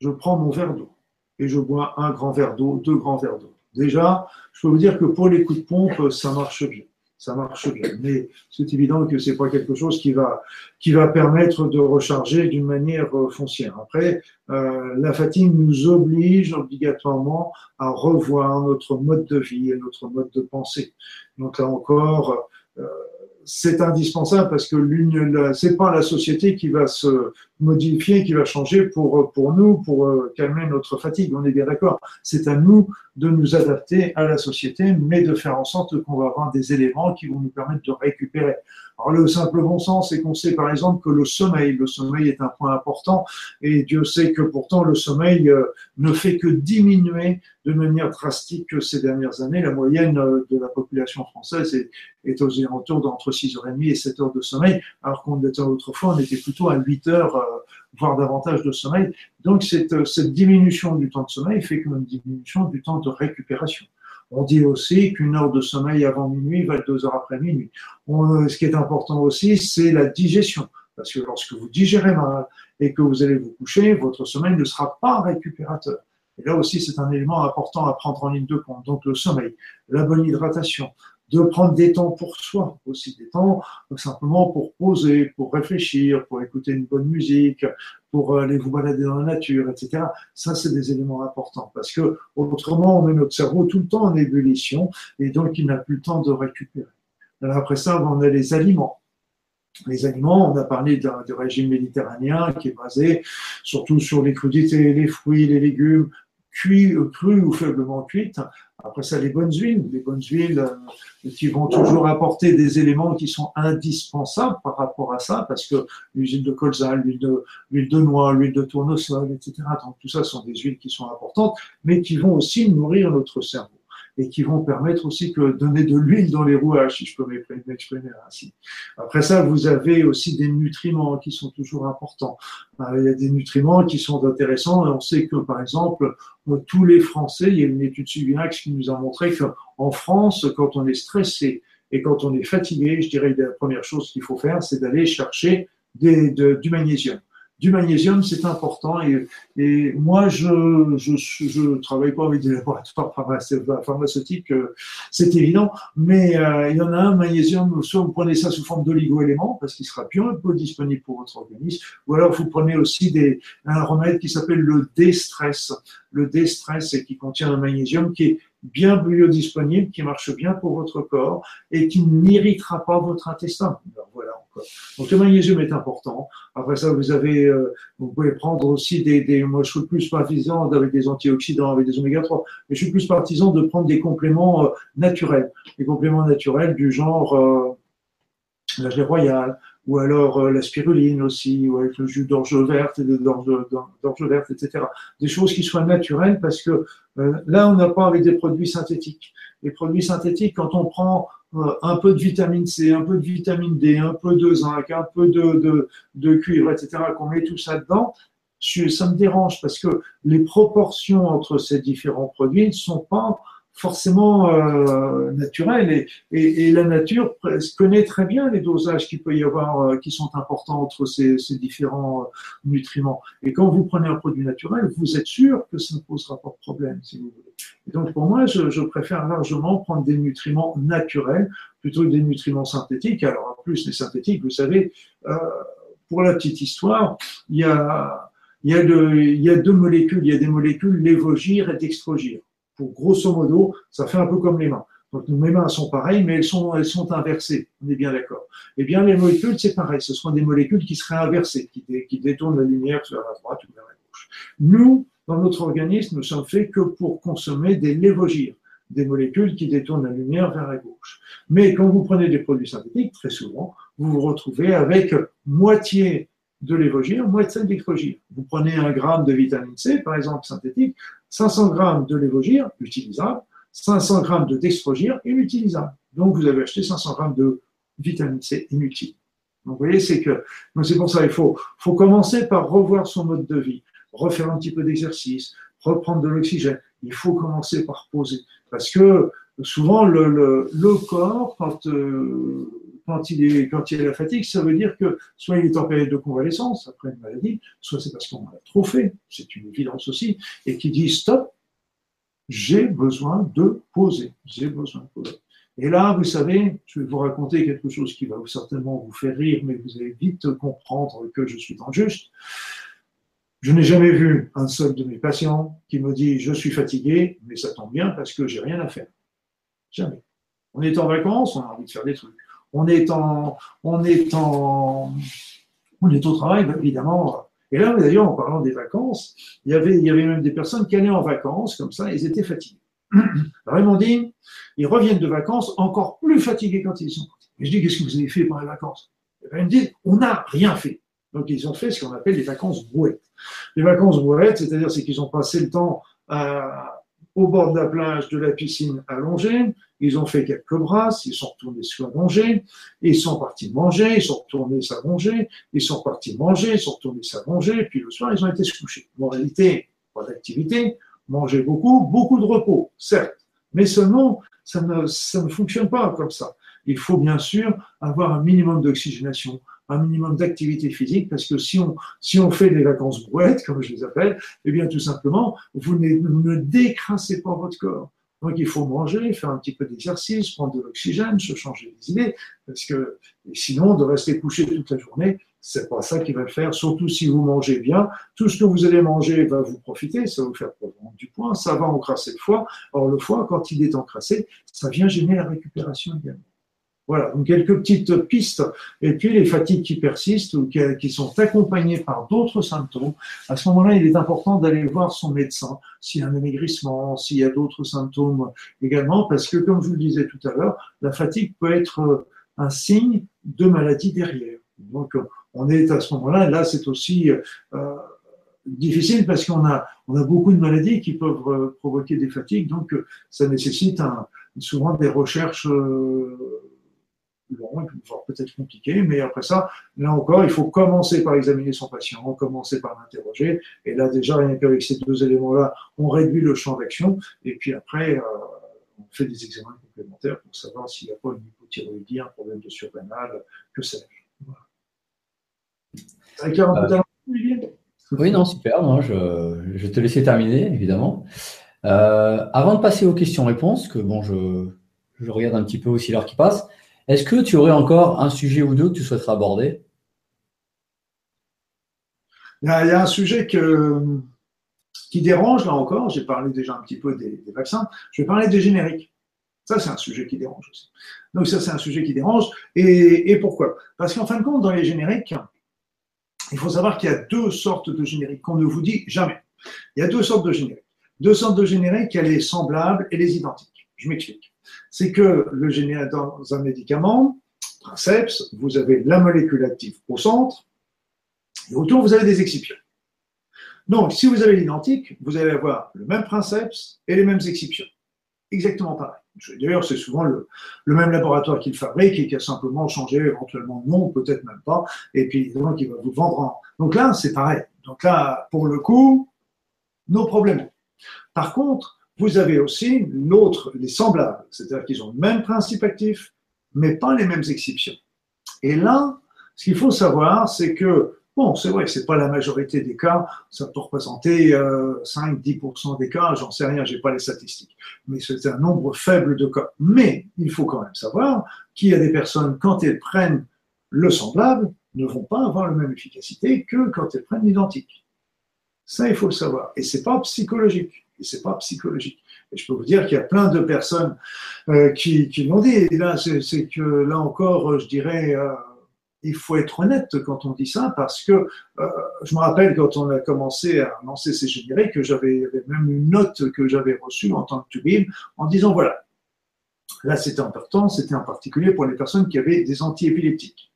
je prends mon verre d'eau et je bois un grand verre d'eau, deux grands verres d'eau. Déjà, je peux vous dire que pour les coups de pompe, ça marche bien ça marche bien. Mais c'est évident que c'est pas quelque chose qui va, qui va permettre de recharger d'une manière euh, foncière. Après, euh, la fatigue nous oblige obligatoirement à revoir notre mode de vie et notre mode de pensée. Donc là encore, c'est indispensable parce que c'est pas la société qui va se modifier, qui va changer pour, pour nous, pour euh, calmer notre fatigue. On est bien d'accord. C'est à nous de nous adapter à la société, mais de faire en sorte qu'on va avoir des éléments qui vont nous permettre de récupérer. Alors le simple bon sens, c'est qu'on sait par exemple que le sommeil, le sommeil est un point important, et Dieu sait que pourtant le sommeil euh, ne fait que diminuer de manière drastique ces dernières années. La moyenne euh, de la population française est, aux alentours d'entre 6h30 et 7 heures de sommeil, alors qu'on était autrefois, on était plutôt à 8 heures, euh, voire davantage de sommeil. Donc cette, cette diminution du temps de sommeil fait comme une diminution du temps de récupération. On dit aussi qu'une heure de sommeil avant minuit va être deux heures après minuit. Euh, ce qui est important aussi, c'est la digestion. Parce que lorsque vous digérez mal et que vous allez vous coucher, votre sommeil ne sera pas récupérateur. Et là aussi, c'est un élément important à prendre en ligne de compte. Donc le sommeil, la bonne hydratation, de prendre des temps pour soi, aussi des temps simplement pour poser, pour réfléchir, pour écouter une bonne musique, pour aller vous balader dans la nature, etc. Ça, c'est des éléments importants parce que autrement, on met notre cerveau tout le temps en ébullition et donc il n'a plus le temps de récupérer. Après ça, on a les aliments. Les aliments, on a parlé du régime méditerranéen qui est basé surtout sur les crudités, les fruits, les légumes, cuits, crus ou faiblement cuites. Après ça, les bonnes huiles, les bonnes huiles euh, qui vont toujours apporter des éléments qui sont indispensables par rapport à ça, parce que l'huile de colza, l'huile de, l'huile de noix, l'huile de tournesol, etc. Donc tout ça sont des huiles qui sont importantes, mais qui vont aussi nourrir notre cerveau et qui vont permettre aussi que donner de l'huile dans les rouages, si je peux m'exprimer ainsi. Après ça, vous avez aussi des nutriments qui sont toujours importants. Euh, il y a des nutriments qui sont intéressants. On sait que, par exemple, euh, tous les Français, il y a une étude Subimax qui nous a montré qu'en France, quand on est stressé et quand on est fatigué, je dirais que la première chose qu'il faut faire, c'est d'aller chercher du magnésium du magnésium, c'est important. Et, et, moi, je ne je, je travaille pas avec des laboratoires pharmaceutiques, euh, c'est évident, mais euh, il y en a un, magnésium, soit vous prenez ça sous forme d'oligo-éléments, parce qu'il sera bien un peu disponible pour votre organisme, ou alors vous prenez aussi des, un remède qui s'appelle le D-stress. Le D-stress, et qui contient un magnésium qui est bien biodisponible, qui marche bien pour votre corps et qui n'irritera pas votre intestin. voilà donc le magnésium est important. Après ça, vous avez, euh, vous pouvez prendre aussi des, moi je suis plus partisan avec des antioxydants, avec des oméga 3, mais je suis plus partisan de prendre des compléments euh, naturels, des compléments naturels du genre euh, la gelée royale, ou alors la spiruline aussi, ou avec le jus d'orge verte et d'orge verte, etc. Des choses qui soient naturelles parce que là, on n'a pas avec des produits synthétiques. Les produits synthétiques, quand on prend un peu de vitamine C, un peu de vitamine D, un peu de zinc, un peu de, de, de cuivre, etc., qu'on met tout ça dedans, ça me dérange parce que les proportions entre ces différents produits ne sont pas forcément euh, naturel et, et, et, la nature connaît très bien les dosages qu'il peut y avoir euh, qui sont importants entre ces, ces différents euh, nutriments. Et quand vous prenez un produit naturel, vous êtes sûr que ça ne posera pas de problème, si vous voulez. Et donc pour moi, je, je, préfère largement prendre des nutriments naturels plutôt que des nutriments synthétiques. Alors en plus, les synthétiques, vous savez, euh, pour la petite histoire, il y a, y a, y a deux molécules, il y a des molécules lévogir et dextrogir. Pour grosso modo, ça fait un peu comme les mains. Donc mes mains sont pareilles, mais elles sont, inversées. On est bien d'accord. Eh bien, les molécules, c'est pareil. Ce sont des molécules qui seraient inversées, qui, détournent la lumière vers la droite ou vers la gauche. Nous, dans notre organisme, nous sommes faits que pour consommer des lévogyres, des molécules qui détournent la lumière vers la gauche. Mais quand vous prenez des produits synthétiques, très souvent, vous vous retrouvez avec moitié de lévogir, moitié d'électrogir. Vous prenez un gramme de vitamine C, par exemple synthétique, 500 grammes de lévogir, utilisable, 500 grammes de dextrogir, inutilisable. Donc vous avez acheté 500 grammes de vitamine C inutile. Donc vous voyez, c'est que, c'est pour ça, il faut, faut commencer par revoir son mode de vie, refaire un petit peu d'exercice, reprendre de l'oxygène. Il faut commencer par poser. Parce que souvent, le, corps, quand, euh, quand, il est, quand la fatigue, ça veut dire que soit il est en période de convalescence après une maladie, soit c'est parce qu'on a trop fait. C'est une évidence aussi. Et qui dit stop, j'ai besoin de poser. J'ai besoin de poser. Et là, vous savez, je vais vous raconter quelque chose qui va certainement vous faire rire, mais vous allez vite comprendre que je suis en juste. Je n'ai jamais vu un seul de mes patients qui me dit je suis fatigué, mais ça tombe bien parce que j'ai rien à faire. Jamais. On est en vacances, on a envie de faire des trucs. On est en, on est en, on est au travail, ben, évidemment. Et là, d'ailleurs, en parlant des vacances, il y avait, il y avait même des personnes qui allaient en vacances comme ça, ils étaient fatigués. M'ont dit, ils reviennent de vacances encore plus fatigués quand ils sont. Et je dis, qu'est-ce que vous avez fait pendant les vacances? Et Ils me disent, on n'a rien fait. Donc ils ont fait ce qu'on appelle les vacances brouettes. Les vacances brouettes, c'est-à-dire c'est qu'ils ont passé le temps au bord de la plage, de la piscine allongée, ils ont fait quelques brasses, ils sont retournés s'allonger, ils sont partis manger, ils sont retournés s'allonger, ils sont partis manger, ils sont retournés s'allonger, puis le soir, ils ont été se coucher. En réalité, pas d'activité, manger beaucoup, beaucoup de repos, certes, mais seulement, ça ne, ça ne fonctionne pas comme ça. Il faut bien sûr avoir un minimum d'oxygénation, un minimum d'activité physique, parce que si on, si on fait des vacances brouettes, comme je les appelle, eh bien tout simplement, vous ne, ne décrassez pas votre corps. Donc il faut manger, faire un petit peu d'exercice, prendre de l'oxygène, se changer les idées, parce que sinon, de rester couché toute la journée, c'est pas ça qui va le faire, surtout si vous mangez bien. Tout ce que vous allez manger va vous profiter, ça va vous faire prendre du poids, ça va encrasser le foie. Or, le foie, quand il est encrassé, ça vient gêner la récupération également. Voilà, donc quelques petites pistes. Et puis les fatigues qui persistent ou qui, sont accompagnées par d'autres symptômes, à ce moment-là, il est important d'aller voir son médecin s'il y a un amaigrissement, s'il y a d'autres symptômes également, parce que comme je vous le disais tout à l'heure, la fatigue peut être un signe de maladie derrière. Donc on est à ce moment-là, là c'est aussi euh, difficile parce qu'on a, on a beaucoup de maladies qui peuvent euh, provoquer des fatigues, donc ça nécessite un, souvent des recherches. Euh, long, peut-être compliqué, mais après ça, là encore, il faut commencer par examiner son patient, commencer par l'interroger, et là déjà, rien qu'avec ces deux éléments-là, on réduit le champ d'action, et puis après, euh, on fait des examens complémentaires pour savoir s'il n'y a pas une hypothyroïdie, un problème de surrénal, que sais-je. Oui, non, super. Je, je te laisser terminer, évidemment. Euh, avant de passer aux questions-réponses, que bon, je, je regarde un petit peu aussi l'heure qui passe. Est-ce que tu aurais encore un sujet ou deux que tu souhaiterais aborder? Il y, a, un sujet qui dérange, là encore. J'ai parlé déjà un petit peu des, vaccins. Je vais parler des génériques. Ça, c'est un sujet qui dérange aussi. Donc, ça, c'est un sujet qui dérange. Et, pourquoi? Parce qu'en fin de compte, dans les génériques, il faut savoir qu'il y a deux sortes de génériques qu'on ne vous dit jamais. Il y a deux sortes de génériques. Deux sortes de génériques, il y a les semblables et les identiques. Je m'explique c'est que le dans un médicament, Princeps, vous avez la molécule active au centre, et autour, vous avez des excipients. Donc, si vous avez l'identique, vous allez avoir le même Princeps et les mêmes excipients. Exactement pareil. D'ailleurs, c'est souvent le, même laboratoire qui le fabrique et qui a simplement changé éventuellement de nom, peut-être même pas, et puis donc il va vous vendre en. Donc là, c'est pareil. Donc là, pour le coup, nos problèmes. Par contre, vous avez aussi l'autre, les semblables, c'est-à-dire qu'ils ont le même principe actif, mais pas les mêmes exceptions. Et là, ce qu'il faut savoir, c'est que, bon, c'est vrai que ce n'est pas la majorité des cas, ça peut représenter 5-10% euh, des cas, j'en sais rien, j'ai pas les statistiques, mais c'est un nombre faible de cas. Mais il faut quand même savoir qu'il y a des personnes, quand elles prennent le semblable, ne vont pas avoir la même efficacité que quand elles prennent l'identique. Ça, il faut le savoir. Et c'est pas psychologique. Et c'est pas psychologique. Et je peux vous dire qu'il y a plein de personnes euh, qui, l'ont dit. Et là, c'est que là encore, je dirais, euh, il faut être honnête quand on dit ça, parce que euh, je me rappelle quand on a commencé à lancer ces génériques, que j'avais même une note que j'avais reçue en tant que tubib en disant voilà, là c'était important, c'était en particulier pour les personnes qui avaient des antiépileptiques.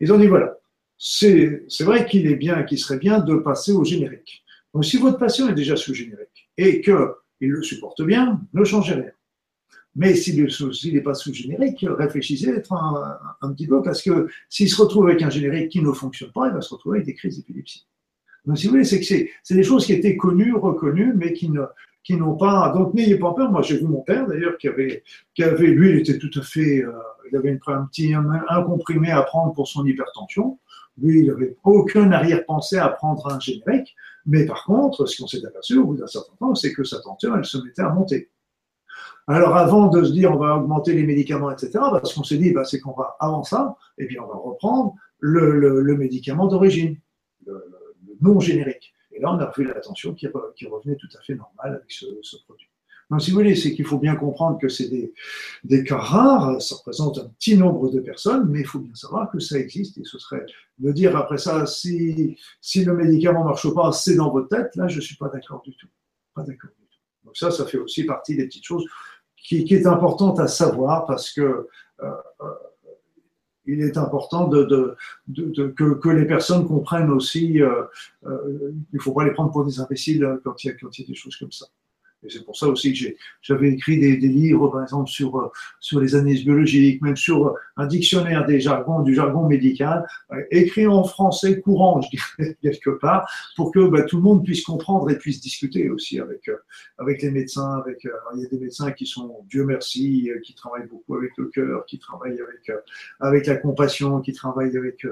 Ils ont dit voilà, c'est vrai qu'il est bien, qu'il serait bien de passer au générique. Donc si votre patient est déjà sous générique et qu'il le supporte bien, ne changez rien. Mais s'il n'est pas sous générique, réfléchissez un, un, petit peu parce que s'il se retrouve avec un générique qui ne fonctionne pas, il va se retrouver avec des crises d'épilepsie. Donc, si vous voulez, c'est que c'est des choses qui étaient connues, reconnues, mais qui n'ont pas. Donc, n'ayez pas peur. Moi, j'ai vu mon père d'ailleurs qui avait, qui avait, lui, il était tout à fait, euh, il avait une, un petit un, comprimé à prendre pour son hypertension. Lui, il n'avait aucun arrière-pensée à prendre un générique. Mais par contre, ce qu'on s'est aperçu au bout d'un certain temps, c'est que sa tension, elle se mettait à monter. Alors avant de se dire on va augmenter les médicaments, etc., ce qu'on s'est dit, bah, c'est qu'on va, avant ça, eh on va reprendre le, médicament d'origine, le, non générique. Et là, on a vu la tension qui, revenait tout à fait normale avec ce, produit. Donc, si vous voulez, c'est qu'il faut bien comprendre que c'est des, cas rares, ça représente un petit nombre de personnes, mais il faut bien savoir que ça existe et ce serait de dire après ça, si, si le médicament ne marche pas, c'est dans votre tête, là, je ne suis pas d'accord du tout. Pas d'accord du tout. Donc ça, ça fait aussi partie des petites choses qui, est importante à savoir parce que euh, euh, il est important que, les personnes comprennent aussi, euh, il ne faut pas les prendre pour des imbéciles quand il y a des choses comme ça. Et c'est pour ça aussi que j'avais écrit des, livres, par exemple, sur, euh, sur les analyses biologiques, même sur un dictionnaire des jargons, du jargon médical, euh, écrit en français courant, je dirais, quelque part, pour que bah, tout le monde puisse comprendre et puisse discuter aussi avec, euh, avec les médecins. Avec, il y a des médecins qui sont, Dieu merci, qui travaillent beaucoup avec le cœur, qui travaillent avec, avec la compassion, qui travaillent avec,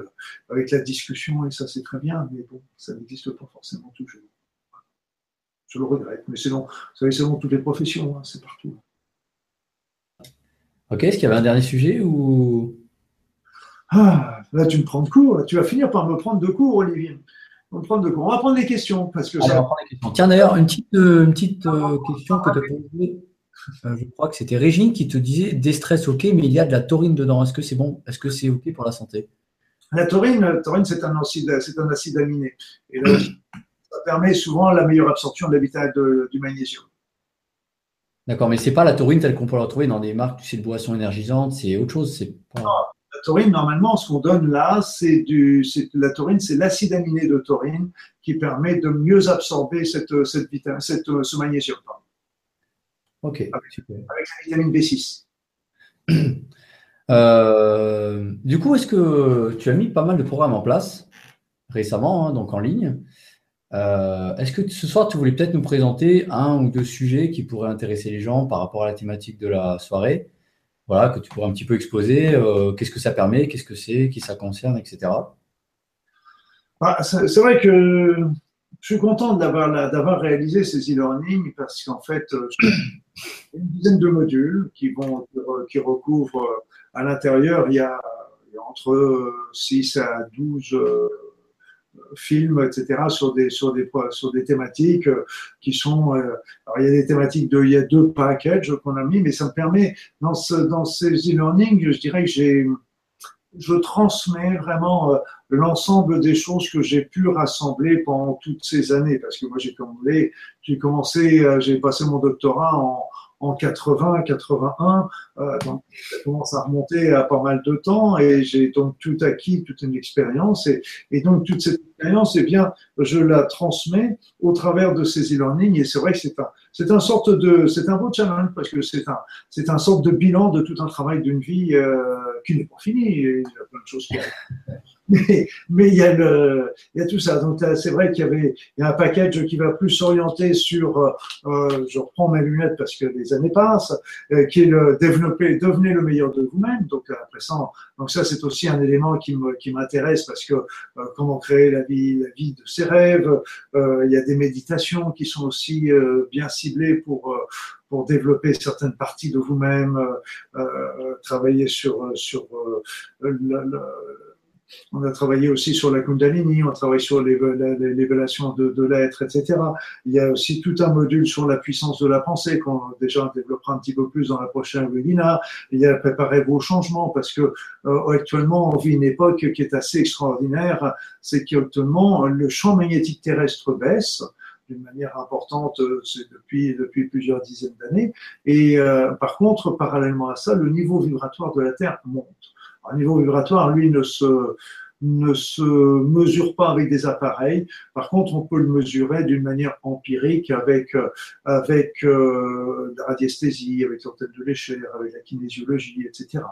avec la discussion, et ça c'est très bien, mais bon, ça n'existe pas forcément toujours. Je le regrette, mais c'est dans, dans toutes les professions, hein, c'est partout. Ok, est-ce qu'il y avait un dernier sujet ou? Ah, Là, tu me prends de cours. Tu vas finir par me prendre de cours, Olivier. On, prendre de cours. On va prendre les questions. Parce que ça... Tiens, d'ailleurs, une petite, euh, une petite euh, question que tu as posée. Euh, je crois que c'était Régine qui te disait des stress, ok, mais il y a de la taurine dedans. Est-ce que c'est bon? Est-ce que c'est ok pour la santé? La taurine, taurine c'est un, acide, c'est un acide aminé. Et là, ça permet souvent la meilleure absorption de l'habitat du magnésium. D'accord, mais ce n'est pas la taurine telle qu'on peut la retrouver dans des marques de boissons énergisantes, c'est autre chose. C'est la taurine, normalement, ce qu'on donne là, c'est du, la taurine, c'est l'acide aminé de taurine qui permet de mieux absorber cette, cette, vitamine, cette ce magnésium. Ok, avec, super. avec la vitamine B6. Euh, du coup, est-ce que tu as mis pas mal de programmes en place récemment, hein, donc en ligne? Euh, est-ce que ce soir, tu voulais peut-être nous présenter un ou deux sujets qui pourraient intéresser les gens par rapport à la thématique de la soirée? Voilà, que tu pourrais un petit peu exposer. Euh, qu'est-ce que ça permet Qu'est-ce que c'est Qui ça concerne Etc. Bah, c'est vrai que je suis content d'avoir réalisé ces e-learning parce qu'en fait, euh, une dizaine de modules qui, vont, qui recouvrent à l'intérieur, il, il, y a entre 6 à 12 films, etc., sur des, sur des, sur des thématiques euh, qui sont. Euh, alors, il y a des thématiques de. Il y a deux packages qu'on a mis, mais ça me permet, dans, ce, dans ces e-learning, je dirais que j'ai. Je transmets vraiment euh, l'ensemble des choses que j'ai pu rassembler pendant toutes ces années, parce que moi j'ai commencé, j'ai passé mon doctorat en, en 80, 81. Euh, donc, ça commence à remonter à pas mal de temps et j'ai donc tout acquis, toute une expérience. Et, et, donc, toute cette expérience, eh bien, je la transmets au travers de ces e-learning. Et c'est vrai que c'est un, c'est un sorte de, c'est un beau challenge parce que c'est un, c'est un sorte de bilan de tout un travail d'une vie euh, qui n'est pas fini. il y a plein de choses qui mais, il, y a le, il y a tout ça. Donc c'est vrai qu'il y avait il y a un package qui va plus s'orienter sur, euh, euh, je reprends mes lunettes parce que les années passent, euh, qui est le développer, devenez le meilleur de vous-même. Donc après ça, donc ça c'est aussi un élément qui me, qui m'intéresse parce que euh, comment créer la vie, la vie de ses rêves. Euh, il y a des méditations qui sont aussi bien ciblées pour pour développer certaines parties de vous-même, travailler sur sur le, le On a travaillé aussi sur la Kundalini, on travaille sur l'évaluation de, de l'être, etc. Il y a aussi tout un module sur la puissance de la pensée qu'on déjà développera un petit peu plus dans la prochaine webinaire. Il y a préparer vos changements parce que euh, actuellement on vit une époque qui est assez extraordinaire, c'est qu'actuellement le champ magnétique terrestre baisse d'une manière importante depuis, depuis plusieurs dizaines d'années. Et euh, par contre, parallèlement à ça, le niveau vibratoire de la Terre monte. Un niveau vibratoire, lui, ne se, ne se mesure pas avec des appareils. Par contre, on peut le mesurer d'une manière empirique avec, avec euh, la radiesthésie, avec l'antenne de l'échelle, avec la kinésiologie, etc.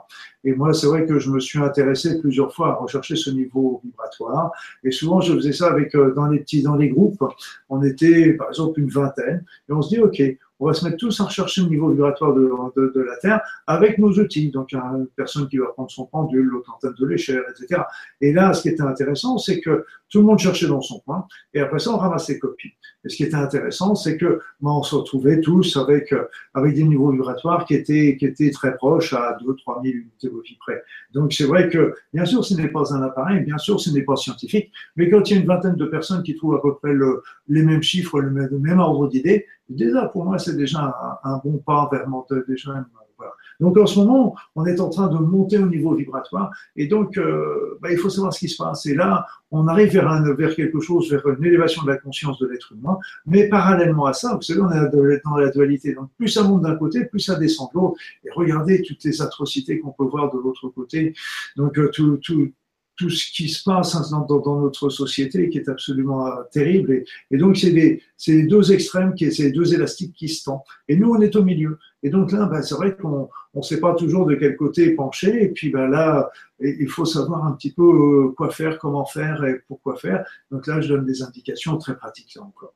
Et moi, c'est vrai que je me suis intéressé plusieurs fois à rechercher ce niveau vibratoire. Et souvent, je faisais ça avec, euh, dans les petits, dans les groupes. On était, par exemple, une vingtaine. Et on se dit, OK, on va se mettre tous à rechercher le niveau vibratoire de, de, de, la Terre avec nos outils. Donc, il y a une personne qui va prendre son pendule, l'autre en de l'échelle, etc. Et là, ce qui était intéressant, c'est que tout le monde cherchait dans son coin, et après ça, on ramassait copies. Et ce qui était intéressant, c'est que ben, on se retrouvait tous avec, avec des niveaux vibratoires qui étaient, qui étaient très proches, à 2-3 000 unités de vie près. Donc, c'est vrai que, bien sûr, ce n'est pas un appareil, bien sûr, ce n'est pas scientifique, mais quand il y a une vingtaine de personnes qui trouvent à peu près le, les mêmes chiffres, le même, le même ordre d'idées, déjà, pour moi, c'est déjà un, bon pas vers déjà voilà. Donc en ce moment, on est en train de monter au niveau vibratoire et donc euh, bah, il faut savoir ce qui se passe. Et là, on arrive vers, un, vers quelque chose, vers une élévation de la conscience de l'être humain. Mais parallèlement à ça, vous savez, on est dans la dualité. Donc plus ça monte d'un côté, plus ça descend de l'autre. Et regardez toutes les atrocités qu'on peut voir de l'autre côté. Donc euh, tout, tout tout ce qui se passe dans, dans, notre société qui est absolument euh, terrible. Et, donc, c'est les, les, deux extrêmes, c'est les deux élastiques qui se tendent. Et nous, on est au milieu. Et donc là, ben, c'est vrai qu'on ne sait pas toujours de quel côté pencher. Et puis ben, là, il faut savoir un petit peu euh, quoi faire, comment faire et pourquoi faire. Donc là, je donne des indications très pratiques encore.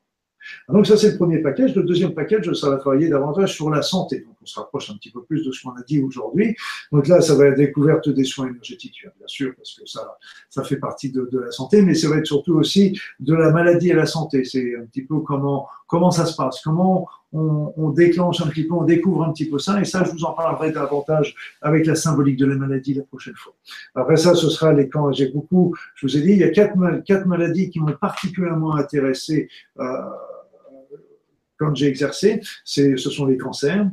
Donc ça, c'est le premier package. Le deuxième package, ça va travailler davantage sur la santé. On se rapproche un petit peu plus de ce qu'on a dit aujourd'hui. Donc là, ça va être la découverte des soins énergétiques, bien sûr, parce que ça, ça fait partie de, la santé, mais ça va être surtout aussi de la maladie et la santé. C'est un petit peu comment, comment ça se passe, comment on, on, déclenche un petit peu, on découvre un petit peu ça. Et ça, je vous en parlerai davantage avec la symbolique de la maladie la prochaine fois. Après ça, ce sera les camps. J'ai beaucoup, je vous ai dit, il y a quatre, quatre maladies qui m'ont particulièrement intéressé. Euh, quand j'ai exercé, ce sont les cancers.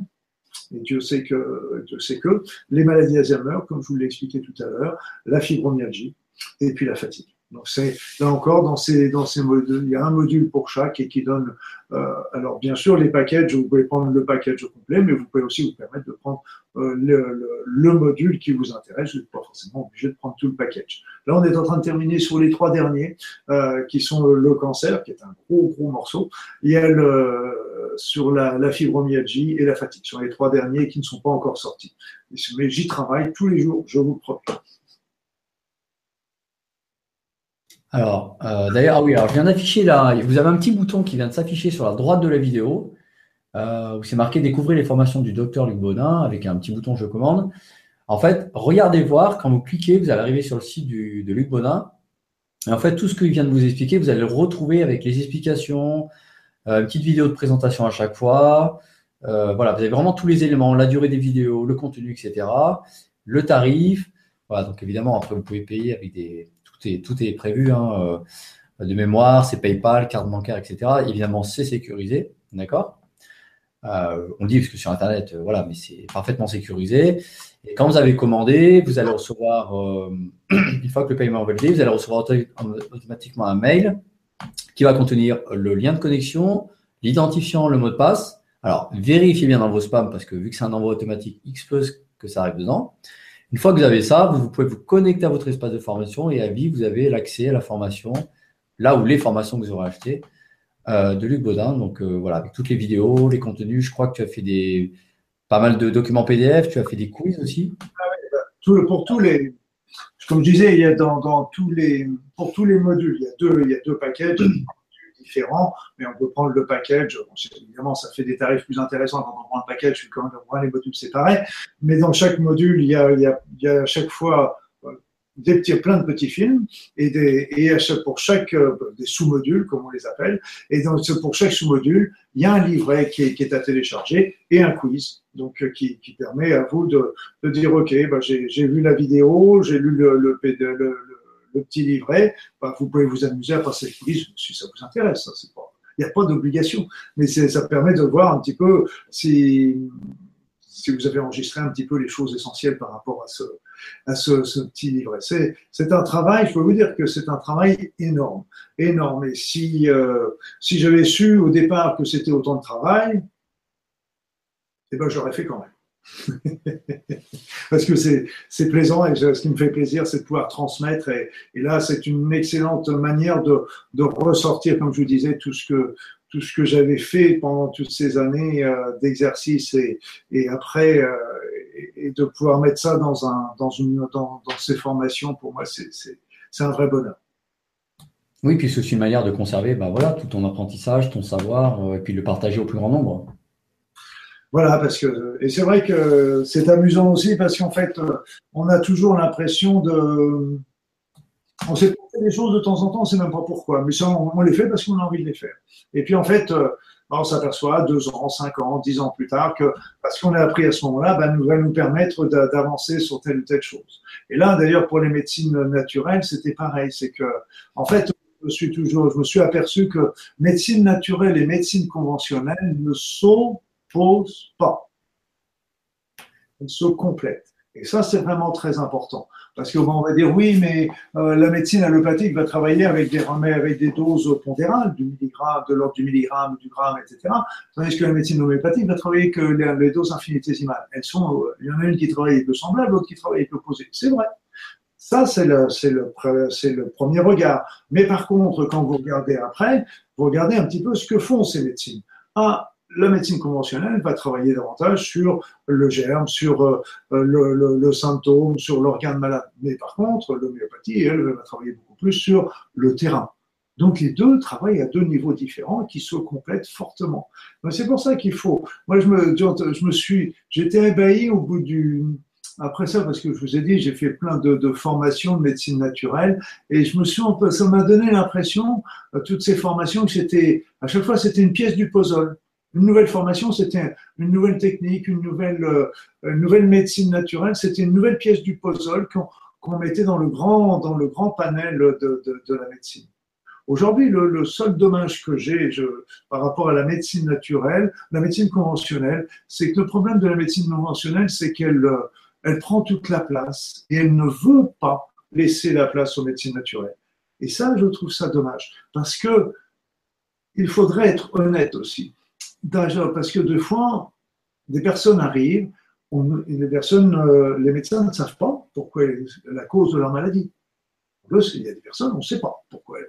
Et Dieu sait que, Dieu sait que les maladies Alzheimer, comme je vous l'ai expliqué tout à l'heure, la fibromyalgie et puis la fatigue. Donc c'est là encore dans ces dans ces modules, il y a un module pour chaque et qui donne. Euh, alors bien sûr les packages, vous pouvez prendre le package complet, mais vous pouvez aussi vous permettre de prendre euh, le, le, module qui vous intéresse. Vous n'êtes pas forcément obligé de prendre tout le package. Là on est en train de terminer sur les trois derniers euh, qui sont le cancer, qui est un gros gros morceau. Il le sur la, la fibromyalgie et la fatigue, sur les trois derniers qui ne sont pas encore sortis. Mais j'y travaille tous les jours, je vous le promets. Alors, euh, d'ailleurs, ah oui, alors je viens d'afficher là, vous avez un petit bouton qui vient de s'afficher sur la droite de la vidéo, euh, où c'est marqué Découvrez les formations du docteur Luc Baudin avec un petit bouton Je commande. En fait, regardez voir, quand vous cliquez, vous allez arriver sur le site de Luc Baudin. Et en fait, tout ce qu'il vient de vous expliquer, vous allez le retrouver avec les explications, euh, une petite vidéo de présentation à chaque fois. Euh, voilà, vous avez vraiment tous les éléments, la durée des vidéos, le contenu, etc. Le tarif. Voilà, donc évidemment, après, vous pouvez payer avec des, tout est, prévu. Hein, euh, de mémoire, c'est PayPal, carte bancaire, etc. Évidemment, c'est sécurisé. D'accord? Euh, On dit parce que sur Internet, euh, voilà, mais c'est parfaitement sécurisé. Et quand vous avez commandé, vous allez recevoir, une fois que le paiement est validé, vous allez recevoir automatiquement un mail qui va contenir le lien de connexion, l'identifiant, le mot de passe. Alors, vérifiez bien dans vos spams parce que vu que c'est un envoi automatique, se que ça arrive dedans. Une fois que vous avez ça, vous, pouvez vous connecter à votre espace de formation et à vie, vous avez l'accès à la formation, là où les formations que vous aurez achetées, euh, de Luc Baudin. Donc euh, voilà, avec toutes les vidéos, les contenus. Je crois que tu as fait des pas mal de documents PDF, tu as fait des quiz aussi. Ah bah, pour tous les, comme je disais, il y a dans, tous les, pour tous les modules, il y a deux, il y a deux packages mais on peut prendre le package. évidemment, ça fait des tarifs plus intéressants quand on prend le package quand on prend les modules séparés. Mais dans chaque module, il y a, à chaque fois euh, des petits, plein de petits films et, des, et pour chaque euh, des sous-modules, comme on les appelle. Et donc, pour chaque sous-module, il y a un livret qui est, à télécharger et un quiz, donc euh, qui, permet à vous de, de dire ok, bah, j'ai vu la vidéo, j'ai lu le, le, le, le petit livret, bah, vous pouvez vous amuser à passer le quiz si ça vous intéresse. Pas, il n'y a pas d'obligation, mais ça permet de voir un petit peu si, vous avez enregistré un petit peu les choses essentielles par rapport à ce, petit livret. C'est un travail, je peux vous dire que c'est un travail énorme, énorme. Et si, euh, j'avais su au départ que c'était autant de travail, eh ben, j'aurais fait quand même. Parce que c'est plaisant et ce qui me fait plaisir, c'est de pouvoir transmettre. Et, là, c'est une excellente manière de, de, ressortir, comme je vous disais, tout ce que, que j'avais fait pendant toutes ces années euh, d'exercice et, et, après, euh, et, de pouvoir mettre ça dans, un, dans, une, dans, ces formations, pour moi, c'est un vrai bonheur. Oui, puis c'est aussi une manière de conserver bah voilà, tout ton apprentissage, ton savoir, euh, et puis le partager au plus grand nombre. Voilà, parce que et c'est vrai que c'est amusant aussi parce qu'en fait, on a toujours l'impression de, on sait faire des choses de temps en temps, on sait même pas pourquoi, mais on, les fait parce qu'on a envie de les faire. Et puis en fait, euh, on s'aperçoit deux ans, cinq ans, dix ans plus tard que parce qu'on a appris à ce moment-là, ben, nous va nous permettre d'avancer sur telle ou telle chose. Et là, d'ailleurs, pour les médecines naturelles, c'était pareil, c'est que en fait, je suis toujours, je me suis aperçu que médecine naturelle et médecine conventionnelle ne sont pose pas. Elle se complète. Et ça, c'est vraiment très important. Parce qu'on va dire, oui, mais euh, la médecine allopathique va travailler avec des, avec des doses pondérales, du milligramme, de l'ordre du milligramme, du gramme, etc. Tandis que la médecine homéopathique va travailler que les, doses infinitésimales. Elles sont, euh, il y en a une qui travaille avec le semblable, l'autre qui travaille avec l'opposé. C'est vrai. Ça, c'est le, le, le premier regard. Mais par contre, quand vous regardez après, vous regardez un petit peu ce que font ces médecines. Ah, la médecine conventionnelle va travailler davantage sur le germe, sur euh, le, symptôme, sur l'organe malade. Mais par contre, l'homéopathie, elle, va travailler beaucoup plus sur le terrain. Donc les deux travaillent à deux niveaux différents qui se complètent fortement. C'est pour ça qu'il faut. Moi, je me, suis, j'étais ébahi au bout du, après ça, parce que je vous ai dit, j'ai fait plein de, formations de médecine naturelle et je me suis, ça m'a donné l'impression, euh, toutes ces formations, que c'était, à chaque fois, c'était une pièce du puzzle. Une nouvelle formation, c'était une nouvelle technique, une nouvelle, euh, nouvelle médecine naturelle, c'était une nouvelle pièce du puzzle qu'on mettait dans le grand, dans le grand panel de, de, de la médecine. Aujourd'hui, le, le, seul dommage que j'ai par rapport à la médecine naturelle, la médecine conventionnelle, c'est que le problème de la médecine conventionnelle, c'est qu'elle euh, elle prend toute la place et elle ne veut pas laisser la place aux médecines naturelles. Et ça, je trouve ça dommage, parce que il faudrait être honnête aussi parce que deux fois, des personnes arrivent, euh, les médecins ne savent pas pourquoi la cause de leur maladie. Il y a des personnes, on ne sait pas pourquoi elles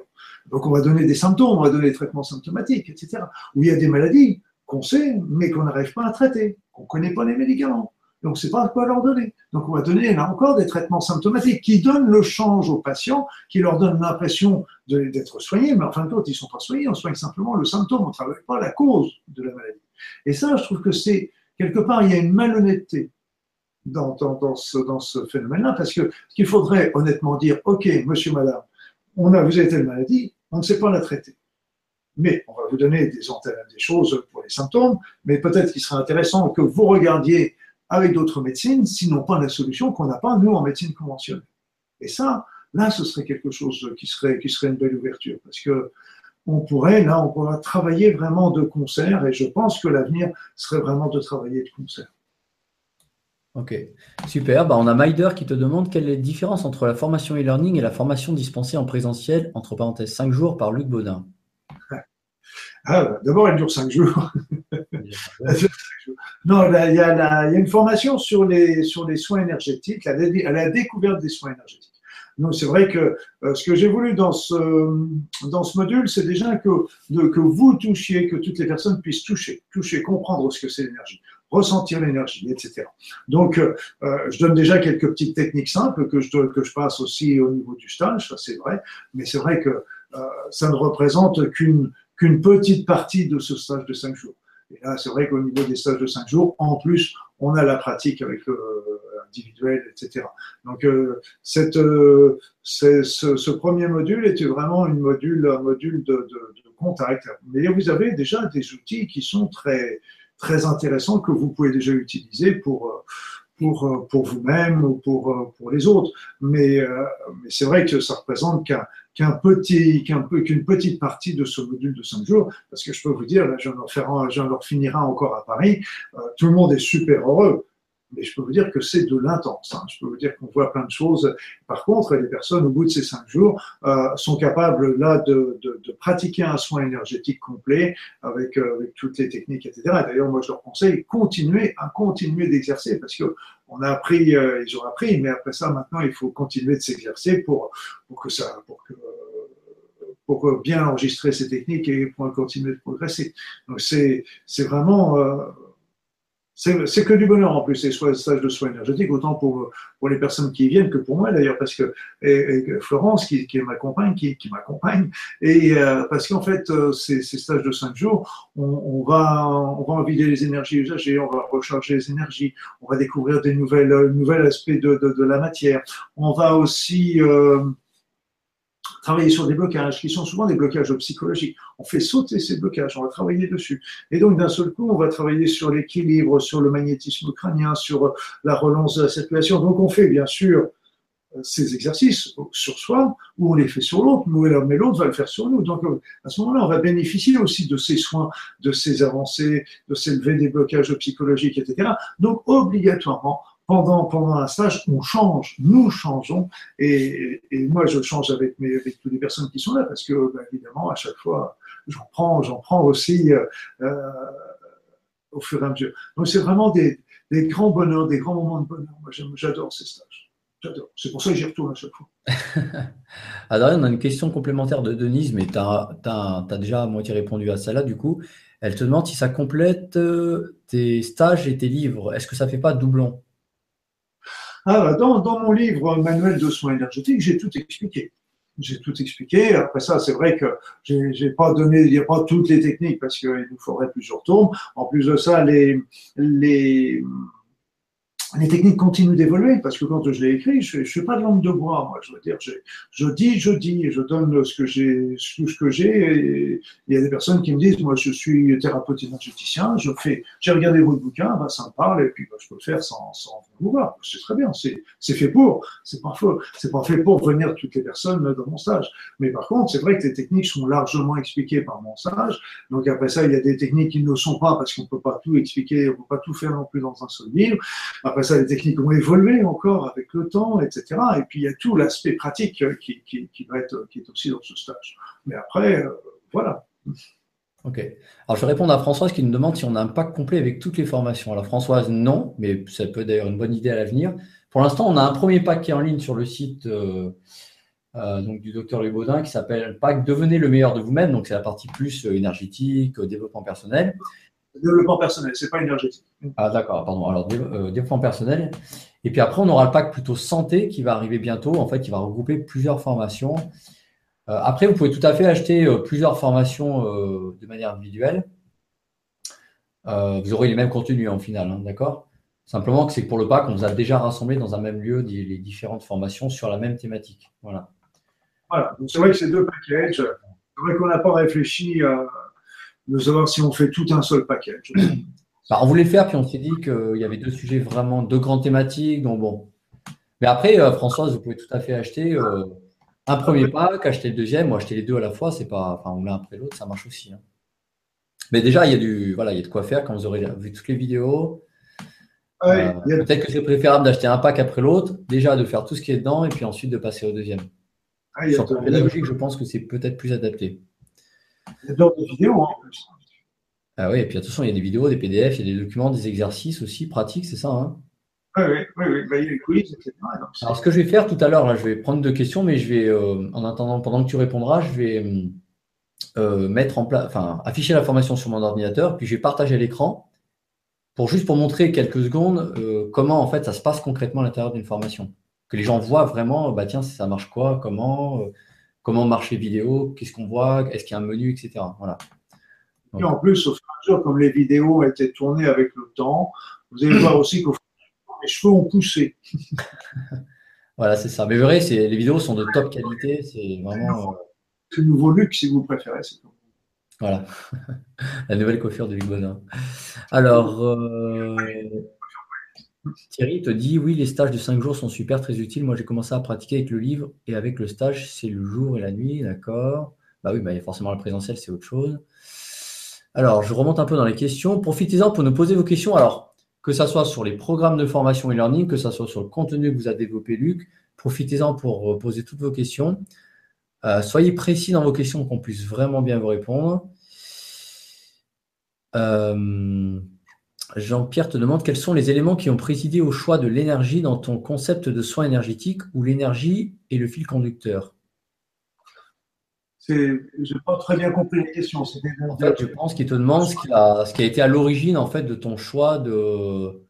Donc on va donner des symptômes, on va donner des traitements symptomatiques, etc. Ou il y a des maladies qu'on sait, mais qu'on n'arrive pas à traiter, qu'on ne connaît pas les médicaments. Donc, c'est pas quoi leur donner. Donc, on va donner là encore des traitements symptomatiques qui donnent le change aux patients, qui leur donnent l'impression d'être soignés, mais en fin de compte, ils sont pas soignés, on soigne simplement le symptôme, on ne travaille pas la cause de la maladie. Et ça, je trouve que c'est, quelque part, il y a une malhonnêteté dans, ce, dans ce phénomène-là, parce que ce qu'il faudrait honnêtement dire, OK, monsieur, madame, on a, vous avez telle maladie, on ne sait pas la traiter. Mais on va vous donner des, des choses pour les symptômes, mais peut-être qu'il serait intéressant que vous regardiez avec d'autres médecines, sinon pas la solution qu'on n'a pas, nous, en médecine conventionnelle. Et ça, là, ce serait quelque chose qui serait, une belle ouverture, parce que on pourrait, là, on pourrait travailler vraiment de concert, et je pense que l'avenir serait vraiment de travailler de concert. Ok, super. Bah, on a Maider qui te demande quelle est la différence entre la formation e-learning et la formation dispensée en présentiel, entre parenthèses 5 jours par Luc Baudin. Ah, D'abord, elle dure 5 jours. non, il y, a une formation sur les, sur les soins énergétiques, la, découverte des soins énergétiques. Donc, c'est vrai que euh, ce que j'ai voulu dans ce, dans ce module, c'est déjà que, que vous touchiez, que toutes les personnes puissent toucher, toucher, comprendre ce que c'est l'énergie, ressentir l'énergie, etc. Donc, euh, je donne déjà quelques petites techniques simples que je, que je passe aussi au niveau du stage, ça c'est vrai, mais c'est vrai que euh, ça ne représente qu'une qu'une petite partie de ce stage de cinq jours. Et là, c'est vrai qu'au niveau des stages de cinq jours, en plus, on a la pratique avec l'individuel, etc. Donc, euh, euh, ce, premier module était vraiment un module de, contact. Mais vous avez déjà des outils qui sont très, très intéressants que vous pouvez déjà utiliser pour, pour, pour vous-même ou pour, pour les autres. Mais, mais c'est vrai que ça représente qu'un qu'un petit, qu'une petite partie de ce module de 5 jours, parce que je peux vous dire, là, je viens de leur, finira encore à Paris, tout le monde est super heureux mais je peux vous dire que c'est de l'intense. Hein. Je peux vous dire qu'on voit plein de choses. Par contre, les personnes, au bout de ces cinq jours, euh, sont capables là de, de, de, pratiquer un soin énergétique complet avec, euh, toutes les techniques, etc. D'ailleurs, moi, je leur conseille continuer à continuer d'exercer parce que on a appris, euh, ils ont appris, mais après ça, maintenant, il faut continuer de s'exercer pour, pour que ça, pour pour bien enregistrer ces techniques et pour continuer de progresser. Donc c'est vraiment c'est que du bonheur en plus, ces stages de soins énergétiques, autant pour, pour les personnes qui viennent que pour moi d'ailleurs, parce que et, Florence, qui, qui m'accompagne, qui, qui m'accompagne, et euh, parce qu'en fait, euh, ces, ces, stages de cinq jours, on, on, va, on va en vider les énergies usagées, on va recharger les énergies, on va découvrir des nouvelles, nouvelles aspects de, de, de la matière, on va aussi euh, travailler sur des blocages qui sont souvent des blocages psychologiques. On fait sauter ces blocages, on va travailler dessus. Et donc, d'un seul coup, on va travailler sur l'équilibre, sur le magnétisme crânien, sur la relance de la circulation. Donc, on fait bien sûr ces exercices sur soi, ou on les fait sur l'autre, mais l'autre va le faire sur nous. Donc, à ce moment-là, on va bénéficier aussi de ces soins, de ces avancées, de s'élever des blocages psychologiques, etc. Donc, obligatoirement, pendant, pendant un stage, on change, nous changeons, et, moi je change avec, mes, toutes les personnes qui sont là, parce que bah, évidemment, à chaque fois, j'en prends, j'en prends aussi euh, euh, au fur et à mesure. Donc c'est vraiment des, grands bonheurs, des grands moments de bonheur. Moi j'adore ces stages. J'adore. C'est pour ça que j'y retourne à chaque fois. Alors, on a une question complémentaire de Denise, mais tu as, as, déjà à moitié répondu à celle-là, du coup. Elle te demande si ça complète euh, tes stages et tes livres. Est-ce que ça ne fait pas doublon? Ah, dans, mon livre Manuel de soins énergétiques, j'ai tout expliqué. J'ai tout expliqué. Après ça, c'est vrai que j'ai pas donné, il n'y a pas toutes les techniques parce qu'il nous faudrait plusieurs tomes. En plus de ça, les, les, les techniques continuent d'évoluer parce que quand je l'ai écrit, je ne suis pas de langue de bois, moi. Je veux dire, je dis, je dis, je donne ce que j'ai, ce que j'ai. Il y a des personnes qui me disent, moi, je suis thérapeute énergéticien, je fais, j'ai regardé votre bouquin, bah, ça me parle, et puis bah, je peux le faire sans, sans vous voir. C'est très bien, c'est, c'est fait pour. C'est pas faux. C'est pas fait pour venir toutes les personnes dans mon stage. Mais par contre, c'est vrai que les techniques sont largement expliquées par mon stage. Donc après ça, il y a des techniques qui ne le sont pas parce qu'on peut pas tout expliquer, on peut pas tout faire non plus dans un seul livre. Ça, les techniques ont évolué encore avec le temps, etc. Et puis, il y a tout l'aspect pratique qui, qui, va être, est aussi dans ce stage. Mais après, euh, voilà. Ok. Alors, je vais répondre à Françoise qui nous demande si on a un pack complet avec toutes les formations. Alors, Françoise, non, mais ça peut d'ailleurs une bonne idée à l'avenir. Pour l'instant, on a un premier pack qui est en ligne sur le site euh, euh, donc, du docteur Baudin qui s'appelle Pack Devenez le meilleur de vous-même. Donc, c'est la partie plus énergétique, développement personnel. Développement personnel, c'est pas énergétique. Ah d'accord, pardon. Alors euh, développement personnel. Et puis après, on aura le pack plutôt santé qui va arriver bientôt, en fait, qui va regrouper plusieurs formations. Euh, après, vous pouvez tout à fait acheter euh, plusieurs formations de manière individuelle. vous aurez les mêmes contenus en final, hein, d'accord? Simplement que c'est pour le pack, on vous a déjà rassemblé dans un même lieu les différentes formations sur la même thématique. Voilà. Voilà, c'est vrai que ces deux packages, c'est vrai qu'on n'a pas réfléchi à de savoir si on fait tout un seul package. Bah, on voulait faire, puis on s'est dit qu'il y avait deux sujets vraiment, deux grandes thématiques. Donc bon. Mais après, euh, Françoise, vous pouvez tout à fait acheter euh, un premier pack, acheter le deuxième, ou acheter les deux à la fois. C'est pas, enfin, on l'un après l'autre, ça marche aussi. Hein. Mais déjà, il y a du, voilà, il y a de quoi faire quand vous aurez vu toutes les vidéos. Euh, peut-être que c'est préférable d'acheter un pack après l'autre, déjà de faire tout ce qui est dedans, et puis ensuite de passer au deuxième. Ah, Sur la pédagogique, je pense que c'est peut-être plus adapté. A d'autres vidéos en plus. Ah oui, et puis attention, il y a des vidéos, des PDF, il y a des documents, des exercices aussi pratiques, c'est ça hein? Oui, oui, oui, bah, il y a les quiz, etc. Alors, ce que je vais faire tout à l'heure, là, je vais prendre deux questions, mais je vais, euh, en attendant, pendant que tu répondras, je vais euh, mettre en place, enfin, afficher l'information sur mon ordinateur, puis je vais partager l'écran pour juste pour montrer quelques secondes euh, comment en fait ça se passe concrètement à l'intérieur d'une formation. Que les gens voient vraiment, bah tiens, ça marche quoi, comment, comment marchent les vidéos, qu'est-ce qu'on voit, est-ce qu'il y a un menu, etc. Voilà. Et en plus, au fur et à mesure, comme les vidéos ont été tournées avec le temps, vous allez voir aussi que les cheveux ont poussé. voilà, c'est ça. Mais vrai, c'est les vidéos sont de top qualité. C'est vraiment. Euh, c'est le nouveau look, si vous préférez. Voilà. La nouvelle coiffure de Luc Bonin. Alors. Euh, Thierry te dit oui, les stages de 5 jours sont super, très utiles. Moi, j'ai commencé à pratiquer avec le livre et avec le stage, c'est le jour et la nuit, d'accord. Bah oui, bah, forcément le présentiel, c'est autre chose. Alors, je remonte un peu dans les questions. Profitez-en pour nous poser vos questions. Alors, que ce soit sur les programmes de formation e-learning, que ce soit sur le contenu que vous a développé Luc, profitez-en pour poser toutes vos questions. Euh, soyez précis dans vos questions qu'on puisse vraiment bien vous répondre. Euh, Jean-Pierre te demande quels sont les éléments qui ont présidé au choix de l'énergie dans ton concept de soins énergétiques où l'énergie est le fil conducteur. Je n'ai pas très bien compris la question. En fait, je pense qu'il te demande ce qui, a, été à l'origine en fait, de ton choix de.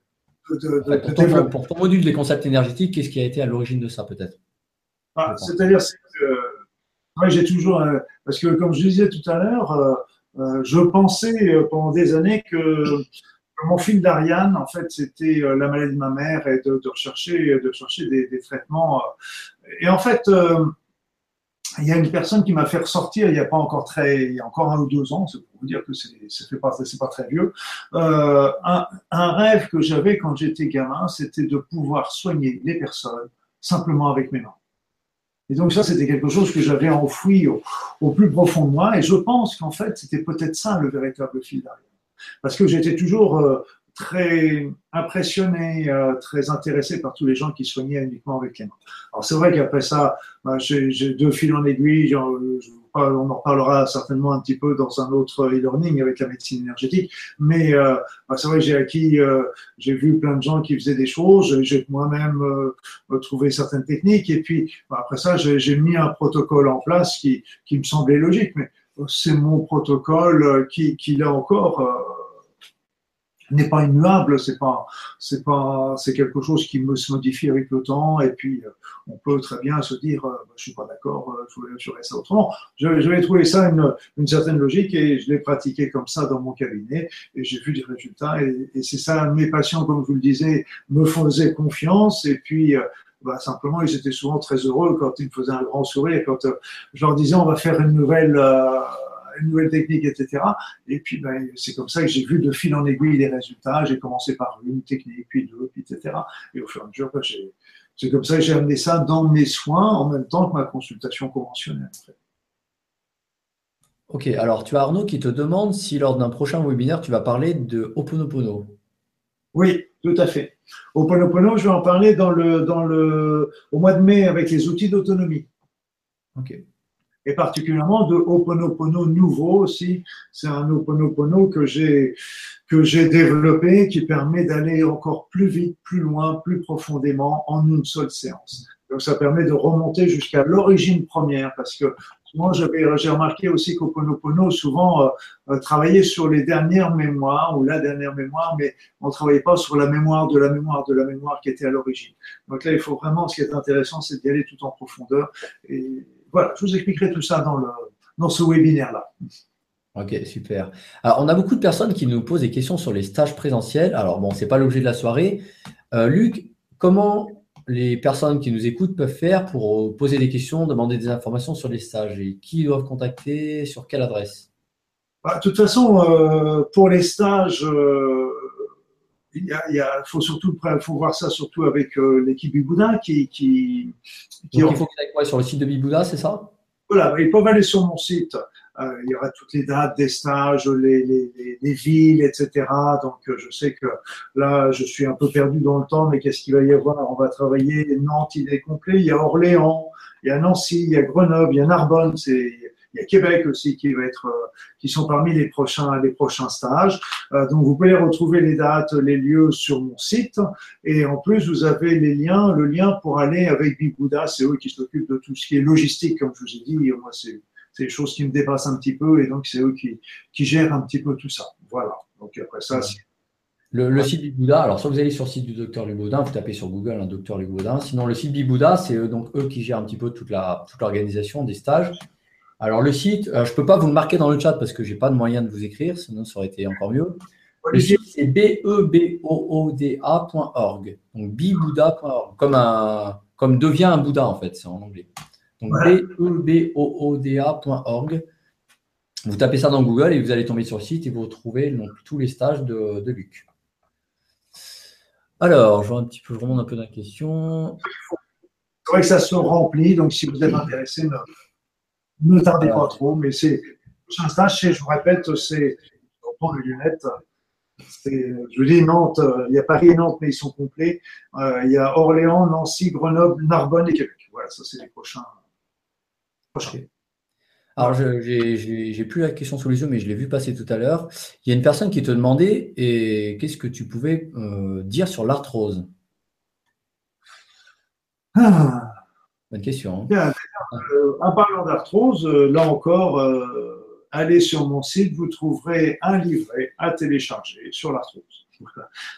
pour, ton, module des concepts énergétiques, qu'est-ce qui a été à l'origine de ça peut-être? Ah, C'est-à-dire que j'ai toujours. parce que, comme je disais tout à l'heure, euh, euh, je pensais euh, pendant des années que mon fil d'Ariane, en fait, c'était la maladie de ma mère et de, rechercher, de chercher des, traitements. Et en fait, il y a une personne qui m'a fait ressortir il n'y a pas encore très, il y a encore un ou deux ans, c'est pour vous dire que c'est pas, pas très vieux, un, rêve que j'avais quand j'étais gamin, c'était de pouvoir soigner les personnes simplement avec mes mains. Et donc ça, c'était quelque chose que j'avais enfoui au, plus profond de moi. Et je pense qu'en fait, c'était peut-être ça le véritable fil d'arrière. Parce que j'étais toujours euh, très impressionné, euh, très intéressé par tous les gens qui soignaient uniquement avec les mains. Alors c'est vrai qu'après ça, bah, j'ai deux fils en aiguille, on en reparlera certainement un petit peu dans un autre e-learning avec la médecine énergétique. Mais euh, bah, c'est vrai que j'ai acquis, j'ai vu plein de gens qui faisaient des choses, j'ai moi-même trouvé certaines techniques. Et puis bah, après ça, j'ai mis un protocole en place qui, qui me semblait logique. Mais c'est mon protocole qui, qui là encore n'est pas immuable, c'est pas, c'est pas, c'est quelque chose qui me se modifie avec le temps. Et puis, euh, on peut très bien se dire, euh, bah, je suis pas d'accord, euh, je ferai ça autrement. Je, je vais trouver ça une, une, certaine logique et je l'ai pratiqué comme ça dans mon cabinet et j'ai vu des résultats. Et, et c'est ça, mes patients, comme vous le disiez, me faisaient confiance et puis. Bah, simplement, ils étaient souvent très heureux quand ils me faisaient un grand sourire, quand je leur disais on va faire une nouvelle une nouvelle technique, etc. Et puis, ben, c'est comme ça que j'ai vu de fil en aiguille les résultats. J'ai commencé par une technique, puis deux, puis etc. Et au fur et à mesure, ben, c'est comme ça que j'ai amené ça dans mes soins en même temps que ma consultation conventionnelle. Ok, alors tu as Arnaud qui te demande si lors d'un prochain webinaire, tu vas parler de Oponopono. Oui, tout à fait. Oponopono, je vais en parler dans le, dans le, au mois de mai avec les outils d'autonomie. Ok et particulièrement de Ho'oponopono nouveau aussi. C'est un Ho'oponopono que j'ai que j'ai développé qui permet d'aller encore plus vite, plus loin, plus profondément en une seule séance. Donc ça permet de remonter jusqu'à l'origine première parce que moi j'avais j'ai remarqué aussi qu'Ho'oponopono souvent euh, euh, travaillait sur les dernières mémoires ou la dernière mémoire mais on travaillait pas sur la mémoire de la mémoire de la mémoire qui était à l'origine. Donc là il faut vraiment ce qui est intéressant c'est d'y aller tout en profondeur et voilà, je vous expliquerai tout ça dans, le, dans ce webinaire-là. Ok, super. Alors, on a beaucoup de personnes qui nous posent des questions sur les stages présentiels. Alors, bon, ce n'est pas l'objet de la soirée. Euh, Luc, comment les personnes qui nous écoutent peuvent faire pour poser des questions, demander des informations sur les stages et qui doivent contacter, sur quelle adresse? Bah, De toute façon, euh, pour les stages, euh, il, faut surtout faut voir ça surtout avec l'équipe du Boudin qui, qui, il faut qu'ils aillent sur le site de Bibouda, c'est ça? Voilà, ils peuvent aller sur mon site. Euh, il y aura toutes les dates des stages, les, les, les, villes, etc. Donc, euh, je sais que là, je suis un peu perdu dans le temps, mais qu'est-ce qu'il va y avoir? On va travailler Nantes, il est complet. Il y a Orléans, il y a Nancy, il y a Grenoble, il y a Narbonne. Il y a Québec aussi qui va être, euh, qui sont parmi les prochains, les prochains stages. Donc vous pouvez retrouver les dates, les lieux sur mon site. Et en plus, vous avez les liens, le lien pour aller avec Bibouda. C'est eux qui s'occupent de tout ce qui est logistique, comme je vous ai dit. Moi, c'est, c'est des choses qui me dépassent un petit peu. Et donc, c'est eux qui, qui gèrent un petit peu tout ça. Voilà. Donc après ça, c'est le, le, site Bibouda, alors soit vous allez sur le site du docteur Lubaudin, vous tapez sur Google un docteur Lubaudin. Sinon, le site Bibouda, c'est donc eux qui gèrent un petit peu toute la toute l'organisation des stages. Alors, le site, euh, je ne peux pas vous le marquer dans le chat parce que je n'ai pas de moyen de vous écrire, sinon ça aurait été encore mieux. Le site, c'est bebooda.org. Donc, bibouda.org, comme, un, comme devient un Bouddha, en fait, c'est en anglais. Donc, bebooda.org. Vous tapez ça dans Google et vous allez tomber sur le site et vous retrouvez donc, tous les stages de, de Luc. Alors, je vois un petit peu, je remonte un peu dans la question. C'est vrai que ça se remplit, donc si vous êtes intéressé, ne, ne tardez pas trop, mais c'est prochain stage, je vous répète, c'est, on prend les lunettes, je vous dis Nantes, il y a Paris et Nantes, mais ils sont complets. Euh, il y a Orléans, Nancy, Grenoble, Narbonne et Québec. Voilà, ça c'est les prochains. Alors, je j'ai plus la question sous les yeux, mais je l'ai vu passer tout à l'heure. Il y a une personne qui te demandait et qu'est-ce que tu pouvais euh, dire sur l'arthrose? Ah. Bonne question. Hein. Euh, en parlant d'arthrose, là encore, allez sur mon site, vous trouverez un livret à télécharger sur l'arthrose.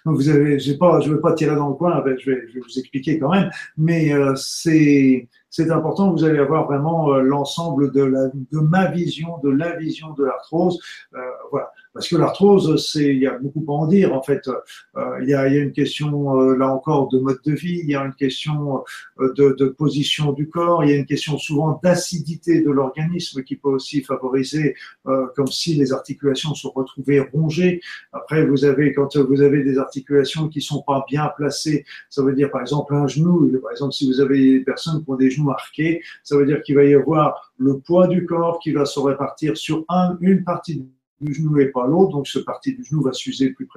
Donc vous avez, pas, je ne vais pas tirer dans le coin, je vais, je vais vous expliquer quand même, mais euh, c'est c'est important. Vous allez avoir vraiment euh, l'ensemble de de ma vision, de la vision de l'arthrose. Euh, voilà. Parce que l'arthrose, c'est, il y a beaucoup à en dire. En fait, euh, il, y a, y a, une question euh, là encore de mode de vie, il y a une question euh, de, de, position du corps, il y a une question souvent d'acidité de l'organisme qui peut aussi favoriser, comme si les articulations sont retrouvées rongées. Après, vous avez quand vous avez des articulations qui sont pas bien placées, ça veut dire par exemple un genou. Par exemple, si vous avez des personnes qui ont des genoux marqués, ça veut dire qu'il va y avoir le poids du corps qui va se répartir sur un, une partie du genou et pas l'autre, donc ce parti du genou va s'user plus,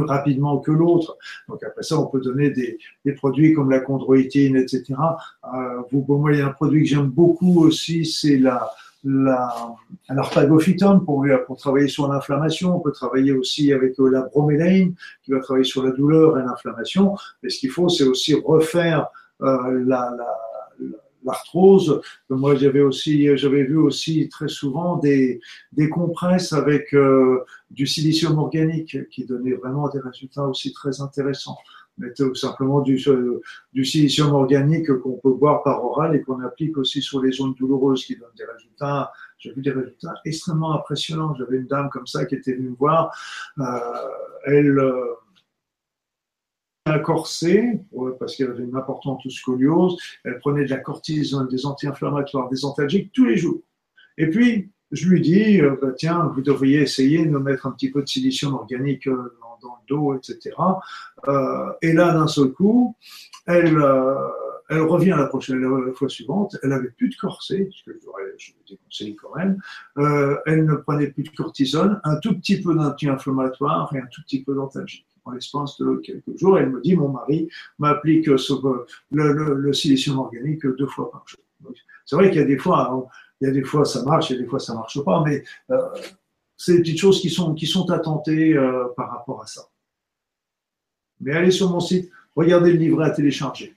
rapidement que l'autre. Donc après ça, on peut donner des, produits comme la chondroïtine, etc. Euh, vous, pour moi, il y a un produit que j'aime beaucoup aussi, c'est la, l'arpagophytum pour, pour travailler sur l'inflammation. On peut travailler aussi avec euh, la bromélaïne qui va travailler sur la douleur et l'inflammation. Mais ce qu'il faut, c'est aussi refaire euh, la, la l'arthrose. Moi, j'avais aussi, j'avais vu aussi très souvent des, des compresses avec euh, du silicium organique qui donnaient vraiment des résultats aussi très intéressants. Mais tout simplement du, euh, du silicium organique qu'on peut boire par oral et qu'on applique aussi sur les zones douloureuses qui donnent des résultats. J'ai vu des résultats extrêmement impressionnants. J'avais une dame comme ça qui était venue me voir. Euh, elle, corset, parce qu'elle avait une importante scoliose, elle prenait de la cortisone, des anti-inflammatoires, des antalgiques tous les jours. Et puis, je lui dis, euh, bah, tiens, vous devriez essayer de mettre un petit peu de silicium organique euh, dans, le dos, etc. Euh, et là, d'un seul coup, elle, elle revient la prochaine fois suivante, elle avait plus de corset, ce que je lui déconseille quand même, elle ne prenait plus de cortisone, un tout petit peu d'anti-inflammatoire et un tout petit peu d'antalgique en l'espace de quelques jours. Elle me dit, mon mari m'applique le, le, le, silicium organique deux fois par jour. C'est vrai qu'il y a des fois, hein, il y a des fois ça marche, il y a des fois ça marche pas, mais euh, c'est des petites choses qui sont, qui sont à tenter euh, par rapport à ça. Mais allez sur mon site, Regardez le livret à télécharger.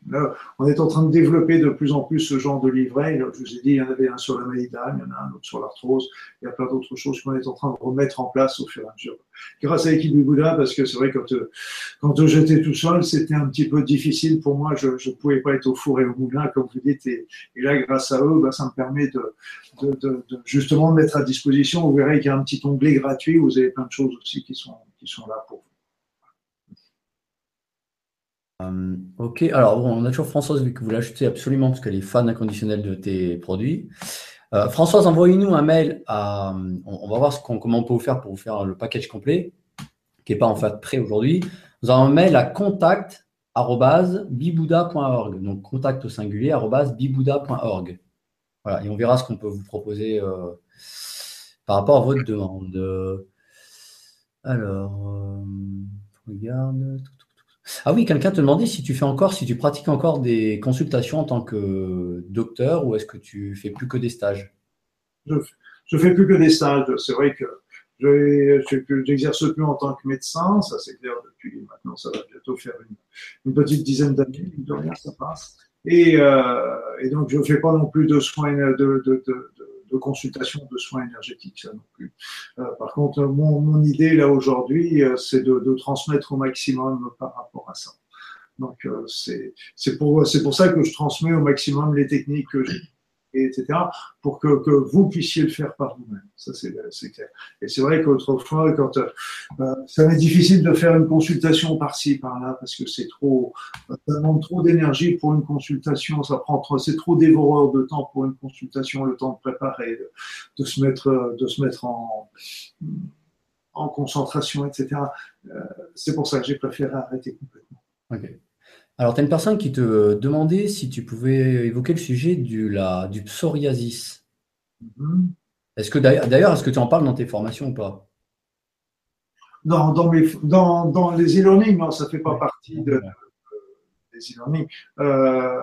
on est en train de développer de plus en plus ce genre de livret. je vous ai dit, il y en avait un sur la maïda, il y en a un autre sur l'arthrose. Il y a plein d'autres choses qu'on est en train de remettre en place au fur et à mesure. Grâce à l'équipe du Bouddha, parce que c'est vrai quand, euh, quand j'étais tout seul, c'était un petit peu difficile pour moi. Je ne pouvais pas être au four et au moulin, comme vous dites. Et, là, grâce à eux, bah, ça me permet de, de, de, de, justement de mettre à disposition. Vous verrez qu'il y a un petit onglet gratuit où vous avez plein de choses aussi qui sont, qui sont là pour vous. Euh, ok, alors bon, on a toujours Françoise vu que vous l'achetez absolument parce qu'elle est fan inconditionnelle de tes produits. Euh, Françoise, envoyez-nous un mail à. On, va voir ce comment on peut vous faire pour vous faire le package complet, qui n'est pas en fait prêt aujourd'hui. Vous avez un mail à contact.bibouda.org. Donc contact au singulier bibouda.org. Voilà, et on verra ce qu'on peut vous proposer euh, par rapport à votre demande. Alors, regarde. Ah oui, quelqu'un te demandait si tu fais encore, si tu pratiques encore des consultations en tant que docteur ou est-ce que tu fais plus que des stages? Je, je fais plus que des stages. C'est vrai que je n'exerce plus en tant que médecin, ça c'est clair depuis maintenant, ça va bientôt faire une, petite dizaine d'années, de rien, ça passe. Et, euh, donc je ne fais pas non plus de soins de consultation de soins énergétiques, ça non plus. Euh, par contre, mon, mon idée là aujourd'hui, euh, c'est de, de, transmettre au maximum par rapport à ça. Donc euh, c'est pour, pour ça que je transmets au maximum les techniques que j'ai etc., pour que, vous puissiez le faire par vous-même. Ça, c'est clair. Et c'est vrai qu'autrefois, quand euh, euh, ça m'est difficile de faire une consultation par-ci, par-là, parce que c'est trop, ça demande trop d'énergie pour une consultation, ça prend c'est trop dévoreur de temps pour une consultation, le temps de préparer, de, se mettre, de se mettre en, en concentration, etc. c'est pour ça que j'ai préféré arrêter complètement. Ok. Alors, tu as une personne qui te demandait si tu pouvais évoquer le sujet du, la, du psoriasis. Mm-hmm. Est-ce que d'ailleurs, est-ce que tu en parles dans tes formations ou pas? Dans, dans, mes, dans, dans les e-learning, non, ça ne fait pas partie de, des e-learning. Euh,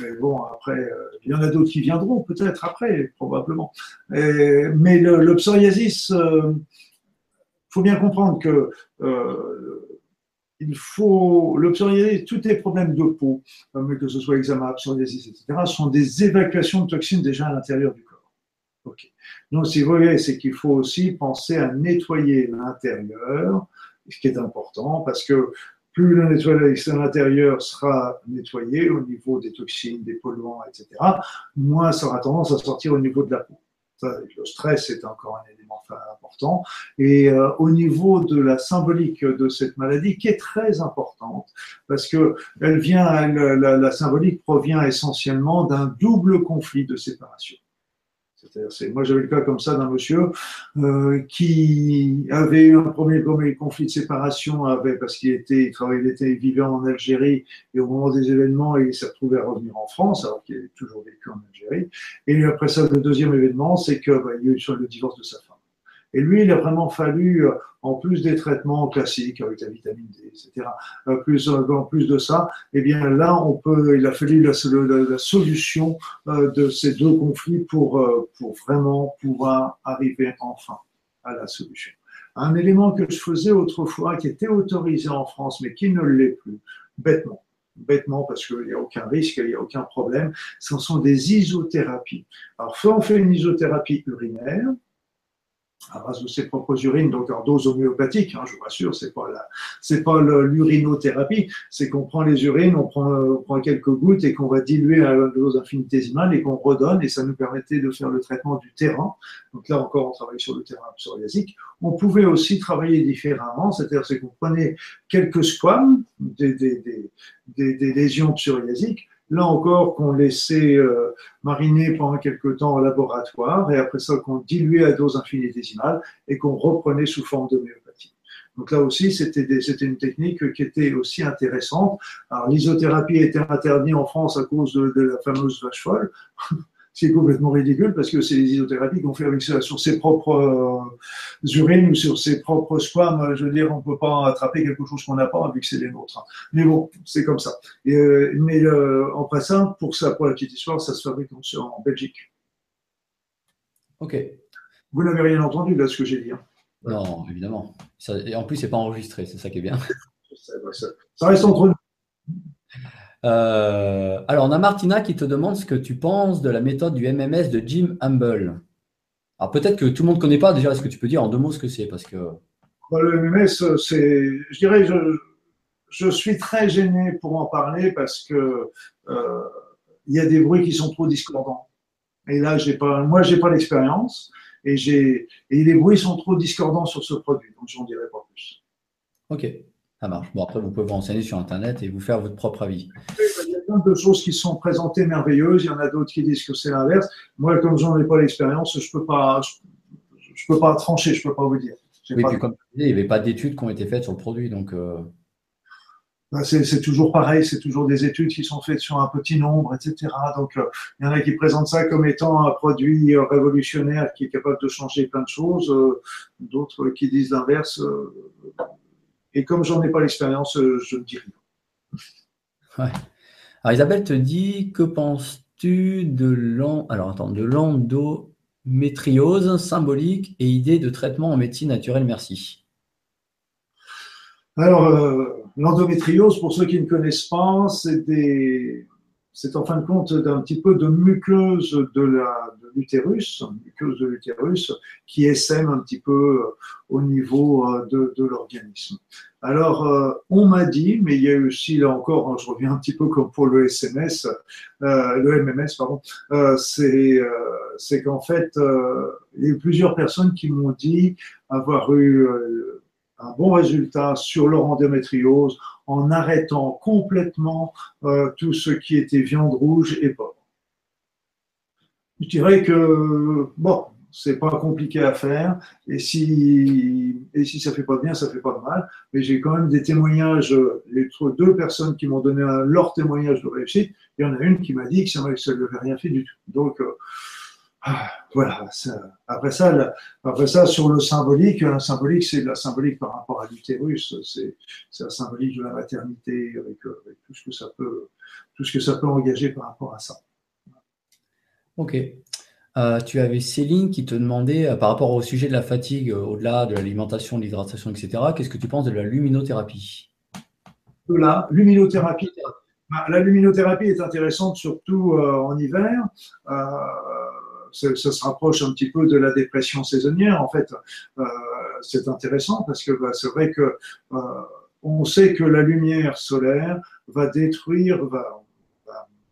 mais bon, après, euh, il y en a d'autres qui viendront peut-être après, probablement. mais le, psoriasis, il euh, faut bien comprendre que il faut, le tous les problèmes de peau, que ce soit eczéma, psoriasis, etc., sont des évacuations de toxines déjà à l'intérieur du corps. Ok. Donc, si vous voyez, c'est qu'il faut aussi penser à nettoyer l'intérieur, ce qui est important, parce que plus l'intérieur sera nettoyé au niveau des toxines, des polluants, etc., moins ça aura tendance à sortir au niveau de la peau. Le stress est encore un élément important. Et euh, au niveau de la symbolique de cette maladie, qui est très importante, parce que elle vient, la, la symbolique provient essentiellement d'un double conflit de séparation moi, j'avais le cas comme ça d'un monsieur euh, qui avait eu un premier, conflit de séparation avec, parce qu'il était, il travaillait, il était vivant en Algérie et au moment des événements, il s'est retrouvé à revenir en France alors qu'il avait toujours vécu en Algérie. Et après ça, le deuxième événement, c'est qu'il bah, y a eu le divorce de sa femme. Et lui, il a vraiment fallu, euh, en plus des traitements classiques avec la vitamine D, etc., euh, plus, euh, en plus de ça, eh bien là, on peut, il a fallu la, la, solution de ces deux conflits pour, pour vraiment pouvoir arriver enfin à la solution. Un élément que je faisais autrefois, qui était autorisé en France, mais qui ne l'est plus, bêtement, bêtement parce qu'il n'y a aucun risque, il n'y a aucun problème, ce sont des isothérapies. Alors, soit on fait une isothérapie urinaire, à base de ses propres urines, donc en dose homéopathique, hein, je vous rassure, c'est pas la, c'est pas l'urinothérapie, c'est qu'on prend les urines, on prend, on prend quelques gouttes et qu'on va diluer à une dose infinitésimale et qu'on redonne et ça nous permettait de faire le traitement du terrain. Donc là encore, on travaille sur le terrain psoriasique. On pouvait aussi travailler différemment, c'est-à-dire c'est qu'on prenait quelques squames, des, des, des, des, des lésions psoriasiques, là encore qu'on laissait euh, mariner pendant quelques temps au laboratoire et après ça qu'on diluait à dose infinitésimale et qu'on reprenait sous forme d'homéopathie. Donc là aussi, c'était une technique qui était aussi intéressante. Alors l'isothérapie été interdite en France à cause de la fameuse vache folle. C'est complètement ridicule parce que c'est les isothérapies qu'on fait avec ça, sur ses propres euh, urines ou sur ses propres squames. Je veux dire, on peut pas attraper quelque chose qu'on n'a pas vu que c'est les nôtres. Mais bon, c'est comme ça. Et, euh, mais euh, en passant, pour ça, pour la petite histoire, ça se fabrique en, en Belgique. Ok. Vous n'avez rien entendu de ce que j'ai dit. Hein. Non, évidemment. et en plus, c'est pas enregistré, c'est ça qui est bien. ça reste entre nous. Euh, alors, on a Martina qui te demande ce que tu penses de la méthode du MMS de Jim Humble. Alors, peut-être que tout le monde ne connaît pas. Déjà, est-ce que tu peux dire en deux mots ce que c'est? Parce que... Bah, le MMS, c'est, je dirais, je, suis très gêné pour en parler parce que euh, il y a des bruits qui sont trop discordants. Et là, j'ai pas, moi, j'ai pas l'expérience et j'ai, et les bruits sont trop discordants sur ce produit, donc j'en dirai pas plus. Ok. Ça marche. Bon, après, vous pouvez vous renseigner sur Internet et vous faire votre propre avis. Il y a plein de choses qui sont présentées merveilleuses. Il y en a d'autres qui disent que c'est l'inverse. Moi, comme je n'en ai pas l'expérience, je ne peux, pas, je, peux pas trancher, je ne peux pas vous dire. Oui, puis comme il n'y avait pas d'études qui ont été faites sur le produit. Donc, euh, bah, c'est toujours pareil, c'est toujours des études qui sont faites sur un petit nombre, etc. Donc, euh, il y en a qui présentent ça comme étant un produit révolutionnaire qui est capable de changer plein de choses. Euh, d'autres qui disent l'inverse. Et comme j'en ai pas l'expérience, euh, je ne dis rien. Ouais. Alors Isabelle te dit, que penses-tu de l'endométriose symbolique et idée de traitement en médecine naturelle? Merci. Alors, euh, l'endométriose, pour ceux qui ne connaissent pas, c'est des, c'est en fin de compte d'un petit peu de muqueuse de l'utérus, de l'utérus, qui essaime un petit peu euh, au niveau euh, de, l'organisme. Alors, euh, on m'a dit, mais il y a aussi, là encore, hein, je reviens un petit peu comme pour le SMS, le MMS, pardon, c'est qu'en fait, il y a eu plusieurs personnes qui m'ont dit avoir eu un bon résultat sur leur endométriose en arrêtant complètement euh, tout ce qui était viande rouge et porc. Je dirais que, bon, c'est pas compliqué à faire. Et si, et si ça fait pas bien, ça fait pas de mal. Mais j'ai quand même des témoignages, les deux personnes qui m'ont donné leur témoignage de réussite. Il y en a une qui m'a dit que ça ne lui avait rien fait du tout. Donc, euh, ah, voilà. après ça, après ça, sur le symbolique, la symbolique, c'est la symbolique par rapport à l'utérus. C'est, c'est la symbolique de la maternité avec, avec, tout ce que ça peut, tout ce que ça peut engager par rapport à ça. Ok. Euh, tu avais Céline qui te demandait, euh, par rapport au sujet de la fatigue, euh, au-delà de l'alimentation, de l'hydratation, etc., qu'est-ce que tu penses de la luminothérapie? La luminothérapie. Bah, la luminothérapie est intéressante surtout en hiver. Ça, se rapproche un petit peu de la dépression saisonnière. En fait, c'est intéressant parce que bah, c'est vrai que on sait que la lumière solaire va détruire, va,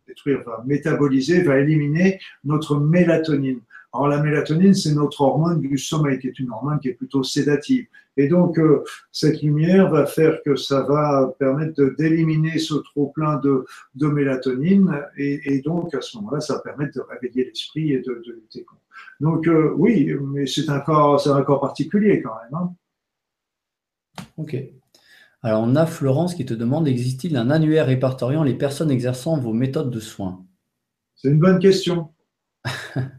détruire, va métaboliser, va éliminer notre mélatonine. Alors la mélatonine, c'est notre hormone du sommeil, qui est une hormone qui est plutôt sédative. Et donc, euh, cette lumière va faire que ça va permettre d'éliminer ce trop-plein de, de, mélatonine. Et, donc, à ce moment-là, ça va permettre de réveiller l'esprit et de, lutter contre. Donc, euh, oui, mais c'est un corps, c'est un corps particulier quand même. Hein. Ok. Alors, on a Florence qui te demande existe-t-il un annuaire répertoriant les personnes exerçant vos méthodes de soins? C'est une bonne question.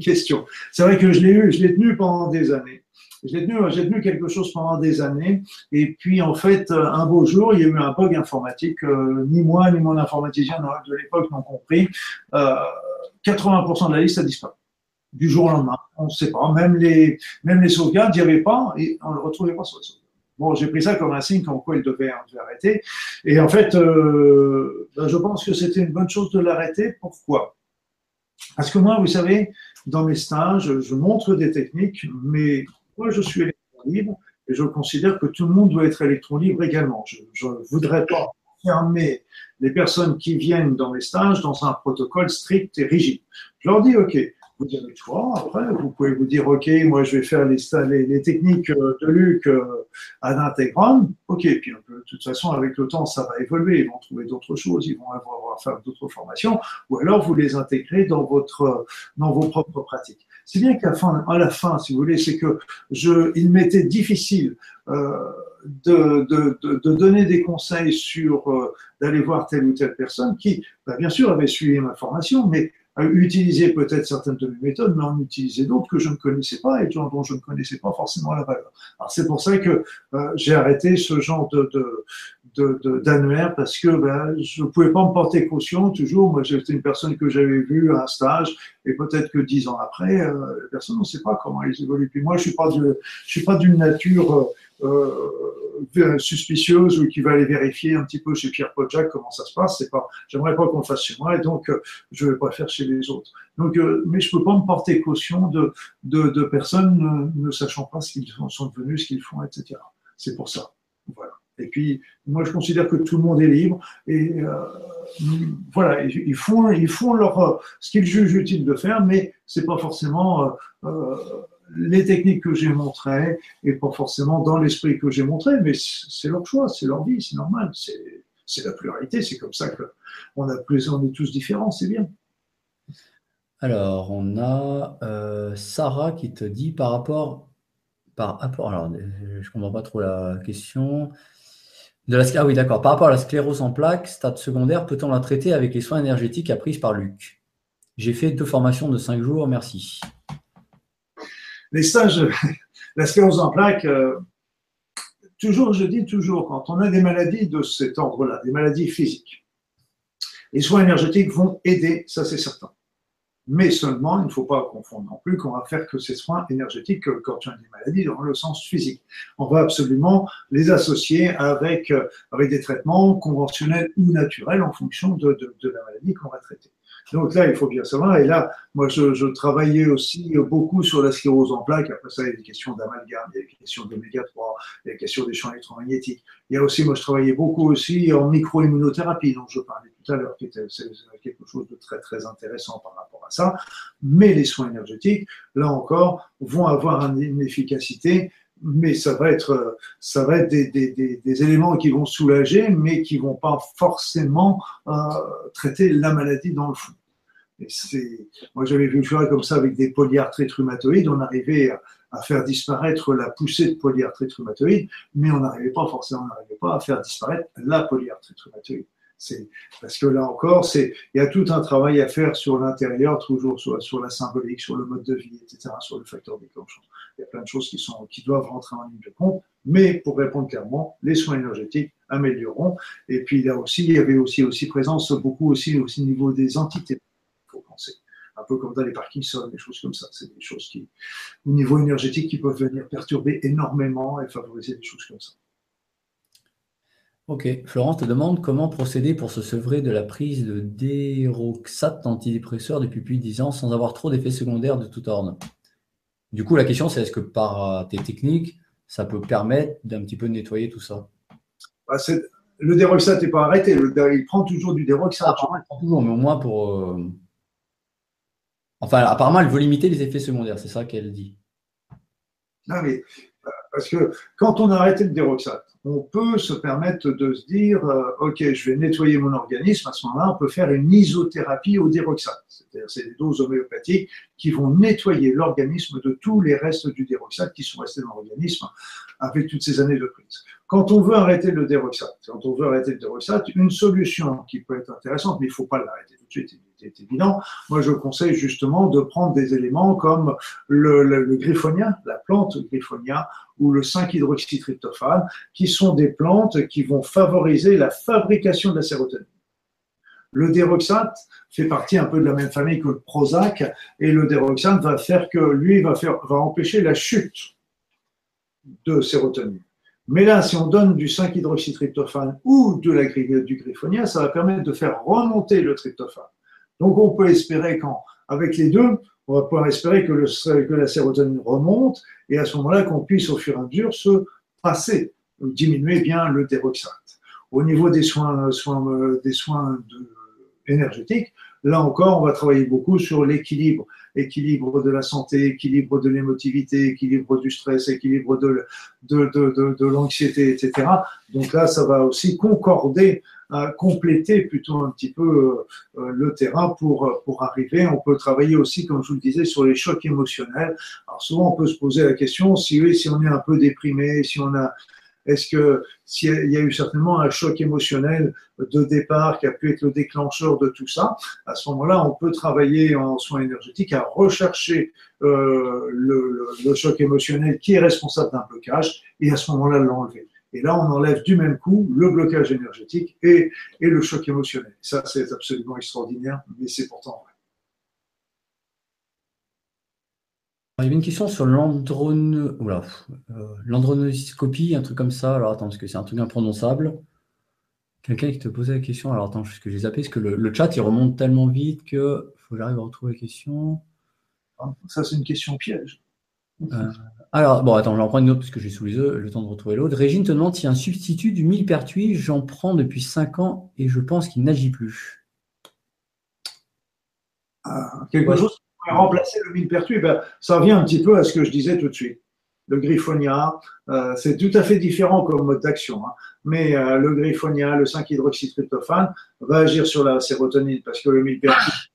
question. C'est vrai que je l'ai eu, je l'ai tenu pendant des années. J'ai tenu, tenu quelque chose pendant des années. Et puis, en fait, un beau jour, il y a eu un bug informatique. Euh, ni moi, ni mon informaticien de l'époque n'ont compris. 80% euh, de la liste a disparu. Du jour au lendemain. On ne sait pas. Même les, même les sauvegardes, il n'y avait pas et on ne le retrouvait pas sur les sauvegardes. Bon, j'ai pris ça comme un signe comme quoi il devait, arrêter. Et en fait, euh, ben, je pense que c'était une bonne chose de l'arrêter. Pourquoi? Parce que moi, vous savez, dans mes stages, je montre des techniques, mais moi, je suis électron libre et je considère que tout le monde doit être électron libre également. Je ne voudrais pas fermer les personnes qui viennent dans mes stages dans un protocole strict et rigide. Je leur dis, OK, vous avez le choix. Après, vous pouvez vous dire, OK, moi, je vais faire les, techniques euh, de Luc euh, à l'intégrale. OK, puis de toute façon, avec le temps, ça va évoluer. Ils vont trouver d'autres choses, ils vont avoir à faire d'autres formations, ou alors vous les intégrez dans, votre, dans vos propres pratiques. C'est bien qu'à la fin, si vous voulez, c'est que je, il m'était difficile euh, de, de, donner des conseils sur d'aller voir telle ou telle personne qui, bah, bien sûr, avait suivi ma formation, mais utiliser peut-être certaines de mes méthodes, mais en utiliser d'autres que je ne connaissais pas et dont je ne connaissais pas forcément la valeur. Alors c'est pour ça que euh, j'ai arrêté ce genre de, de, d'annuaire parce que ben, je ne pouvais pas me porter caution toujours. Moi, j'étais une personne que j'avais vue à un stage et peut-être que dix ans après, euh, personne, on ne sait pas comment elle évolue. Puis moi, je suis pas je suis pas d'une nature euh, euh, suspicieuse ou qui va aller vérifier un petit peu chez Pierre Podjac comment ça se passe. C'est pas, j'aimerais pas qu'on fasse chez moi et donc euh, je vais pas faire chez les autres. Donc, mais je peux pas me porter caution de, de, de personnes ne, sachant pas ce qu'ils sont devenus, ce qu'ils font, etc. C'est pour ça. Et puis, moi, je considère que tout le monde est libre et euh, voilà, ils font, ils font leur, ce qu'ils jugent utile de faire, mais c'est pas forcément euh, les techniques que j'ai montrées et pas forcément dans l'esprit que j'ai montré, mais c'est leur choix, c'est leur vie, c'est normal, c'est la pluralité, c'est comme ça que on, a plus, on est tous différents, c'est bien. Alors, on a euh, Sarah qui te dit par rapport, par rapport, alors je comprends pas trop la question. De la, ah oui, d'accord. Par rapport à la sclérose en plaques, stade secondaire, peut-on la traiter avec les soins énergétiques apprises par Luc? J'ai fait deux formations de cinq jours, merci les stages, la sclérose en plaques, euh, toujours, je dis toujours, quand on a des maladies de cet ordre-là, des maladies physiques, les soins énergétiques vont aider, ça c'est certain. Mais seulement, il ne faut pas confondre non plus qu'on va faire que ces soins énergétiques quand on a des maladies dans le sens physique. On va absolument les associer avec, euh, avec des traitements conventionnels ou naturels en fonction de, de la maladie qu'on va traiter. Donc là, il faut bien savoir. Et là, moi, je, travaillais aussi beaucoup sur la sclérose en plaques. Après ça, il y a des questions d'amalgame, il y a des questions d'oméga 3, il y a des questions des champs électromagnétiques. Il y a aussi, moi, je travaillais beaucoup aussi en micro-immunothérapie, dont je parlais tout à l'heure, qui était quelque chose de très, très intéressant par rapport à ça. Mais les soins énergétiques, là encore, vont avoir une efficacité mais ça va être, ça va être des, des, des, éléments qui vont soulager, mais qui vont pas forcément euh, traiter la maladie dans le fond. Moi, j'avais vu le comme ça avec des polyarthrites rhumatoïdes. On arrivait à, faire disparaître la poussée de polyarthrite rhumatoïde, mais on n'arrivait pas forcément, on pas à faire disparaître la polyarthrite rhumatoïde. Parce que là encore, il y a tout un travail à faire sur l'intérieur, toujours sur, sur, la symbolique, sur le mode de vie, etc., sur le facteur déclenchant. Il y a plein de choses qui sont qui doivent rentrer en ligne de compte. Mais pour répondre clairement, les soins énergétiques amélioreront. Et puis là aussi, il y avait aussi aussi présence beaucoup aussi aussi au niveau des entités. Il faut penser un peu comme dans les Parkinson, des choses comme ça. C'est des choses qui, au niveau énergétique, qui peuvent venir perturber énormément et favoriser des choses comme ça. Ok. Florence te demande comment procéder pour se sevrer de la prise de déroxate antidépresseur depuis plus de 10 ans sans avoir trop d'effets secondaires de tout ordre. Du coup, la question, c'est est-ce que par euh, tes techniques, ça peut permettre d'un petit peu nettoyer tout ça? Bah, Le déroxate n'est pas arrêté. il prend toujours du déroxate. Ah, il prend toujours, mais au moins pour. Euh, enfin, apparemment, elle veut limiter les effets secondaires, c'est ça qu'elle dit. Non, mais euh, parce que quand on a arrêté le déroxate, on peut se permettre de se dire, euh, OK, je vais nettoyer mon organisme. À ce moment-là, on peut faire une isothérapie au déroxate. C'est-à-dire, c'est des doses homéopathiques qui vont nettoyer l'organisme de tous les restes du déroxate qui sont restés dans l'organisme avec toutes ces années de prise. Quand on veut arrêter le déroxate, quand on veut arrêter le une solution qui peut être intéressante, mais il ne faut pas l'arrêter tout de suite, c'est évident. Moi, je conseille justement de prendre des éléments comme le, le, griffonia, la plante griffonia, ou le 5-hydroxytryptophane, qui sont des plantes qui vont favoriser la fabrication de la sérotonine. Le déroxate fait partie un peu de la même famille que le Prozac, et le déroxate va faire que lui va, faire, va empêcher la chute de sérotonine. Mais là, si on donne du 5-hydroxytryptophane ou de la, du griffonia, ça va permettre de faire remonter le tryptophane. Donc on peut espérer qu'avec les deux, on va pouvoir espérer que, la sérotonine remonte et à ce moment-là qu'on puisse au fur et à mesure se passer, diminuer bien le déroxate. Au niveau des soins, soins, des soins énergétiques, là encore, on va travailler beaucoup sur l'équilibre, équilibre de la santé, équilibre de l'émotivité, équilibre du stress, équilibre de l'anxiété, etc. Donc là, ça va aussi concorder compléter plutôt un petit peu euh, le terrain pour, pour arriver. On peut travailler aussi, comme je vous le disais, sur les chocs émotionnels. Alors souvent, on peut se poser la question si oui, si on est un peu déprimé, si on a est-ce que s'il y a eu certainement un choc émotionnel de départ qui a pu être le déclencheur de tout ça, à ce moment-là, on peut travailler en soins énergétiques à rechercher euh, le, le, choc émotionnel qui est responsable d'un blocage et à ce moment-là l'enlever. Et là, on enlève du même coup le blocage énergétique et, et le choc émotionnel. Ça, c'est absolument extraordinaire, mais c'est pourtant vrai. Il y avait une question sur l'androne... Euh, l'andronoscopie, un truc comme ça. Alors attends, parce que c'est un truc imprononçable. Quelqu'un qui te posait la question. Alors attends, je que j'ai zappé, parce que le, chat, il remonte tellement vite que faut que j'arrive à retrouver la question. Ah, ça, c'est une question piège. Euh, alors, bon, attends, j'en prends une autre parce que j'ai sous les yeux le temps de retrouver l'autre. Régine te demande si un substitut du millepertuis, j'en prends depuis 5 ans et je pense qu'il n'agit plus. Ah, quelque chose qui pourrait remplacer le millepertuis, ben, ça revient un petit peu à ce que je disais tout de suite. Le griffonia, euh, c'est tout à fait différent comme mode d'action, hein. mais euh, le griffonia, le 5-hydroxytryptophane, va agir sur la sérotonine parce que le millepertuis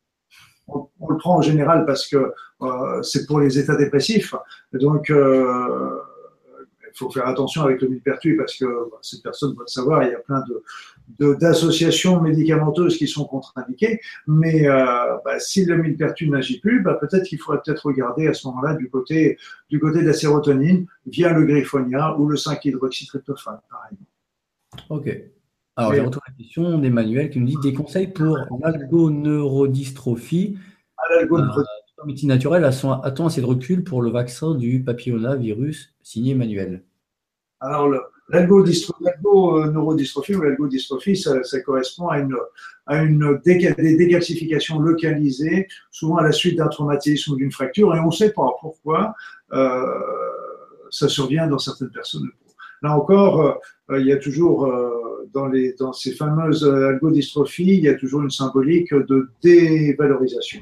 on, le prend en général parce que euh, c'est pour les états dépressifs. Donc, euh, il faut faire attention avec le millepertuis parce que bah, cette personne va le savoir, il y a plein de, d'associations médicamenteuses qui sont contre-indiquées. Mais euh, bah, si le millepertuis n'agit plus, bah, peut-être qu'il faudrait peut-être regarder à ce moment-là du côté, du côté de la sérotonine via le griffonia ou le 5-hydroxytryptophane, par. Ok. Alors, j'ai retrouvé la question d'Emmanuel qui nous dit des conseils pour l'algoneurodystrophie. Ah, euh, médecine naturelle, assez de recul pour le vaccin du papillonavirus signé Emmanuel? Alors, l'algoneurodystrophie ou l'algodystrophie, ça, ça, correspond à une, à une des dégasifications localisées, souvent à la suite d'un traumatisme ou d'une fracture, et on ne sait pas pourquoi euh, ça survient dans certaines personnes. Là encore, euh, il y a toujours euh, dans, ces fameuses euh, algodystrophies, il y a toujours une symbolique de dévalorisation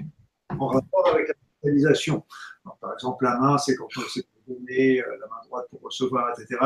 en rapport avec la réalisation. par exemple, la main, c'est quand on donné la main droite pour recevoir, etc.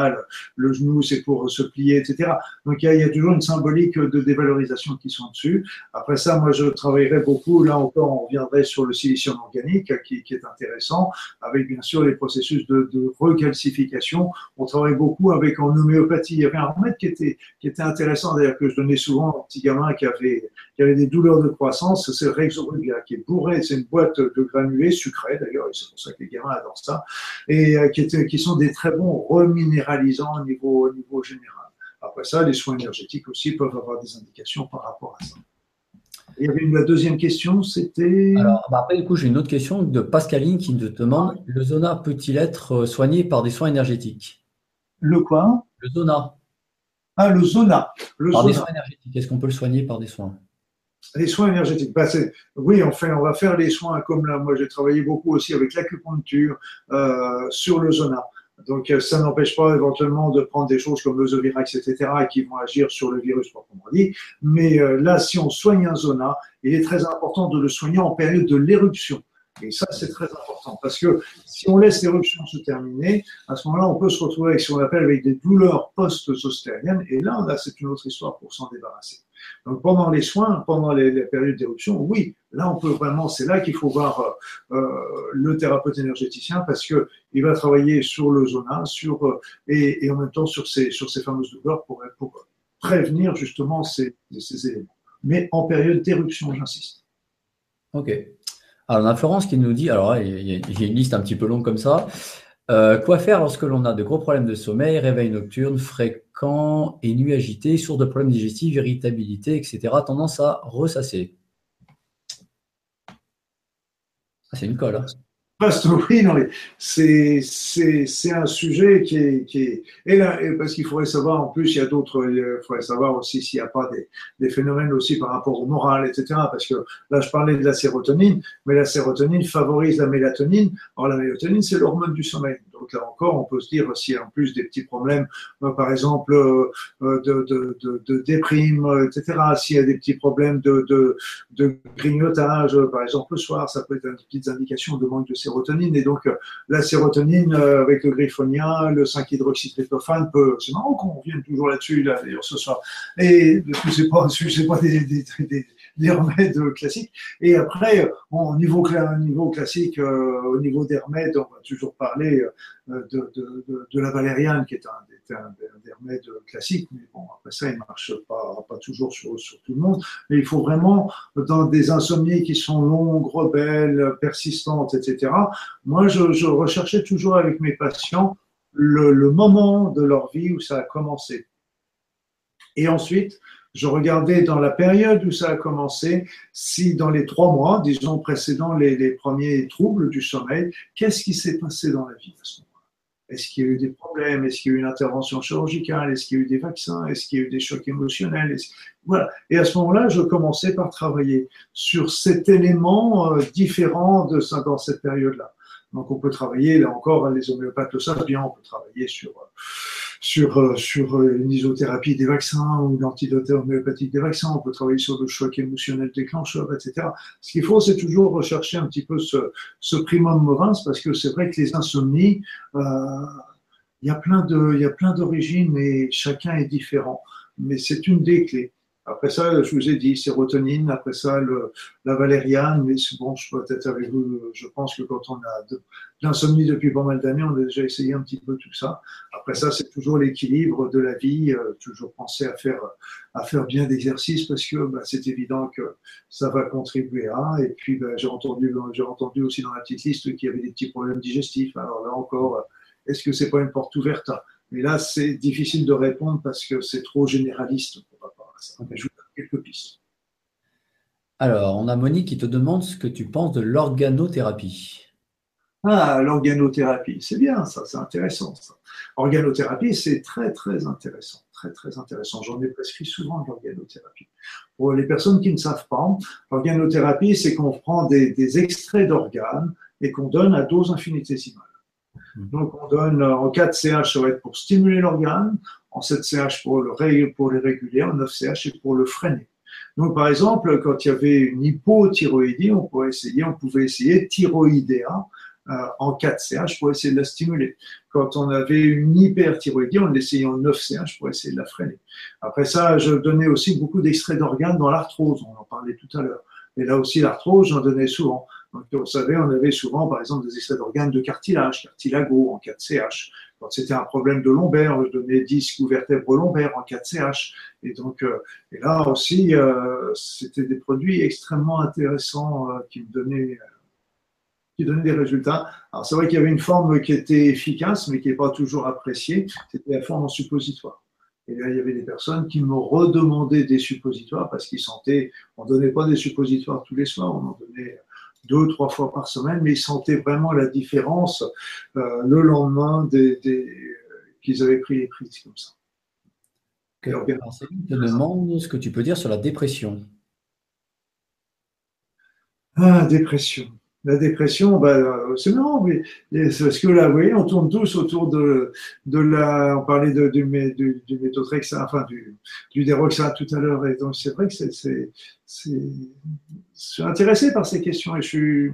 Le, genou, c'est pour se plier, etc. Donc, il y, a, toujours une symbolique de dévalorisation qui sont dessus. Après ça, moi, je travaillerai beaucoup. Là encore, on reviendrait sur le silicium organique, qui, qui est intéressant, avec bien sûr les processus de, recalcification. On travaille beaucoup avec en homéopathie. Il y avait un remède qui était, qui était intéressant, d'ailleurs, que je donnais souvent aux petits gamins qui avaient, qui avaient des douleurs de croissance. C'est Rexorubia, qui est bourré. C'est une boîte de granulés sucrés, d'ailleurs, et c'est pour ça que les gamins adorent ça, euh, qui, qui sont des très bons reminéralisants au niveau, au niveau général. Après ça, les soins énergétiques aussi peuvent avoir des indications par rapport à ça. Il y avait une, la deuxième question, c'était. Alors, bah, après, du coup, j'ai une autre question de Pascaline qui te demande le zona peut-il être euh, soigné par des soins énergétiques? Le quoi? Le zona. Ah, le zona. Le par des soins énergétiques. Est-ce qu'on peut le soigner par des soins? Les soins énergétiques. Bah, oui, enfin, on va faire les soins comme là. Moi, j'ai travaillé beaucoup aussi avec l'acupuncture euh, sur le zona. Donc, euh, ça n'empêche pas éventuellement de prendre des choses comme le Zovirax, etc., qui vont agir sur le virus proprement dit. Mais euh, là, si on soigne un zona, il est très important de le soigner en période de l'éruption. Et ça, c'est très important parce que si on laisse l'éruption se terminer, à ce moment-là, on peut se retrouver avec ce qu'on appelle avec des douleurs post-zostériennes. Et là, là c'est une autre histoire pour s'en débarrasser. Donc pendant les soins, pendant les, périodes d'éruption, oui, là on peut vraiment, c'est là qu'il faut voir euh, euh, le thérapeute énergéticien parce que il va travailler sur le zona, sur euh, et, en même temps sur ces sur ces fameuses douleurs pour, pour prévenir justement ces, ces éléments. Mais en période d'éruption, j'insiste. Ok. Alors, on a Florence qui nous dit, alors il y a une liste un petit peu longue comme ça. Euh, quoi faire lorsque l'on a de gros problèmes de sommeil, réveil nocturne fréquent et nuit agitée, source de problèmes digestifs, irritabilité, etc., tendance à ressasser? Ah, C'est une colle. Hein c'est, c'est, c'est un sujet qui est, et là, parce qu'il faudrait savoir, en plus, il y a d'autres, il faudrait savoir aussi s'il n'y a pas des, des, phénomènes aussi par rapport au moral, etc. Parce que là, je parlais de la sérotonine, mais la sérotonine favorise la mélatonine. Or, la mélatonine, c'est l'hormone du sommeil. Donc là encore, on peut se dire a en plus des petits problèmes, euh, par exemple, euh, euh, de, de, de, déprime, etc. S'il y a des petits problèmes de, grignotage, par exemple, le soir, ça peut être une petite indication de manque de sérotonine. Et donc, la sérotonine avec le griffonia, le 5-hydroxytryptophane peut. C'est marrant qu'on revienne toujours là-dessus, là, d'ailleurs, ce soir. Et pas, c'est pas des, des, des, des, remèdes classiques. Et après, au niveau, niveau classique, euh, au niveau des remèdes, on va toujours parler de, de, de, de la valériane, qui est un un, des remèdes classiques, mais bon, après ça, il ne marche pas, pas toujours sur, sur, tout le monde. Mais il faut vraiment, dans des insomnies qui sont longues, rebelles, persistantes, etc., moi, je, je recherchais toujours avec mes patients le, le, moment de leur vie où ça a commencé. Et ensuite, je regardais dans la période où ça a commencé, si dans les trois mois, disons précédant les, premiers troubles du sommeil, qu'est-ce qui s'est passé dans la vie à ce moment est-ce qu'il y a eu des problèmes? Est-ce qu'il y a eu une intervention chirurgicale? Est-ce qu'il y a eu des vaccins? Est-ce qu'il y a eu des chocs émotionnels? Voilà. Et à ce moment-là, je commençais par travailler sur cet élément euh, différent de dans cette période-là. Donc, on peut travailler, là encore, les homéopathes le savent bien, on peut travailler sur euh, sur, euh, sur euh, une isothérapie des vaccins ou l'antidote homéopathique des vaccins, on peut travailler sur le choc émotionnel déclencheur, etc. Ce qu'il faut, c'est toujours rechercher un petit peu ce, ce primum movens, parce que c'est vrai que les insomnies, euh, il il y a plein d'origines et chacun est différent. Mais c'est une des clés. Après ça, je vous ai dit sérotonine, après ça, la valériane, mais bon, je peux être avec vous, je pense que quand on a de, l'insomnie depuis pas mal d'années, on a déjà essayé un petit peu tout ça. Après ça, c'est toujours l'équilibre de la vie, euh, toujours penser à faire, à faire bien d'exercice parce que bah, c'est évident que ça va contribuer à. Et puis, bah, j'ai entendu, j'ai entendu aussi dans la petite liste qu'il y avait des petits problèmes digestifs. Alors là encore, est-ce que c'est pas une porte ouverte? Mais là, c'est difficile de répondre parce que c'est trop généraliste je vous donne quelques pistes. Alors, on a Monique qui te demande ce que tu penses de l'organothérapie. Ah, l'organothérapie, c'est bien ça, c'est intéressant ça. Organothérapie, c'est très très intéressant, très très intéressant. J'en ai prescrit souvent de l'organothérapie. Pour les personnes qui ne savent pas, l'organothérapie, c'est qu'on prend des, extraits d'organes et qu'on donne à dose infinitésimale. Mmh. Donc on donne en 4 CH, ça va être pour stimuler l'organe, en 7 CH pour, le, pour les réguler, en 9 CH et pour le freiner. Donc, par exemple, quand il y avait une hypothyroïdie, on pouvait essayer, on pouvait essayer thyroïdéa, en 4 CH pour essayer de la stimuler. Quand on avait une hyperthyroïdie, on l'essayait en 9 CH pour essayer de la freiner. Après ça, je donnais aussi beaucoup d'extraits d'organes dans l'arthrose, on en parlait tout à l'heure. Et là aussi, l'arthrose, j'en donnais souvent. Donc, vous savez, on avait souvent, par exemple, des extraits d'organes de cartilage, cartilago en 4CH. C'était un problème de lombaire, je donnais disques ou vertèbres lombaires en 4CH. Et donc, euh, et là aussi, euh, c'était des produits extrêmement intéressants euh, qui me donnaient, qui donnaient des résultats. Alors, c'est vrai qu'il y avait une forme qui était efficace, mais qui n'est pas toujours appréciée. C'était la forme en suppositoire. Et là, il y avait des personnes qui me redemandaient des suppositoires parce qu'ils sentaient, on ne donnait pas des suppositoires tous les soirs, on en donnait deux ou trois fois par semaine, mais ils sentaient vraiment la différence euh, le lendemain des, qu'ils avaient pris les prises comme ça. Okay. Alors, te demande ce que tu peux dire sur la dépression. Ah, dépression. La dépression, bah, c'est marrant, mais parce que là, vous voyez, on tourne tous autour de, de la. On parlait de, du, du, du méthotrexate, enfin du, du déroxate tout à l'heure, et donc c'est vrai que c'est, je suis intéressé par ces questions et je suis,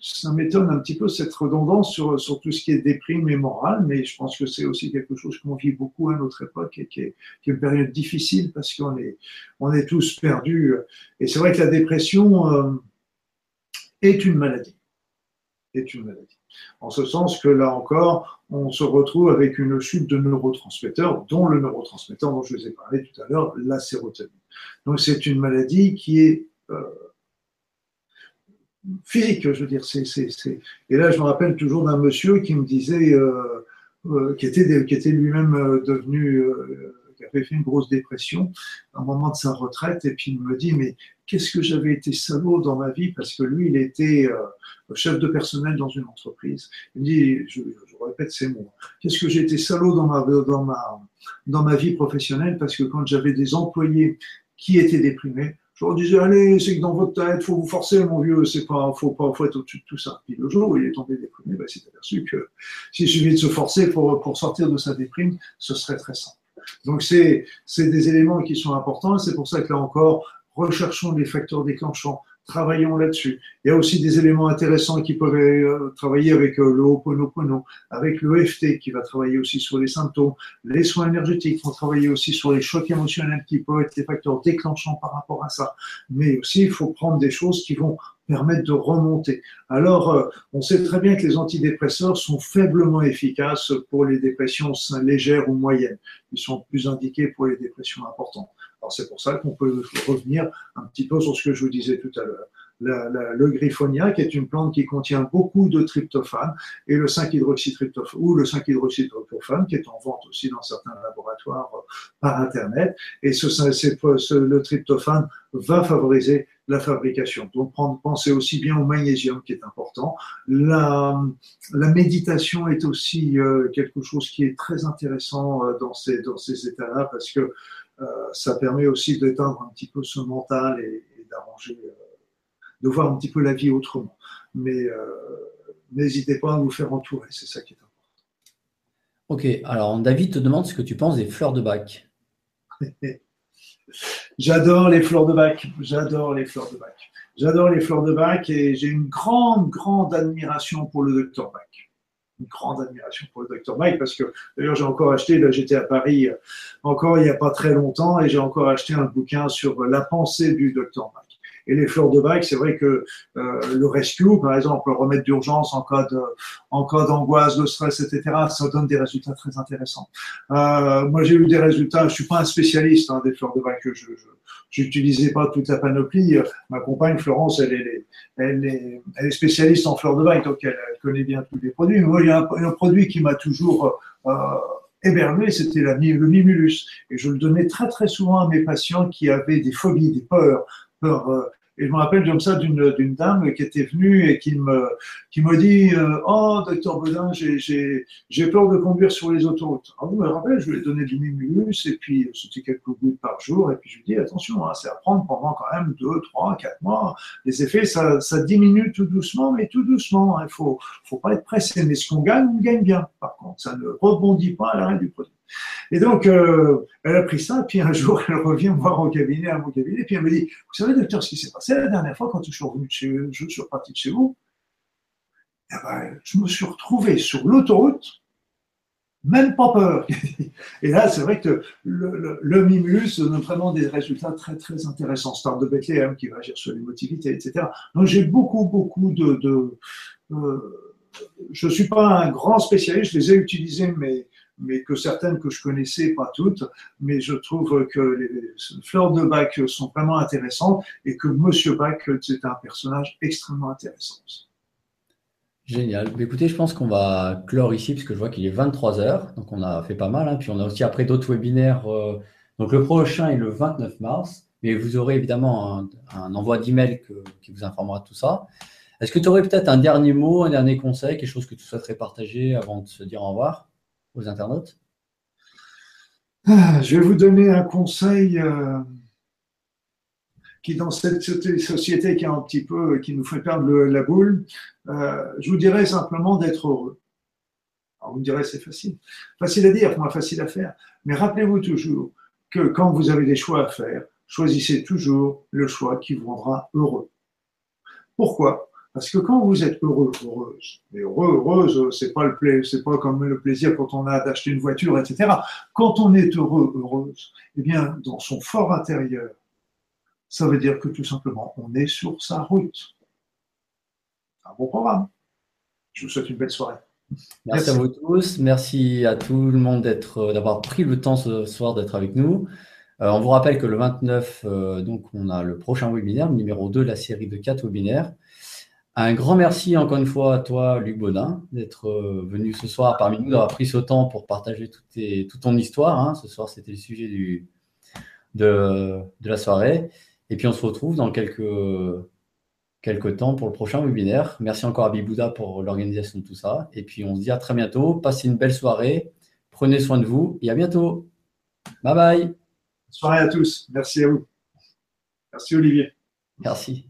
ça m'étonne un petit peu cette redondance sur, sur tout ce qui est déprime et morale, mais je pense que c'est aussi quelque chose qu'on vit beaucoup à notre époque et qui est, qui est une période difficile parce qu'on est, on est tous perdus. Et c'est vrai que la dépression, euh, est une maladie. Est une maladie. En ce sens que là encore, on se retrouve avec une chute de neurotransmetteurs, dont le neurotransmetteur dont je vous ai parlé tout à l'heure, la sérotonine. Donc c'est une maladie qui est euh, physique, je veux dire. Et là, je me rappelle toujours d'un monsieur qui me disait, euh, euh, qui était, qui était lui-même devenu qui avait fait une grosse dépression à un moment de sa retraite, et puis il me dit, mais qu'est-ce que j'avais été salaud dans ma vie, parce que lui, il était euh, chef de personnel dans une entreprise. Il me dit, je, répète ces mots, qu'est-ce que j'ai été salaud dans ma, dans, ma, dans ma vie professionnelle, parce que quand j'avais des employés qui étaient déprimés, je leur disais, allez, c'est que dans votre tête, faut vous forcer, mon vieux, c'est pas, faut pas, faut être au-dessus de tout ça. Puis le jour où il est tombé déprimé, ben, il s'est aperçu que s'il suffit de se forcer pour, pour sortir de sa déprime, ce serait très simple. Donc, c'est des éléments qui sont importants. C'est pour ça que là encore, recherchons les facteurs déclenchants, travaillons là-dessus. Il y a aussi des éléments intéressants qui peuvent euh, travailler avec euh, le Ho'oponopono, avec le EFT qui va travailler aussi sur les symptômes. Les soins énergétiques vont travailler aussi sur les chocs émotionnels qui peuvent être des facteurs déclenchants par rapport à ça. Mais aussi, il faut prendre des choses qui vont permettre de remonter. Alors, euh, on sait très bien que les antidépresseurs sont faiblement efficaces pour les dépressions légères ou moyennes. Ils sont plus indiqués pour les dépressions importantes. Alors, c'est pour ça qu'on peut revenir un petit peu sur ce que je vous disais tout à l'heure le griffonia, qui est une plante qui contient beaucoup de tryptophane, et le 5-hydroxytryptophane, ou le 5-hydroxytryptophane, qui est en vente aussi dans certains laboratoires euh, par Internet. Et ce, le tryptophane va favoriser la fabrication. Donc, pensez aussi bien au magnésium qui est important. La, la méditation est aussi euh, quelque chose qui est très intéressant euh, dans ces, dans ces états-là parce que ça permet aussi d'éteindre un petit peu ce mental et, et d'arranger de voir un petit peu la vie autrement. Mais euh, n'hésitez pas à vous faire entourer, c'est ça qui est important. Ok, alors David te demande ce que tu penses des fleurs de bac. J'adore les fleurs de bac, j'adore les fleurs de bac. J'adore les fleurs de bac et j'ai une grande, grande admiration pour le docteur Bach. Une grande admiration pour le docteur Bach parce que d'ailleurs j'ai encore acheté, là j'étais à Paris euh, encore il n'y a pas très longtemps et j'ai encore acheté un bouquin sur la pensée du docteur Bach. Et les fleurs de bac, c'est vrai que euh, le rescue, par exemple, le remède d'urgence en cas de, en cas d'angoisse, de stress, etc., ça donne des résultats très intéressants. Euh, moi, j'ai eu des résultats. Je suis pas un spécialiste hein, des fleurs de bac. Je, je n'utilisais pas toute la panoplie. Ma compagne Florence, elle est, elle est, elle est spécialiste en fleurs de bac, donc elle, connaît bien tous les produits. Mais moi, il y a un, produit qui m'a toujours euh, hébergé, c'était le mimulus. Et je le donnais très très souvent à mes patients qui avaient des phobies, des peurs, peurs euh, et je me rappelle comme ça d'une dame qui était venue et qui me, dit euh, Oh, docteur Bedin, j'ai peur de conduire sur les autoroutes. Alors, je me rappelle, je lui ai donné du Mimulus et puis c'était quelques gouttes par jour. Et puis je lui ai dit Attention, hein, c'est à prendre pendant quand même 2, 3, 4 mois. Les effets, ça, ça diminue tout doucement, mais tout doucement. Hein. Il ne faut, faut pas être pressé. Mais ce qu'on gagne, on gagne bien. Par contre, ça ne rebondit pas à l'arrêt du produit. Et donc, euh, elle a pris ça, puis un jour, elle revient voir au cabinet, à mon cabinet, puis elle me dit, vous savez, docteur, ce qui s'est passé la dernière fois quand je suis revenu de chez je suis reparti de chez vous, eh ben, je me suis retrouvé sur l'autoroute, même pas peur. Et là, c'est vrai que le, Mimulus donne vraiment des résultats très, très intéressants. Star de Bethléem qui va agir sur l'émotivité, etc. Donc, j'ai beaucoup, beaucoup de. de euh, je ne suis pas un grand spécialiste, je les ai utilisés, mais, mais que certaines que je connaissais, pas toutes, mais je trouve que les fleurs de Bach sont vraiment intéressantes et que Monsieur Bach, c'est un personnage extrêmement intéressant. Génial. Écoutez, je pense qu'on va clore ici, puisque je vois qu'il est 23 heures. Donc, on a fait pas mal. Hein. Puis, on a aussi après d'autres webinaires. Euh, donc, le prochain est le 29 mars. Mais vous aurez évidemment un, envoi d'email qui vous informera de tout ça. Est-ce que tu aurais peut-être un dernier mot, un dernier conseil, quelque chose que tu souhaiterais partager avant de se dire au revoir? Aux internautes ah, Je vais vous donner un conseil. Euh, qui dans cette société qui est un petit peu, qui nous fait perdre la boule, euh, je vous dirais simplement d'être heureux. Alors vous me direz, c'est facile. Facile à dire, moins facile à faire. Mais rappelez-vous toujours que quand vous avez des choix à faire, choisissez toujours le choix qui vous rendra heureux. Pourquoi? Parce que quand vous êtes heureux, heureuse, et heureux, heureuse, c'est pas le plaisir, c'est pas comme le plaisir quand on a d'acheter une voiture, etc. Quand on est heureux, heureuse, eh bien, dans son fort intérieur, ça veut dire que tout simplement, on est sur sa route. Un bon programme. Je vous souhaite une belle soirée. Merci, à vous tous. Merci à tout le monde euh, d'avoir pris le temps ce soir d'être avec nous. Euh, on vous rappelle que le 29, euh, donc, on a le prochain webinaire, numéro 2 de la série de 4 webinaires. Un grand merci encore une fois à toi, Luc Baudin, d'être venu ce soir parmi nous, d'avoir pris ce temps pour partager toute, ton histoire. Hein. Ce soir, c'était le sujet du, de, de la soirée. Et puis on se retrouve dans quelques, quelques temps pour le prochain webinaire. Merci encore à Bibouda pour l'organisation de tout ça. Et puis on se dit à très bientôt. Passez une belle soirée. Prenez soin de vous et à bientôt. Bye bye. Bonne soirée à tous. Merci à vous. Merci Olivier. Merci.